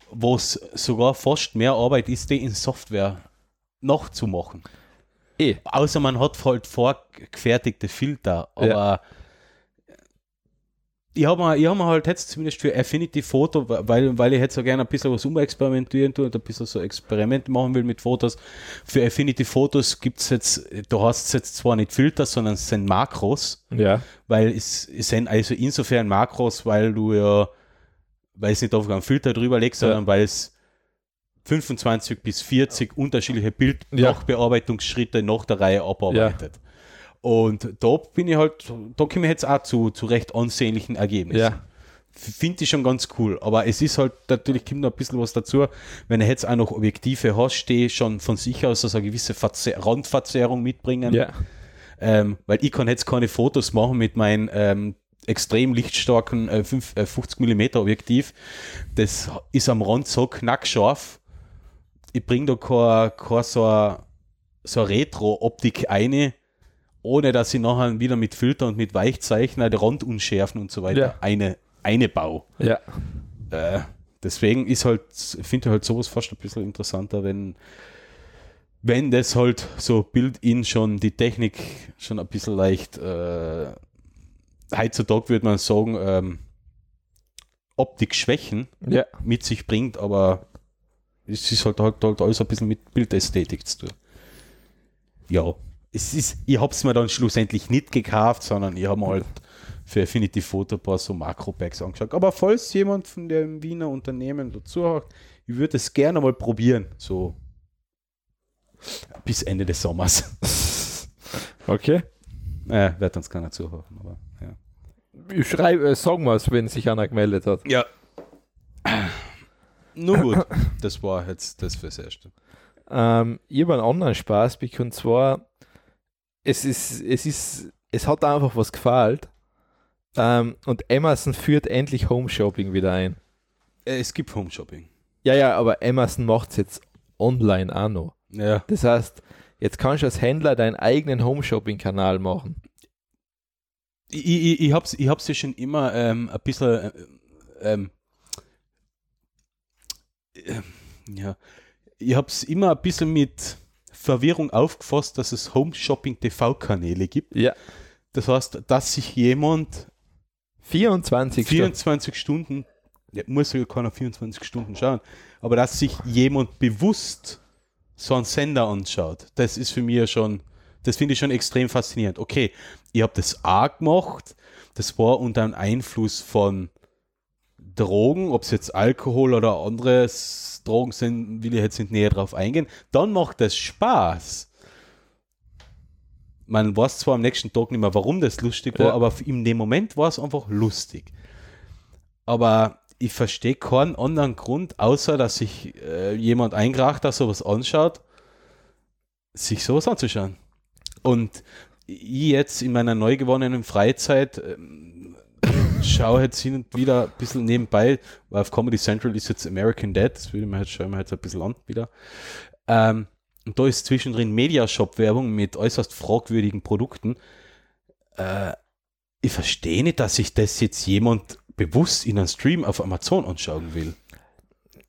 wo es sogar fast mehr Arbeit ist, die in Software nachzumachen. Eh. Außer man hat halt vorgefertigte Filter. Aber Ja. Ich habe mir, ich hab mir halt jetzt zumindest für Affinity Photo, weil, weil ich jetzt so gerne ein bisschen was umexperimentieren tue und ein bisschen so Experimente machen will mit Fotos. Für Affinity Fotos gibt es jetzt, du hast jetzt zwar nicht Filter, sondern es sind Makros Ja. weil es, es sind also insofern Makros, weil du ja, weil es nicht auf einen Filter drüber legst, Ja. sondern weil es 25 bis 40 unterschiedliche Ja. Bildnachbearbeitungsschritte nach der Reihe abarbeitet. Und da bin ich halt, da komme ich jetzt auch zu, zu recht ansehnlichen Ergebnissen. Ja. Finde ich schon ganz cool. Aber es ist halt, natürlich kommt noch ein bisschen was dazu, wenn du jetzt auch noch Objektive hast, die schon von sich aus also eine gewisse Verze Randverzerrung mitbringen. Ja. Ähm, weil ich kann jetzt keine Fotos machen mit meinem ähm, extrem lichtstarken äh, fünf- äh, 50 mm Objektiv. Das ist am Rand so knackscharf. Ich bringe da keine, keine so so Retro-Optik eine, ohne dass ich nachher wieder mit Filter und mit Weichzeichner Randunschärfen und so weiter Ja. eine, eine baue. Ja. Äh, deswegen ist halt, finde ich halt sowas fast ein bisschen interessanter, wenn, wenn das halt so Build-in schon die Technik schon ein bisschen leicht, äh, heutzutage würde man sagen, ähm, Optik-Schwächen Ja. mit sich bringt, aber es ist halt, halt, halt alles ein bisschen mit Bildästhetik zu tun. Ja, es ist, ich habe es mir dann schlussendlich nicht gekauft, sondern ich habe mir halt für Affinity Photo ein paar so Makro-Packs angeschaut. Aber falls jemand von dem Wiener Unternehmen dazu hat, ich würde es gerne mal probieren, so bis Ende des Sommers. Okay. äh, wird uns keiner zuhören, aber ja. Ich schreibe, äh, sagen wir es, wenn sich einer gemeldet hat. Ja. Nun gut, das war jetzt das fürs Erste. Ähm, ich habe einen anderen Spaß bekommen, und zwar, es ist, es ist, es hat einfach was gefällt. Ähm, und Amazon führt endlich Home Shopping wieder ein. Äh, Es gibt Home Shopping. Ja, ja, aber Amazon macht es jetzt online auch noch. Ja. Das heißt, jetzt kannst du als Händler deinen eigenen Home Shopping Kanal machen. Ich, ich, ich hab's, ich hab's ja schon immer ähm, ein bisschen äh, ähm, ähm, ja, ich hab's immer ein bisschen mit Verwirrung aufgefasst, dass es Home Shopping TV-Kanäle gibt. Ja. Das heißt, dass sich jemand 24 Stunden. 24 Stunden, ja, muss ja keiner 24 Stunden schauen, aber dass sich jemand bewusst so einen Sender anschaut, das ist für mich ja schon, das finde ich schon extrem faszinierend. Okay, ich habe das auch gemacht, das war unter dem Einfluss von Drogen, ob es jetzt Alkohol oder andere Drogen sind, will ich jetzt nicht näher drauf eingehen. Dann macht das Spaß. Man weiß zwar am nächsten Tag nicht mehr, warum das lustig war, Ja. aber in dem Moment war es einfach lustig. Aber ich verstehe keinen anderen Grund, außer dass sich äh, jemand eingracht, der sowas anschaut, sich sowas anzuschauen. Und ich jetzt in meiner neu gewonnenen Freizeit ähm, schaue jetzt hin und wieder ein bisschen nebenbei, weil auf Comedy Central ist jetzt American Dad, das würde ich mir jetzt, schaue ich mir jetzt ein bisschen an wieder. Ähm, und da ist zwischendrin Mediashop-Werbung mit äußerst fragwürdigen Produkten. Äh, ich verstehe nicht, dass sich das jetzt jemand bewusst in einem Stream auf Amazon anschauen will.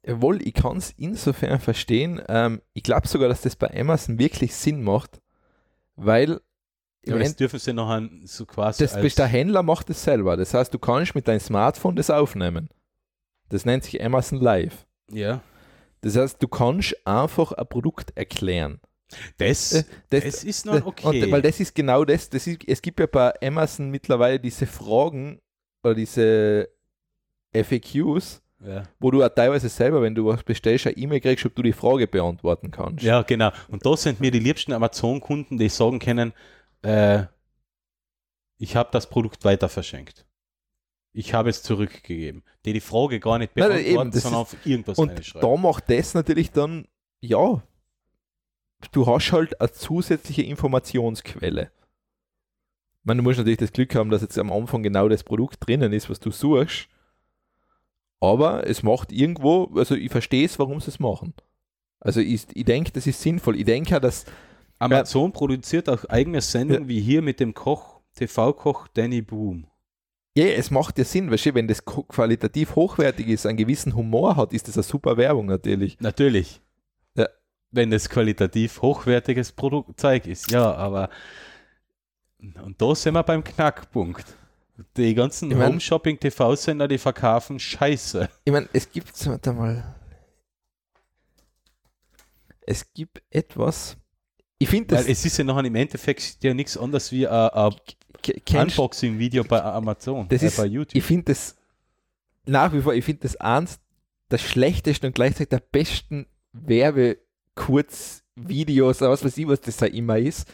Jawohl, ich kann es insofern verstehen. Ähm, ich glaube sogar, dass das bei Amazon wirklich Sinn macht, weil Aber das dürfen sie nachher so quasi das, der Händler macht es selber. Das heißt, du kannst mit deinem Smartphone das aufnehmen. Das nennt sich Amazon Live. ja, Das heißt, du kannst einfach ein Produkt erklären. das, Äh, Das, das ist noch okay. Und, weil das ist genau das, das ist, es gibt ja bei Amazon mittlerweile diese Fragen oder diese FAQs, ja. wo du auch teilweise selber, wenn du was bestellst, eine E-Mail kriegst, ob du die Frage beantworten kannst. ja, genau. Und da sind mir die liebsten Amazon-Kunden, die sagen können, äh, ich habe das Produkt weiter verschenkt. Ich habe es zurückgegeben. Die die Frage gar nicht Nein, beantworten, eben, sondern auf irgendwas Und da macht das natürlich dann, ja, du hast halt eine zusätzliche Informationsquelle. Ich meine, du musst natürlich das Glück haben, dass jetzt am Anfang genau das Produkt drinnen ist, was du suchst. Aber es macht irgendwo, also ich verstehe es, warum sie es machen. Also ich, ich denke, das ist sinnvoll. Ich denke auch, dass Amazon produziert auch eigene Sendungen, wie hier mit dem Koch, TV-Koch Danny Boom. Ja, es macht ja Sinn, weißt du, wenn das qualitativ hochwertig ist, einen gewissen Humor hat, ist das eine super Werbung natürlich. Natürlich. Ja. Wenn es qualitativ hochwertiges Produkt Zeug ist, ja, aber und da sind wir beim Knackpunkt. Die ganzen Ich mein- Home-Shopping-TV-Sender, die verkaufen Scheiße. Ich meine, es gibt, warte mal, es gibt etwas, ich finde Weil das, es ist ja noch im Endeffekt ja nichts anderes wie ein, Unboxing-Video bei Amazon, Das äh, ist- bei YouTube. ich finde das nach wie vor, ich finde das eins der schlechtesten und gleichzeitig der besten Werbekurzvideos, oder was weiß ich, was das da immer ist.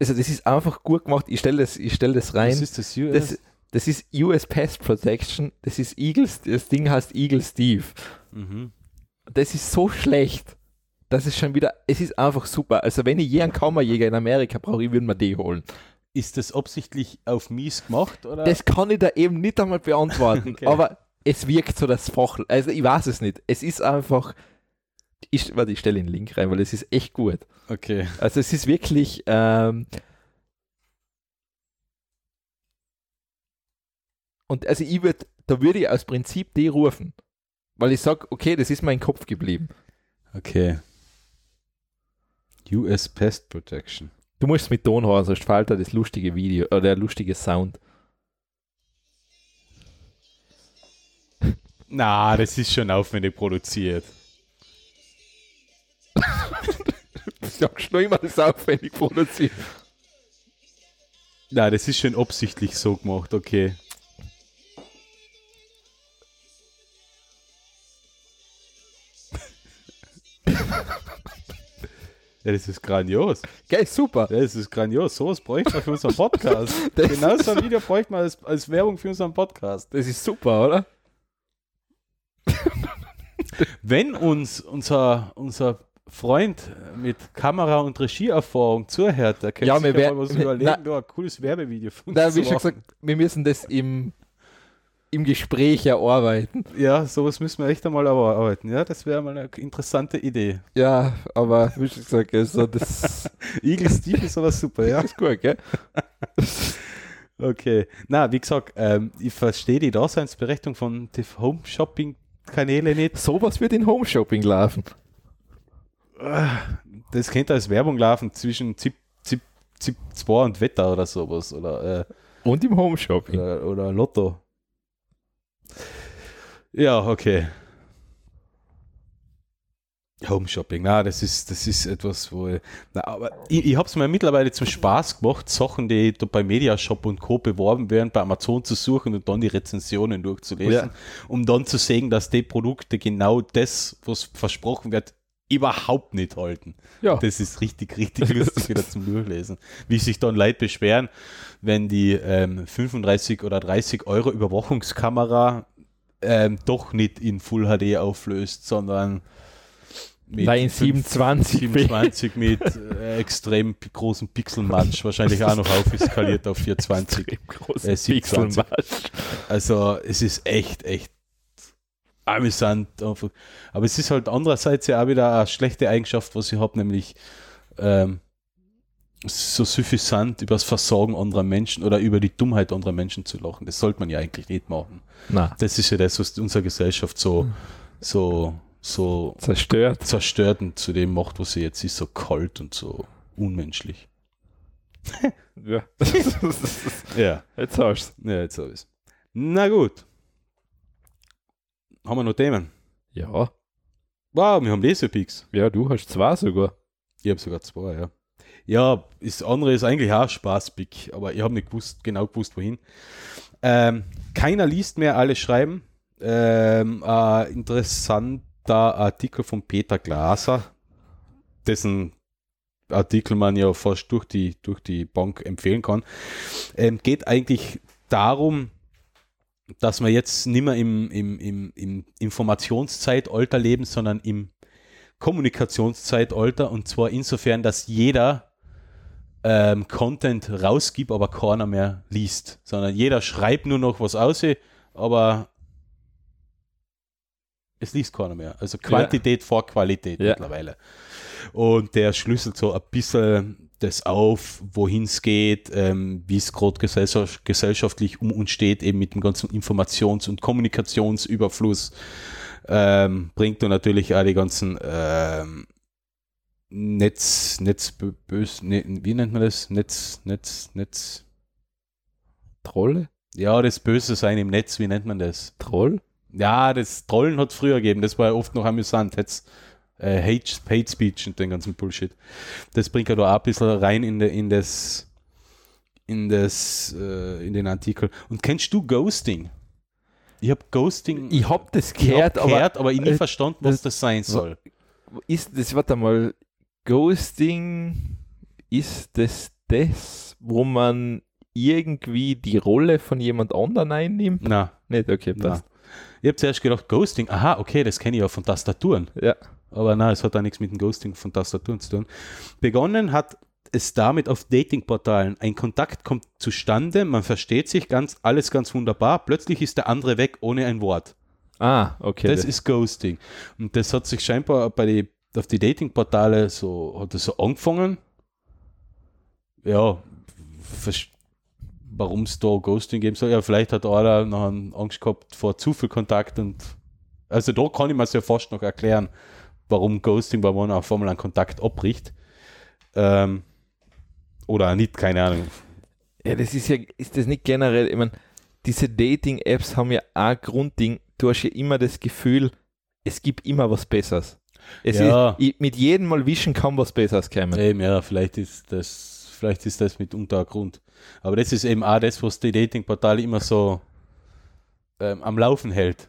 Also das ist einfach gut gemacht. Ich stelle das, ich stell das rein. Was ist das? US? das, das ist US Pest Protection. Das ist Eagle, das Ding heißt Eagle Steve. mhm. Das ist so schlecht. Das ist schon wieder, es ist einfach super. Also wenn ich je einen Kammerjäger in Amerika brauche, ich würde mir die holen. Ist das absichtlich auf mies gemacht? Oder? Das kann ich da eben nicht einmal beantworten, Okay. aber es wirkt so das Fach. Also ich weiß es nicht. Es ist einfach. Ich, warte, ich stelle den Link rein, weil es ist echt gut. okay. Also es ist wirklich. Ähm, und also ich würde, da würde ich aus Prinzip die rufen. Weil ich sage, okay, das ist mein Kopf geblieben. Okay. US Pest Protection. Du musst es mit Ton hören, sonst fällt da das lustige Video oder der lustige Sound. Na, das ist schon aufwendig produziert. Ich sag schon immer, das ist aufwendig produziert. Na, das ist schon absichtlich so gemacht, okay. Ja, das ist grandios. Geil, super. Ja, das ist grandios. Sowas bräuchte man für unseren Podcast. Genau so ein Video bräuchte man als, als Werbung für unseren Podcast. Das ist super, oder? Wenn uns unser, unser Freund mit Kamera- und Regieerfahrung zuhört, der könnte Ja, ja wär- mal was überlegen, na- da ein cooles Werbevideo von uns Da, zu wie schon gesagt, wir müssen das im, im Gespräch erarbeiten. Ja, sowas müssen wir echt einmal arbeiten. Ja, das wäre mal eine interessante Idee. Ja, aber wie schon gesagt, also das Eagle Steve ist aber super, ja. ist gut, gell? Okay. Na, wie gesagt, ähm, ich verstehe die Daseinsberechtigung von den Home-Shopping-Kanälen nicht. Sowas wird in Home Shopping laufen. Das könnte als Werbung laufen zwischen ZIP, ZIP, ZIP 2 und Wetter oder sowas. Oder, äh, Und im Home Shopping. oder, oder Lotto. Ja, okay. Home Shopping, na, das ist, das ist etwas, wo ich, na, aber ich, ich habe es mir mittlerweile zum Spaß gemacht, Sachen, die bei Mediashop und Co. beworben werden, bei Amazon zu suchen und dann die Rezensionen durchzulesen, Ja. um dann zu sehen, dass die Produkte genau das, was versprochen wird, überhaupt nicht halten. Ja. Das ist richtig, richtig lustig wieder zum Durchlesen. Wie sich dann Leute beschweren, wenn die ähm, 35 oder 30 Euro Überwachungskamera ähm, doch nicht in Full HD auflöst, sondern mit Nein, in fünf- 27 27 mit äh, extrem großen Pixelmatch, wahrscheinlich auch noch aufskaliert auf 420. großen Äh, 27. Pixelmatch. Also es ist echt, echt amüsant. einfach. Aber es ist halt andererseits ja auch wieder eine schlechte Eigenschaft, was ich habe, nämlich ähm, so suffisant über das Versorgen anderer Menschen oder über die Dummheit anderer Menschen zu lachen. Das sollte man ja eigentlich nicht machen. Na, Das ist ja das, was unsere Gesellschaft so, so, so zerstört. zerstört und zu dem macht, was sie jetzt ist, so kalt und so unmenschlich. Ja. Ja. Jetzt hast du Ja, jetzt habe ich Na gut. Haben wir noch Themen? Ja. Wow, wir haben Lesepeaks. Ja, du hast zwei sogar. Ich habe sogar zwei, ja. Ja, das andere ist eigentlich auch Spaßpick, aber ich habe nicht gewusst, genau gewusst, wohin. Ähm, keiner liest mehr alle schreiben. Ähm, ein interessanter Artikel von Peter Glaser, dessen Artikel man ja fast durch die, durch die Bank empfehlen kann, ähm, geht eigentlich darum, dass wir jetzt nicht mehr im, im, im, im Informationszeitalter leben, sondern im Kommunikationszeitalter und zwar insofern, dass jeder ähm, Content rausgibt, aber keiner mehr liest, sondern jeder schreibt nur noch was aus, aber es liest keiner mehr. Also Quantität ja. vor Qualität ja. mittlerweile. Und der schlüsselt so ein bisschen das auf, wohin es geht, ähm, wie es gerade gesellschaft, gesellschaftlich um uns steht, eben mit dem ganzen Informations- und Kommunikationsüberfluss. Ähm, bringt dann natürlich auch die ganzen ähm, Netz, Netz, bös, ne, wie nennt man das? Netz, Netz, Netz. Trolle? Ja, das Böse sein im Netz, wie nennt man das? Troll? Ja, das Trollen hat es früher gegeben, das war ja oft noch amüsant. Jetzt äh, Hate, Hate Speech und den ganzen Bullshit. Das bringt ja da auch ein bisschen rein in, de, in das in das äh, in den Artikel. Und kennst du Ghosting? Ich habe Ghosting. Ich habe das gehört, hab gehört aber, aber ich nie äh, verstanden, was das, sein soll. Ist das, warte mal, Ghosting, ist das das, wo man irgendwie die Rolle von jemand anderem einnimmt? Na. Nicht, okay, passt. Na. Ich habe zuerst gedacht, Ghosting, aha, okay, das kenne ich ja von Tastaturen. Ja. Aber nein, es hat auch nichts mit dem Ghosting von Tastaturen zu tun. Begonnen hat es damit auf Datingportalen. Ein Kontakt kommt zustande, man versteht sich ganz, alles ganz wunderbar. Plötzlich ist der andere weg ohne ein Wort. Ah, okay. Das, ist Ghosting. Und das hat sich scheinbar bei die, auf die Datingportale so, hat es so angefangen. Ja, warum es da Ghosting geben soll. Ja, vielleicht hat einer noch Angst gehabt vor zu viel Kontakt und also da kann ich mir es ja fast noch erklären, warum Ghosting bei man auf einmal einen Kontakt abbricht. Ähm, oder nicht, keine Ahnung. Ja, das ist ja, ist das nicht generell, ich meine, diese Dating-Apps haben ja ein Grundding, du hast ja immer das Gefühl, es gibt immer was Besseres. Es ja. ist, mit jedem Mal wischen kann was Besseres kommen. Eben, ja, vielleicht ist das, vielleicht ist das mitunter ein Grund. Aber das ist eben auch das, was die Dating-Portale immer so ähm, am Laufen hält.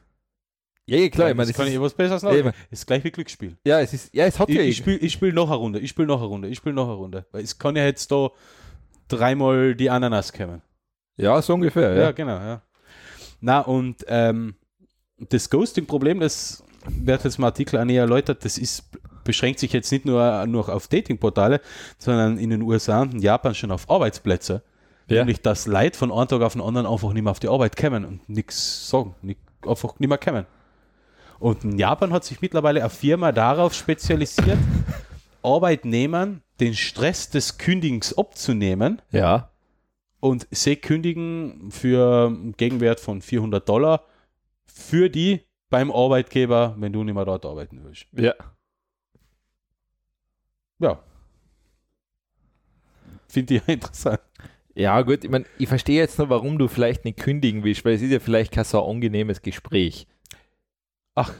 Ja, ja klar, ich meine, das kann ich was Besseres noch. Eben. ist gleich wie Glücksspiel. Ja, es ist, ja, es hat ich, ja. Ich spiele ich spiel noch eine Runde, ich spiele noch eine Runde, ich spiele noch eine Runde. Weil es kann ja jetzt da dreimal die Ananas kommen. Ja, so ungefähr, ja. Ja, genau, ja. Na, und ähm, das Ghosting-Problem, das wird jetzt im Artikel auch näher erläutert, das ist, beschränkt sich jetzt nicht nur, nur auf Datingportale, sondern in den USA und in Japan schon auf Arbeitsplätze. Ja. Nämlich, dass Leute von einem Tag auf den anderen einfach nicht mehr auf die Arbeit kommen und nichts sagen, nicht, einfach nicht mehr kommen. Und in Japan hat sich mittlerweile eine Firma darauf spezialisiert, Arbeitnehmern den Stress des Kündigens abzunehmen. Ja. Und sie kündigen für einen Gegenwert von 400 Dollar für die beim Arbeitgeber, wenn du nicht mehr dort arbeiten willst. Ja. Ja. Finde ich interessant. Ja, gut, ich, mein, ich verstehe jetzt noch, warum du vielleicht nicht kündigen willst, weil es ist ja vielleicht kein so angenehmes Gespräch. Ach.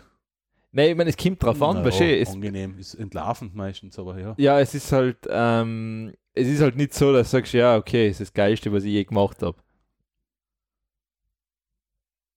Nein, ich meine, es kommt drauf an, naja, es, angenehm, ist entlarvend meistens, aber ja. Ja, es ist halt, ähm, es ist halt nicht so, dass du sagst, ja, okay, es ist das Geilste, was ich je gemacht habe.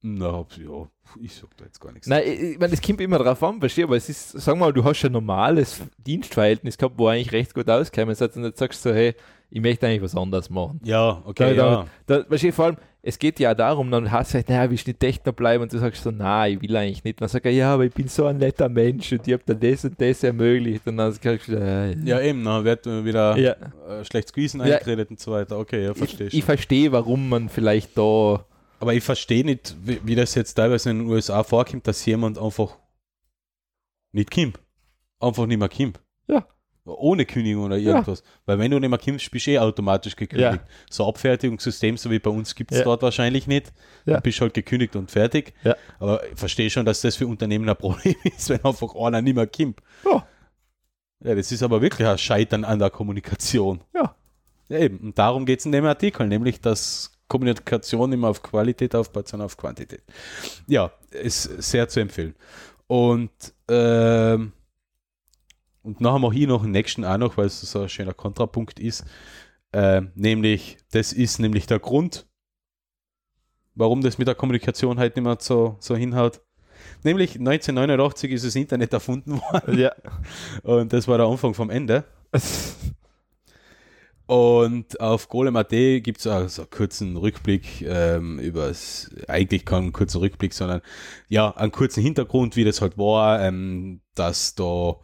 Na, ja, ich sag da jetzt gar nichts. Nein, ich, ich meine, es kommt immer drauf an, verstehe, aber es ist, sag mal, du hast ein normales Dienstverhältnis gehabt, wo eigentlich recht gut auskäme, und jetzt sagst du so, hey, ich möchte eigentlich was anderes machen. Ja, okay, da, ja. Da, da, vor allem, es geht ja darum, dann hast du halt, naja, willst du nicht Techno bleiben? Und du sagst so, nein, ich will eigentlich nicht. Und dann sagt er, ja, aber ich bin so ein netter Mensch und ich habe dann das und das ermöglicht. Und dann sagst du, äh, ja, eben, dann wird wieder ja. äh, schlechtes Gewissen ja. eingeredet und so weiter. Okay, ja, verstehe ich. Ich verstehe, warum man vielleicht da. Aber ich verstehe nicht, wie, wie, das jetzt teilweise in den USA vorkommt, dass jemand einfach nicht kommt. Einfach nicht mehr kommt. Ohne Kündigung oder irgendwas. Ja. Weil wenn du nicht mehr kommst, bist du eh automatisch gekündigt. Ja. So Abfertigungssystem, so wie bei uns, gibt es ja. dort wahrscheinlich nicht. Ja. Du bist halt gekündigt und fertig. Ja. Aber ich verstehe schon, dass das für Unternehmen ein Problem ist, wenn einfach einer nicht mehr kommt. Ja. Ja, das ist aber wirklich ein Scheitern an der Kommunikation. Ja. Ja, eben. Und darum geht es in dem Artikel, nämlich, dass Kommunikation immer auf Qualität aufbaut, sondern auf Quantität. Ja, ist sehr zu empfehlen. Und ähm, und nachher mache ich noch den nächsten auch noch, weil es so ein schöner Kontrapunkt ist. Äh, nämlich, das ist nämlich der Grund, warum das mit der Kommunikation halt nicht mehr so, so hinhaut. Nämlich 1989 ist das Internet erfunden worden. Ja. Und das war der Anfang vom Ende. Und auf Golem.at gibt es auch so einen kurzen Rückblick ähm, über eigentlich kein kurzer Rückblick, sondern ja, einen kurzen Hintergrund, wie das halt war, ähm, dass da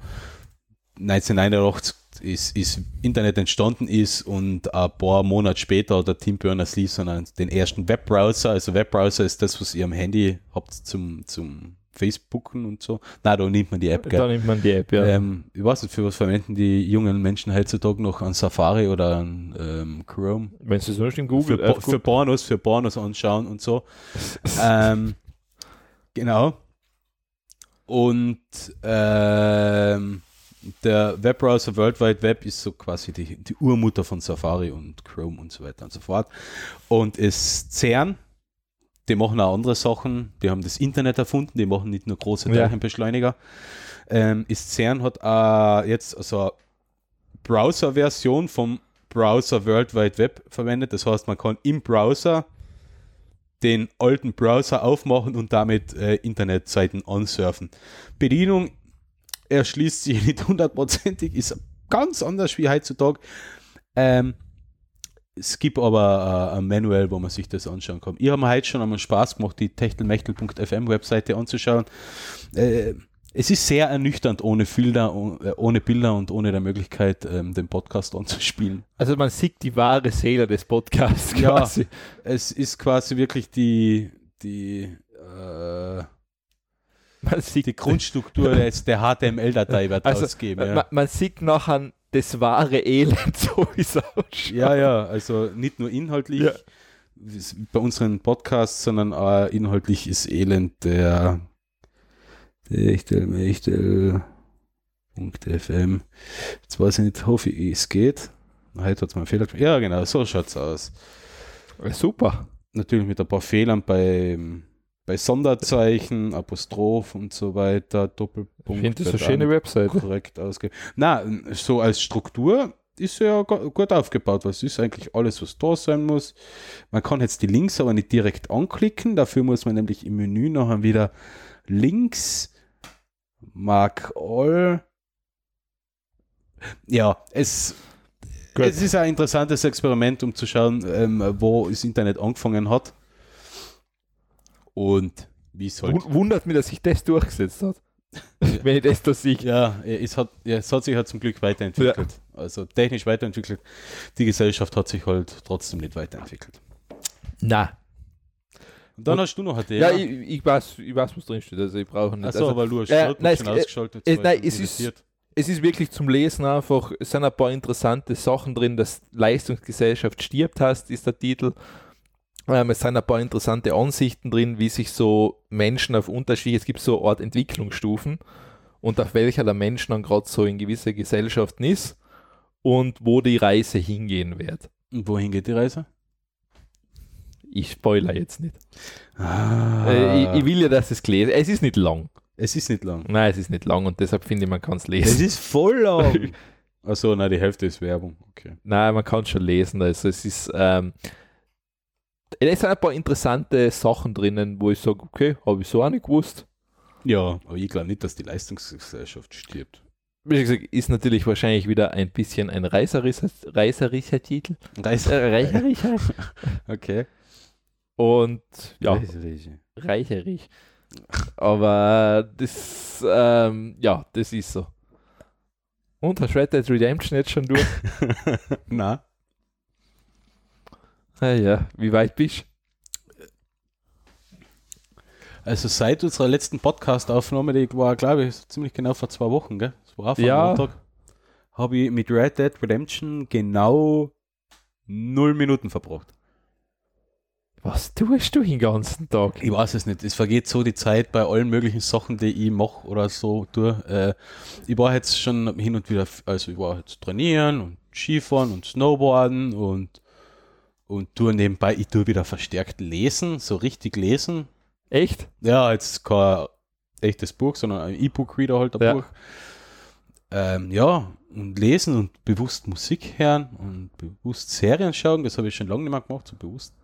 1989 ist, ist Internet entstanden ist und ein paar Monate später hat der Tim Berners-Lee sondern den ersten Webbrowser, also Webbrowser ist das, was ihr am Handy habt zum, zum Facebooken und so. Na, da nimmt man die App, gell? Da nimmt man die App, ja. Ähm, ich weiß nicht, für was verwenden die jungen Menschen heutzutage noch an Safari oder an ähm, Chrome? Wenn sie sonst in Für, Google, Bo äh, für Pornos, für Pornos anschauen und so. ähm, genau. Und ähm, der Webbrowser World Wide Web ist so quasi die, die Urmutter von Safari und Chrome und so weiter und so fort. Und ist CERN, die machen auch andere Sachen, die haben das Internet erfunden, die machen nicht nur große Ja. Teilchenbeschleuniger. Ähm, ist CERN hat äh, jetzt also eine Browser-Version vom Browser World Wide Web verwendet. Das heißt, man kann im Browser den alten Browser aufmachen und damit äh, Internetseiten ansurfen. Bedienung erschließt sich nicht hundertprozentig, ist ganz anders wie heutzutage. Ähm, es gibt aber äh, ein Manual, wo man sich das anschauen kann. Ich habe mir heute schon einmal Spaß gemacht, die techtelmechtel.fm Webseite anzuschauen. Äh, es ist sehr ernüchternd ohne Bilder, oh- äh, ohne Bilder und ohne der Möglichkeit, ähm, den Podcast anzuspielen. also man sieht die wahre Seele des Podcasts Ja. quasi. Es ist quasi wirklich die, die, äh, Man sieht, die Grundstruktur des, der HTML-Datei wird Also, ausgeben. Ja. man, man sieht nachher das wahre Elend, so wie es ausschaut. ja, ja, also nicht nur inhaltlich Ja. bei unseren Podcasts, sondern auch inhaltlich ist Elend der Echtel.fm. Jetzt weiß ich nicht, hoffe ich, es geht. Heute hat es mal einen Fehler gemacht. Ja, genau, so schaut es aus. Super. Natürlich mit ein paar Fehlern bei, bei Sonderzeichen, Apostroph und so weiter, Ich Doppelpunkt. finde das eine schöne Website. korrekt ausgegeben. Na, so als Struktur ist ja gu- gut aufgebaut. Was ist eigentlich alles, was da sein muss? Man kann jetzt die Links aber nicht direkt anklicken. Dafür muss man nämlich im Menü nachher wieder links Mark All. Ja, es, es ist ein interessantes Experiment, um zu schauen, ähm, wo das Internet angefangen hat. Und wie es halt. Wun- Wundert mich, dass sich das durchgesetzt hat. Wenn ich das da sehe. Ja, es hat, ja, es hat sich halt zum Glück weiterentwickelt. Also technisch weiterentwickelt. Die Gesellschaft hat sich halt trotzdem nicht weiterentwickelt. Na. Und dann Und- hast du noch ein Ja, Thema. ich, ich, weiß, ich weiß, was drin steht. Also ich brauche nicht. Achso, also, weil du hast äh, nein, schon es- ausgeschaltet. äh, nein, es ist- es ist wirklich zum Lesen einfach, es sind ein paar interessante Sachen drin, dass Leistungsgesellschaft stirbt hast, ist der Titel. Ähm, es sind ein paar interessante Ansichten drin, wie sich so Menschen auf unterschiedliche, es gibt so eine Art Entwicklungsstufen und auf welcher der Menschen dann gerade so in gewisser Gesellschaften ist und wo die Reise hingehen wird. Und wohin geht die Reise? Ich spoiler jetzt nicht. Ah, Äh, ich, ich will ja, dass es gelesen Es ist nicht lang. es ist nicht lang. Nein, es ist nicht lang und deshalb finde ich, man kann es Es lesen. ist voll lang. Achso, na, die Hälfte ist Werbung. Okay. Nein, man kann es schon lesen. Also es ist, ähm, es sind ein paar interessante Sachen drinnen, wo ich sage, okay, habe ich so auch nicht gewusst. Ja, aber ich glaube nicht, dass die Leistungsgesellschaft stirbt. Wie gesagt, ist natürlich wahrscheinlich wieder ein bisschen ein reißerischer, reißerischer Titel. Reise. Äh, reißerischer. Okay. Und ja, Reise. reicherig. Aber das, ähm, ja, das ist so. Und hast Red Dead Redemption jetzt schon durch? Na, ah, ja, wie weit bist also seit unserer letzten Podcast-Aufnahme, die war, glaube ich, ziemlich genau vor zwei Wochen, gell? Das war auch am Ja. Montag. Habe ich mit Red Dead Redemption genau null Minuten verbracht. Was tust du den ganzen Tag? Ich weiß es nicht. Es vergeht so die Zeit bei allen möglichen Sachen, die ich mache oder so durch. Äh, ich war jetzt schon hin und wieder, also ich war jetzt trainieren und Skifahren und Snowboarden und und tue nebenbei, ich tue wieder verstärkt lesen, so richtig lesen. Echt? Ja, jetzt kein echtes Buch, sondern ein E-Book-Reader halt ein Ja. Buch. Ähm, ja, und lesen und bewusst Musik hören und bewusst Serien schauen, das habe ich schon lange nicht mehr gemacht, so bewusst.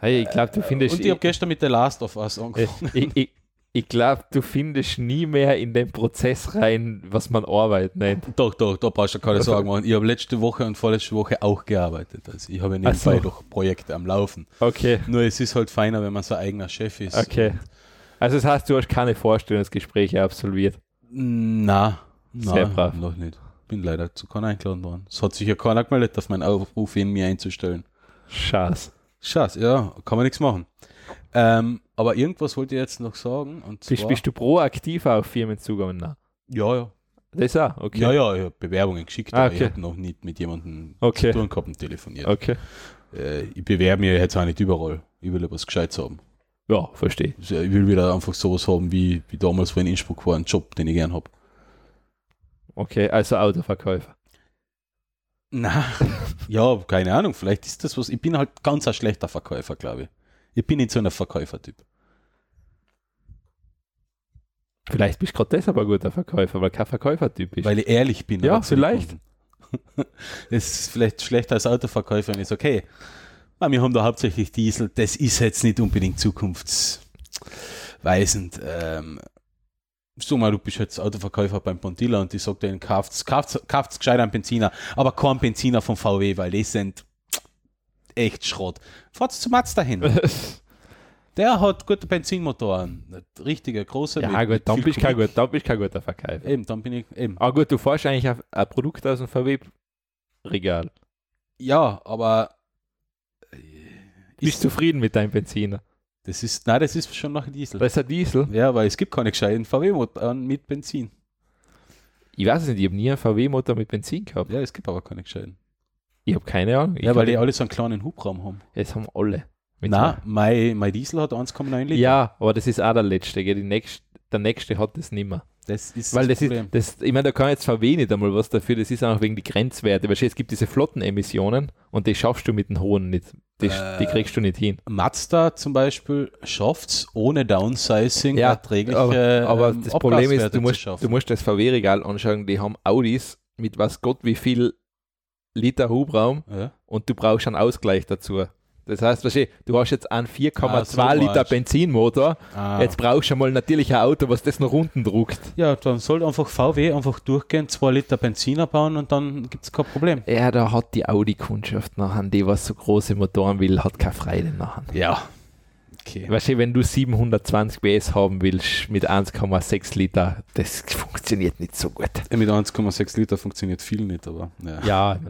Hey, ich glaube, du findest. und ich habe gestern mit The Last of Us äh, angefangen. ich, ich, Ich glaube, du findest nie mehr in den Prozess rein, was man Arbeit nennt. Doch, doch, da brauchst du keine Sorgen machen. Ich habe letzte Woche und vorletzte Woche auch gearbeitet. Also ich habe nebenbei so. doch Projekte am Laufen. Okay, Nur es ist halt feiner, wenn man sein eigener Chef ist. okay. Also das heißt, du hast keine Vorstellungsgespräche absolviert. Na, na Sehr brav. noch nicht. Bin leider zu keiner eingeladen worden. Es hat sich ja keiner gemeldet, auf meinen Aufruf hin, mir einzustellen. Scheiß. Scheiße, ja, kann man nichts machen. Ähm, aber irgendwas wollte ich jetzt noch sagen. Und Bist, zwar, bist du proaktiv auf Firmenzugang? Nein. ja, ja. Das auch, okay. Ja, ja, ich habe Bewerbungen geschickt, Ah, aber ich okay. habe noch nicht mit jemandem Okay. zu tun gehabt und telefoniert. Okay. Äh, ich bewerbe mich jetzt auch nicht überall. Ich will ja was Gescheites haben. Ja, verstehe. Ich will wieder einfach sowas haben, wie, wie damals, wo in Innsbruck war, einen Job, den ich gern habe. Okay, also Autoverkäufer. Na, ja, keine Ahnung. Vielleicht ist das was. Ich bin halt ganz ein schlechter Verkäufer, glaube ich. Ich bin nicht so ein Verkäufertyp. Vielleicht bist du gerade deshalb ein guter Verkäufer, weil kein Verkäufertyp bist. Weil ich ehrlich bin. Ja, aber vielleicht. Das ist vielleicht schlechter als Autoverkäufer, ich sage, okay, ah, wir haben da hauptsächlich Diesel, das ist jetzt nicht unbedingt zukunftsweisend. Ähm, so mal, du bist jetzt Autoverkäufer beim Pontilla und ich sage denen, kauft's, kauft's, kauft's gescheit einen Benziner, aber kein Benziner von VW, weil die sind echt Schrott. Fahrt's zu Mazda hin. Der hat gute Benzinmotoren, richtige, große. ja, mit- gut, dann bist kein, gut, dann bist kein guter Verkäufer. Eben, dann bin ich, eben. Aber gut, du fährst eigentlich auf ein Produkt aus dem VW-Regal. Ja, aber äh, Bist du zufrieden mit deinem Benziner? das ist, nein, das ist schon noch ein Diesel. Das ist ein Diesel. Ja, weil es gibt keine gescheiten VW-Motoren mit Benzin. Ich weiß es nicht, ich habe nie einen VW-Motor mit Benzin gehabt. Ja, es gibt aber keine gescheiten. Ich habe keine Ahnung. Ich Ja, weil die alle so einen kleinen Hubraum haben. Jetzt haben alle. Nein, mein, mein Diesel hat 1,9 Liter. Ja, aber das ist auch der letzte. Gell? Die nächste, der nächste hat das nicht mehr. das ist Weil das das Problem. ist, das, ich meine, da kann jetzt VW nicht einmal was dafür, das ist auch wegen die Grenzwerte. Du, es gibt diese Flottenemissionen und die schaffst du mit den hohen nicht. Die, die Äh, kriegst du nicht hin. Mazda zum Beispiel schafft es ohne Downsizing Ja, erträgliche aber, aber ähm, das Problem ist, du musst, du musst das VW-Regal anschauen, die haben Audis mit was Gott wie viel Liter Hubraum ja. und du brauchst einen Ausgleich dazu. Das heißt, du, hast jetzt einen 4,2 Ah, so Liter. Benzinmotor, Ah. jetzt brauchst du mal natürlich ein Auto, was das nach unten druckt. ja, dann soll einfach VW einfach durchgehen, 2 Liter Benziner bauen und dann gibt es kein Problem. Ja, da hat die Audi-Kundschaft nachher, die was so große Motoren will, hat keine Freude nachher. Ja. Okay. Weißt du, wenn du 720 PS haben willst mit 1,6 Liter, das funktioniert nicht so gut. Mit 1,6 Liter funktioniert viel nicht, aber ja. Ja,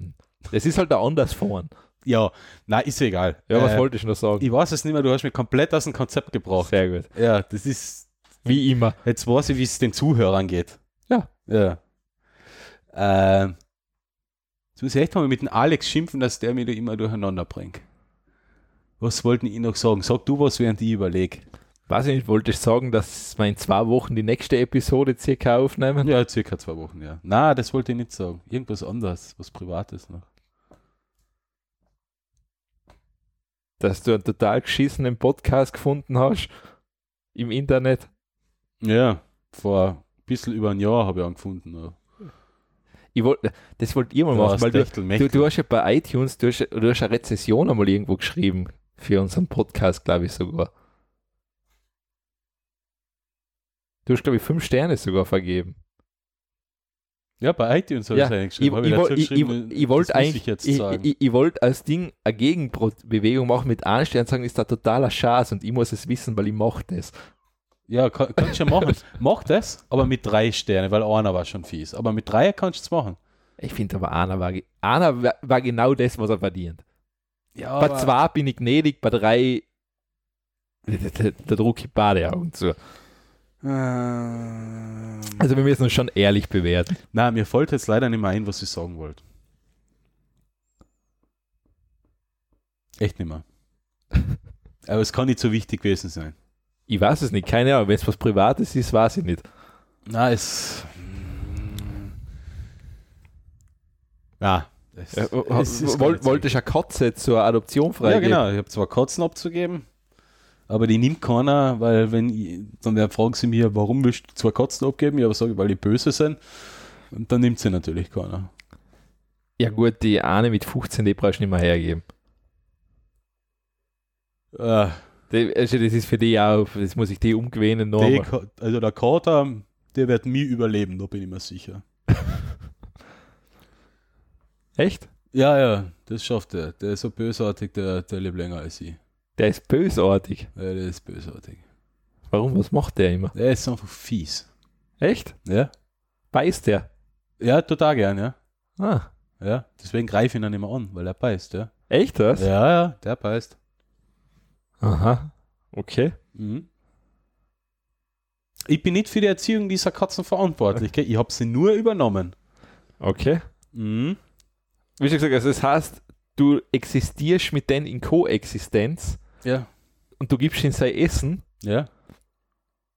das ist halt ein anders fahren. Ja, nein, ist egal. Ja, was Äh, wollte ich noch sagen? Ich weiß es nicht mehr, du hast mich komplett aus dem Konzept gebracht. Sehr gut. Ja, das ist, Wie immer. jetzt weiß ich, wie es den Zuhörern geht. Ja. Ja. Ähm, jetzt muss ich echt mal mit dem Alex schimpfen, dass der mich da immer durcheinander bringt. Was wollten ich noch sagen? Sag du was, während ich überlege. Weiß ich nicht, wollte ich sagen, dass wir in zwei Wochen die nächste Episode circa aufnehmen? Ja, circa zwei Wochen, ja. Na, das wollte ich nicht sagen. Irgendwas anderes, was Privates noch. Dass du einen total geschissenen Podcast gefunden hast im Internet. Ja, vor ein bisschen über ein Jahr habe ich angefunden. Ja. Ich wollt, das wollte ich mal Da machen, weil du du, du hast ja bei iTunes, du hast, du hast eine Rezession einmal irgendwo geschrieben für unseren Podcast, glaube ich sogar. Du hast, glaube ich, fünf Sterne sogar vergeben. Ja, bei iTunes habe Ja, ich es Ich, eingeschrieben. Ich, ich, ich, wollte eigentlich, ich jetzt ich, wollte als Ding eine Gegenbewegung machen mit einem Stern sagen, ist da totaler Schatz und ich muss es wissen, weil ich mache das. Ja, kann, kannst du ja machen. Mach das, aber mit drei Sternen, weil einer war schon fies. Aber mit drei kannst du es machen. Ich finde aber einer war, einer war genau das, was er verdient. Ja, bei zwei bin ich gnädig, bei drei da, da, da drucke ich Badeaugen zu. Ähm, Also wir müssen uns schon ehrlich bewerten. na, mir fällt jetzt leider nicht mehr ein, was ich sagen wollte. Echt nicht mehr. Aber es kann nicht so wichtig gewesen sein. Ich weiß es nicht, keine Ahnung. Wenn es was Privates ist, weiß ich nicht. Na, es. Ja. Es, Äh, es ist Woll, nicht so wollte ich eine Katze zur Adoption Ja, freigeben? genau. Ich habe zwar Katzen abzugeben, aber die nimmt keiner, weil wenn ich, dann werden- fragen sie mir, warum willst du zwei Katzen abgeben? Ja, aber sage weil die böse sind. Und dann nimmt sie natürlich keiner. Ja gut, die eine mit 15, die brauchst du nicht mehr hergeben. Das Die- Also das ist für die auch, das muss ich die umgewöhnen also der Kater, der wird nie überleben, da bin ich mir sicher. Echt? Ja, ja, das schafft er. Der ist so bösartig, der, der lebt länger als ich. Der ist bösartig. Ja, der ist bösartig. Warum? Was macht der immer? Der ist einfach fies. Echt? Ja? Beißt der? Ja, total gern, ja. Ah, Ja, deswegen greife ich ihn dann immer an, weil er beißt, ja. echt das? Ja, ja, der beißt. Aha. Okay. Mhm. Ich bin nicht für die Erziehung dieser Katzen verantwortlich, gell? ich habe sie nur übernommen. Okay. Mhm. Wie schon gesagt, also das heißt, du existierst mit denen in Koexistenz Ja. und du gibst ihnen sein Essen Ja.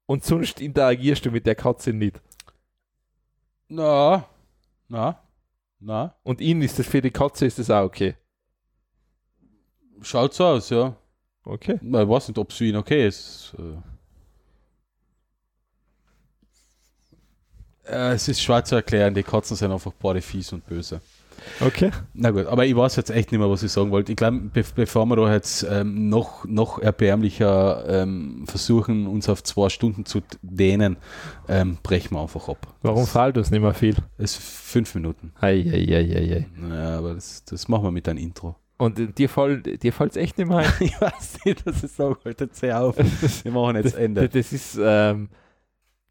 und sonst interagierst du mit der Katze nicht. Na, na, na. Und ihnen ist das für die Katze ist das auch okay. Schaut so aus, ja. Okay. Na, Ich weiß nicht, ob es für ihn okay ist. Äh, äh, es ist schwer zu erklären, die Katzen sind einfach beide fies und böse. Okay. Na gut, aber ich weiß jetzt echt nicht mehr, was ich sagen wollte. Ich glaube, be bevor wir da jetzt ähm, noch, noch erbärmlicher ähm, versuchen, uns auf zwei Stunden zu dehnen, ähm, brechen wir einfach ab. Warum fällt uns nicht mehr viel? Es ist fünf Minuten. Ei, ei, ei, ei, ei. Ja, aber das, das machen wir mit einem Intro. Und dir fällt dir fällt's echt nicht mehr ein? ich weiß nicht, was ich sagen wollte. Hör auf. Wir machen jetzt Ende. Das ist, ähm,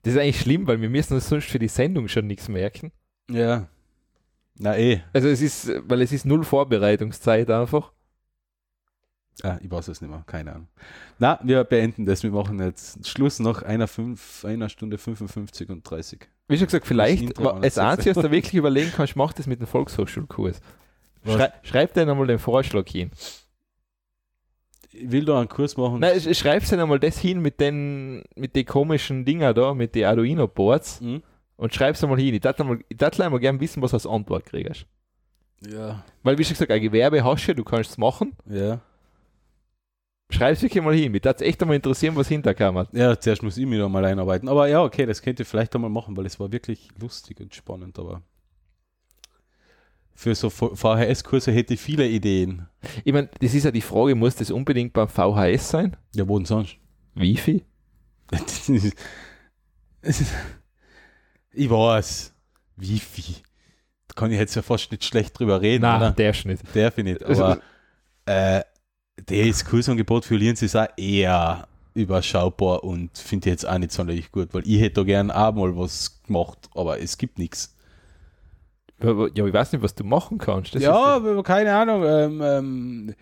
das ist eigentlich schlimm, weil wir müssen uns sonst für die Sendung schon nichts merken. Ja. Na eh. Also es ist, weil es ist null Vorbereitungszeit einfach. Ah, ich weiß es nicht mehr, keine Ahnung. Na, wir beenden das. Wir machen jetzt Schluss nach einer, fünf, einer Stunde 55 und 30. Wie schon gesagt, vielleicht, als der Einzige, was du wirklich überlegen kannst, mach das mit dem Volkshochschulkurs. Schrei, schreib dir einmal den Vorschlag hin. Ich will da einen Kurs machen. Nein, sch- schreibst dir einmal das hin mit den, mit den komischen Dinger da, mit den Arduino-Boards Hm? Und schreib's einmal hin. Ich darf einmal, ich darf einmal gerne wissen, was du als Antwort kriegst. Ja, Weil, wie schon gesagt, ein Gewerbe hast du du kannst es machen. ja. Schreib's wirklich mal hin. Mich darf echt einmal interessieren, was hinterkam. Ja, zuerst muss ich mich da mal einarbeiten. Aber ja, okay, das könnt ihr vielleicht einmal machen, weil es war wirklich lustig und spannend. Aber für so VHS-Kurse hätte ich viele Ideen. Ich meine, das ist ja die Frage, muss das unbedingt beim VHS sein? Ja, wo denn sonst? Es ist- ich weiß. Wifi. Da kann ich jetzt ja fast nicht schlecht drüber reden, Nein, oder? der ist nicht. Der finde ich. Also- Aber äh, das Kursangebot für Lienz ist auch eher überschaubar und finde ich jetzt auch nicht sonderlich gut, weil ich hätte da gern auch mal was gemacht, aber es gibt nichts. Ja, ich weiß nicht, was du machen kannst. Das ja, ist aber keine Ahnung. Ähm, ähm,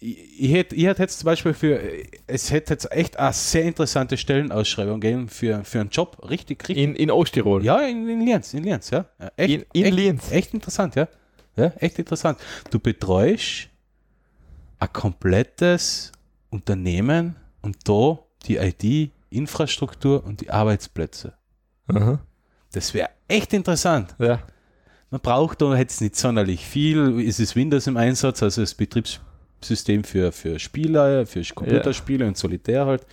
ich, ich hätte ich hätte jetzt zum Beispiel für, es hätte jetzt echt eine sehr interessante Stellenausschreibung gegeben für, für einen Job. Richtig, richtig. in, in Osttirol. ja, in, in Lienz, in Lienz, ja. Echt, in in echt, Linz. echt interessant, ja. Ja, echt interessant. Du betreust ein komplettes Unternehmen und da die IT-Infrastruktur und die Arbeitsplätze. Aha. Das wäre echt interessant. Ja. Man braucht da jetzt nicht sonderlich viel. Es ist Windows im Einsatz, also das Betriebssystem für, für Spieler, für Computerspiele und Solitär halt.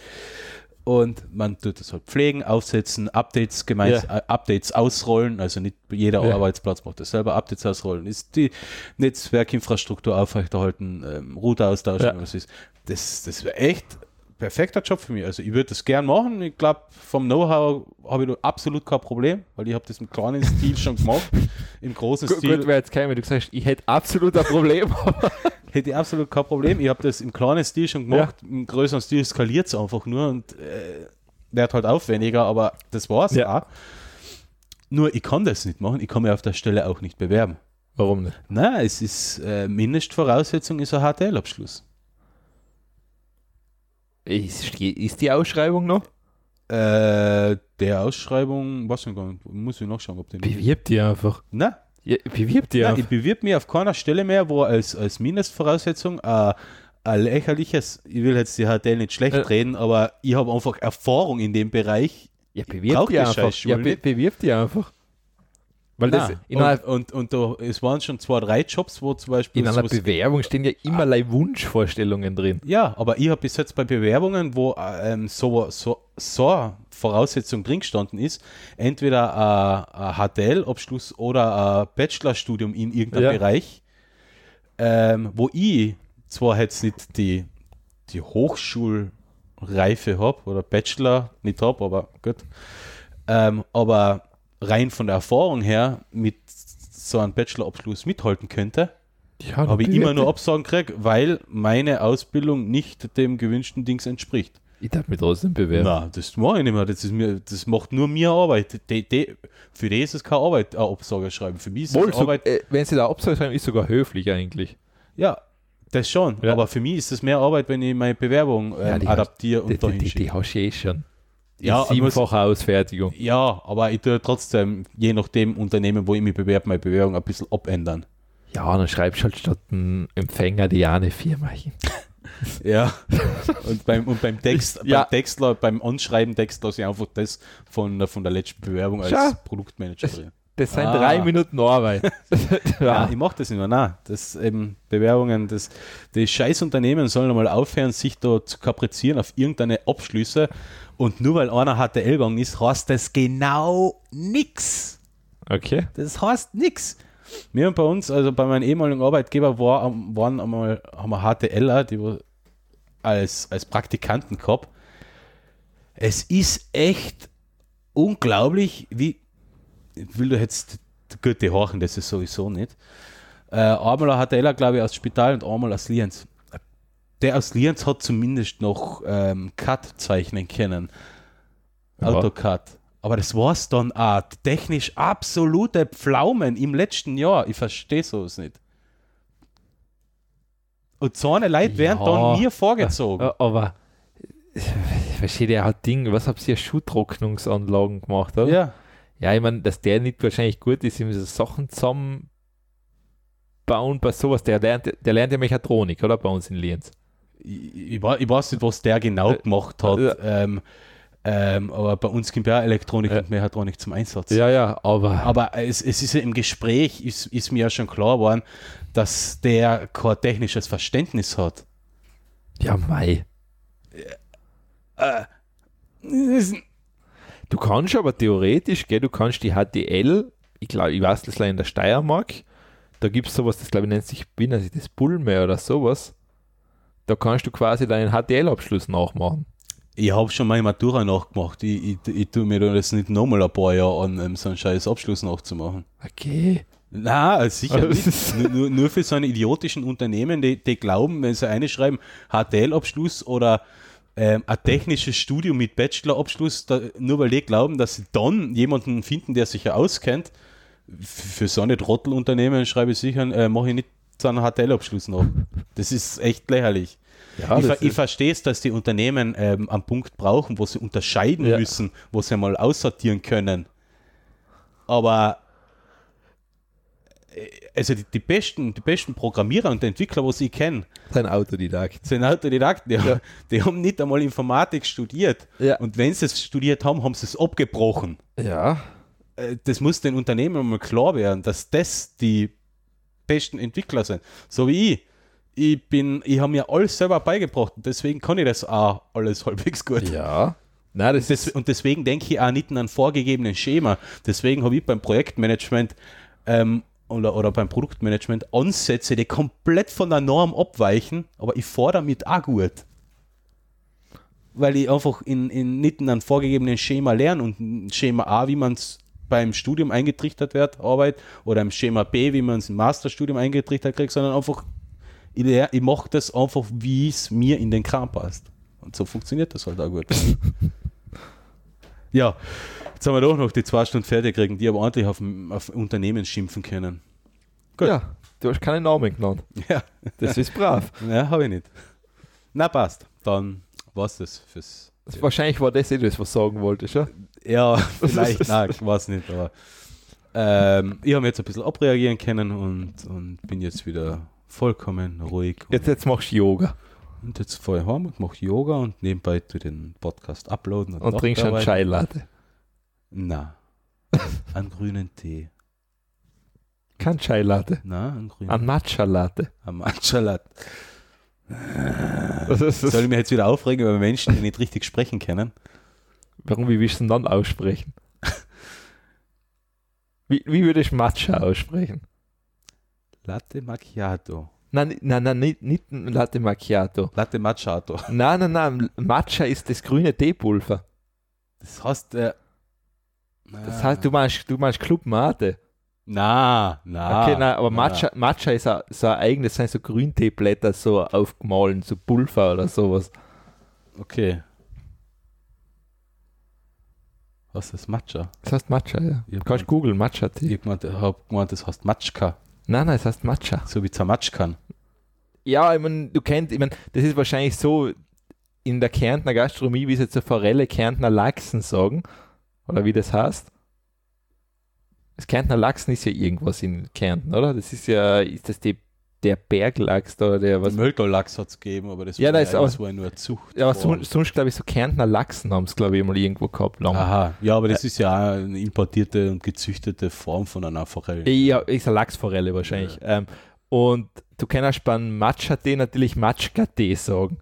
Und man tut das halt pflegen, aufsetzen, Updates gemeint, äh, Updates ausrollen, also nicht jeder Ja. Arbeitsplatz macht das selber, Updates ausrollen, ist die Netzwerkinfrastruktur aufrechterhalten, ähm, Router austauschen, Ja. was ist. Das, das wäre echt perfekter Job für mich. Also ich würde das gern machen. Ich glaube, vom Know-how habe ich absolut kein Problem, weil ich habe das im kleinen Stil schon gemacht. Im großen Gut, Stil gut wäre jetzt kein, wenn du sagst, ich hätte absolut ein Problem. hätte ich absolut kein Problem. Ich habe das im kleinen Stil schon gemacht. Im größeren Stil skaliert es einfach nur und äh, wird halt aufwendiger, aber das war's Ja. auch. Nur ich kann das nicht machen. Ich kann mich auf der Stelle auch nicht bewerben. Warum nicht? Nein, es ist äh, Mindestvoraussetzung ist ein HTL-Abschluss. Ist, ist die Ausschreibung noch? Äh, der Ausschreibung, was ich gar nicht, muss ich nachschauen, ob den. Bewirb die einfach. Nein, Ja, bewirb die Nein, einfach. ich bewirb mich auf keiner Stelle mehr, wo als, als Mindestvoraussetzung äh, ein lächerliches, ich will jetzt die HTL nicht schlecht Äh. reden, aber ich habe einfach Erfahrung in dem Bereich. Ja, bewirb braucht die die einfach. Ja, be nicht. bewirb die einfach. Weil das Nein. in, einer, und, und, und da, es waren schon zwei, drei Jobs, wo zum Beispiel. in einer Bewerbung stehen ja immerlei Wunschvorstellungen drin. ja, aber ich habe bis jetzt bei Bewerbungen, wo ähm, so, so, so eine Voraussetzung drin gestanden ist, entweder ein, ein HTL-Abschluss oder ein Bachelorstudium in irgendeinem Ja. Bereich, ähm, wo ich zwar jetzt nicht die, die Hochschul Reife habe oder Bachelor nicht habe, aber gut. Ähm, aber rein von der Erfahrung her mit so einem Bachelorabschluss mithalten könnte, Ja, habe ich immer nur Absagen gekriegt, weil meine Ausbildung nicht dem gewünschten Dings entspricht. Ich darf mich trotzdem bewerben. Na, das mache ich nicht mehr. Das, ist mir, das macht nur mir Arbeit. Die, die, für die ist es keine Arbeit, eine Absage schreiben. Für mich ist Wohl, es so, Arbeit. äh, wenn sie da Absage schreiben, ist sogar höflich eigentlich. Ja, das schon. Ja. Aber für mich ist es mehr Arbeit, wenn ich meine Bewerbung Ja, ähm, die adaptiere Die, und dahin die, die, schicke. die hast du eh schon. Ja, siebenfache Ausfertigung. Ja, aber ich tue trotzdem, je nachdem Unternehmen, wo ich mich bewerbe, meine Bewerbung ein bisschen abändern. Ja, dann schreibst du halt statt ein Empfänger die eine Firma hin. Ja. und, beim, und beim Text, Ja. beim Textler, beim Anschreiben Text lasse ich einfach das von, der- von der letzten Bewerbung als Schau. Produktmanager drin. Das sind Ah. drei Minuten Arbeit. Ja, ja. ich mache das nicht mehr. Nein, das eben Bewerbungen, das, die scheiß Unternehmen sollen mal aufhören, sich da zu kaprizieren auf irgendeine Abschlüsse. Und nur weil einer HTL gegangen ist, heißt das genau nix. Okay. Das heißt nix. Wir haben bei uns, also bei meinem ehemaligen Arbeitgeber, war, waren einmal, haben wir HTLer, die wir als, als Praktikanten gehabt. Es ist echt unglaublich, wie, ich will da jetzt die Goethe horchen, das ist sowieso nicht. Äh, einmal ein HTLer, glaube ich, aus Spital und einmal aus Lienz. Der aus Lienz hat zumindest noch ähm, Cut zeichnen können. Ja. AutoCAD. Aber das war's dann auch. Technisch absolute Pflaumen im letzten Jahr. Ich verstehe sowas nicht. Und so eine Leute werden Ja. dann mir vorgezogen. Aber ich verstehe ja halt Ding, was habt ihr Schuhtrocknungsanlagen gemacht, oder? Ja. Ja, ich meine, dass der nicht wahrscheinlich gut ist, ihm so Sachen zusammenbauen bei sowas. Der lernt, der lernt ja Mechatronik, oder? Bei uns in Lienz. Ich, ich, weiß nicht, was der genau Äh, gemacht hat. ja. Ähm, ähm, aber bei uns kommt ja Elektronik Ja. und Mechatronik zum Einsatz. Ja, ja, aber. Aber es, es ist ja im Gespräch, ist, ist mir ja schon klar geworden, dass der kein technisches Verständnis hat. ja, mei. Du kannst aber theoretisch, gell, du kannst die HDL, ich glaube, ich weiß das leider in der Steiermark, da gibt es sowas, das glaube ich nennt sich, wie nennt sich das, Bulme oder sowas. Da kannst du quasi deinen HDL-Abschluss nachmachen. Ich habe schon meine Matura nachgemacht. Ich, ich, ich tue mir da jetzt nicht nochmal ein paar Jahre an, um so einen scheiß Abschluss nachzumachen. Okay. Na, sicher Also, nicht. das ist- nur, nur, für so eine idiotischen Unternehmen, die, die glauben, wenn sie eine schreiben, HTL-Abschluss oder ähm, ein technisches Studium mit Bachelor-Abschluss, da, nur weil die glauben, dass sie dann jemanden finden, der sich ja auskennt. Für so eine Trottelunternehmen schreibe ich sicher, äh, mache ich nicht so einen HTL-Abschluss nach. Das ist echt lächerlich. Ja, ich, ver ich verstehe es, dass die Unternehmen ähm, einen Punkt brauchen, wo sie unterscheiden Ja. müssen, wo sie mal aussortieren können. Aber also die, die, besten, die besten Programmierer und Entwickler, was ich kenne, Sein Autodidakt. sind Autodidakten, die, Ja. die haben nicht einmal Informatik studiert. Ja. Und wenn sie es studiert haben, haben sie es abgebrochen. Ja. Äh, Das muss den Unternehmen mal klar werden, dass das die besten Entwickler sind. So wie ich. Ich bin, ich habe mir alles selber beigebracht und deswegen kann ich das auch alles halbwegs gut. Ja. Nein, das Des, und deswegen denke ich auch nicht an einen vorgegebenen Schema. Deswegen habe ich beim Projektmanagement ähm, oder, oder beim Produktmanagement Ansätze, die komplett von der Norm abweichen, aber ich fahre damit auch gut. Weil ich einfach in, in nicht in einem vorgegebenen Schema lerne und ein Schema A, wie man es beim Studium eingetrichtert wird, Arbeit, oder im Schema B, wie man es im Masterstudium eingetrichtert kriegt, sondern einfach, ich, ich mache das einfach, wie es mir in den Kram passt. Und so funktioniert das halt auch gut. Ja, jetzt haben wir doch noch die zwei Stunden fertig gekriegt, die aber ordentlich auf, auf Unternehmen schimpfen können. Gut. Ja, du hast keinen Namen genannt. Ja, Das ist brav. ja habe ich nicht. Na, passt. Dann war's das fürs. Wahrscheinlich war das eh das, was sagen wolltest, ja? Ja, vielleicht, nein, ich weiß nicht, aber ähm, ich habe jetzt ein bisschen abreagieren können und, und bin jetzt wieder vollkommen ruhig. Jetzt, jetzt machst du Yoga Und jetzt fahre ich heim und mache Yoga und nebenbei tu den Podcast uploaden. und trinkst einen. Chai Latte. Na, einen grünen Tee. Kein Chai Latte. Na, einen grünen Ein Matcha Latte. Am Matcha-Latte. Soll ich mich jetzt wieder aufregen über Menschen, die nicht richtig sprechen können? Warum, wie willst du denn dann aussprechen? Wie, wie würdest du Matcha aussprechen? Latte Macchiato. Nein, nein, nein, nicht, nicht Latte Macchiato. Latte Macchiato. Nein, nein, nein, Matcha ist das grüne Teepulver. Das heißt, äh, Das heißt, du meinst, du meinst Club Mate. Na, na. Okay, nein, aber na. Matcha, Matcha ist a- so ein eigenes, sind so Grünteeblätter so aufgemahlen, so Pulver oder sowas. Okay. Was ist Matcha? Das heißt Matcha, ja. Du kannst googeln, Matcha-Tee. Ich hab gemeint, das heißt Matschka. Nein, nein, es heißt Matcha. So wie Zamatschkan. Ja, ich mein, du kennst, ich mein, das ist wahrscheinlich so in der Kärntner Gastronomie, wie sie jetzt so Forelle Kärntner Lachsen sagen. Oder wie das heißt. Das Kärntner Lachsen ist ja irgendwas in Kärnten, oder? Das ist ja, ist das die, der Berglachs da, oder der was? Möldolachs hat es gegeben, aber das Ja, war da ist ja auch- das war ja nur eine Zucht. Ja, aber sonst, sonst glaube ich, so Kärntner Lachsen haben es, glaube ich, mal irgendwo gehabt. Lang. Aha, ja, aber das ist ja eine importierte und gezüchtete Form von einer Forelle. Ja, ist eine Lachsforelle wahrscheinlich. Ähm, und du kannst beim Matcha-Tee natürlich Matschka-Tee sagen.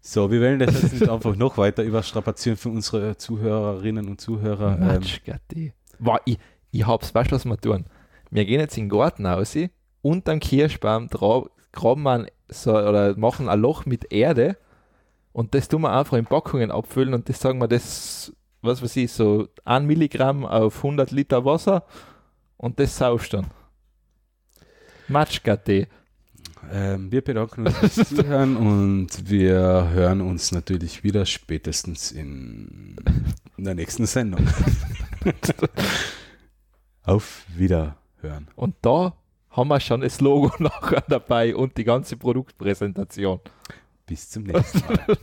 So, wir wollen das jetzt nicht einfach noch weiter überstrapazieren für unsere Zuhörerinnen und Zuhörer. Ähm, Matschka-Tee. Wow, ich, ich hab's, weißt du, was wir tun? Wir gehen jetzt in den Garten raus und am Kirschbaum graben wir ein, so, oder machen ein Loch mit Erde und das tun wir einfach in Packungen abfüllen und das sagen wir, das, was weiß ich, so 1 Milligramm auf 100 Liter Wasser und das saust dann. Matschka-Tee. Ähm, wir bedanken uns fürs Zuhören und wir hören uns natürlich wieder spätestens in der nächsten Sendung. Auf Wiederhören. Und da haben wir schon das Logo nachher dabei und die ganze Produktpräsentation. Bis zum nächsten Mal.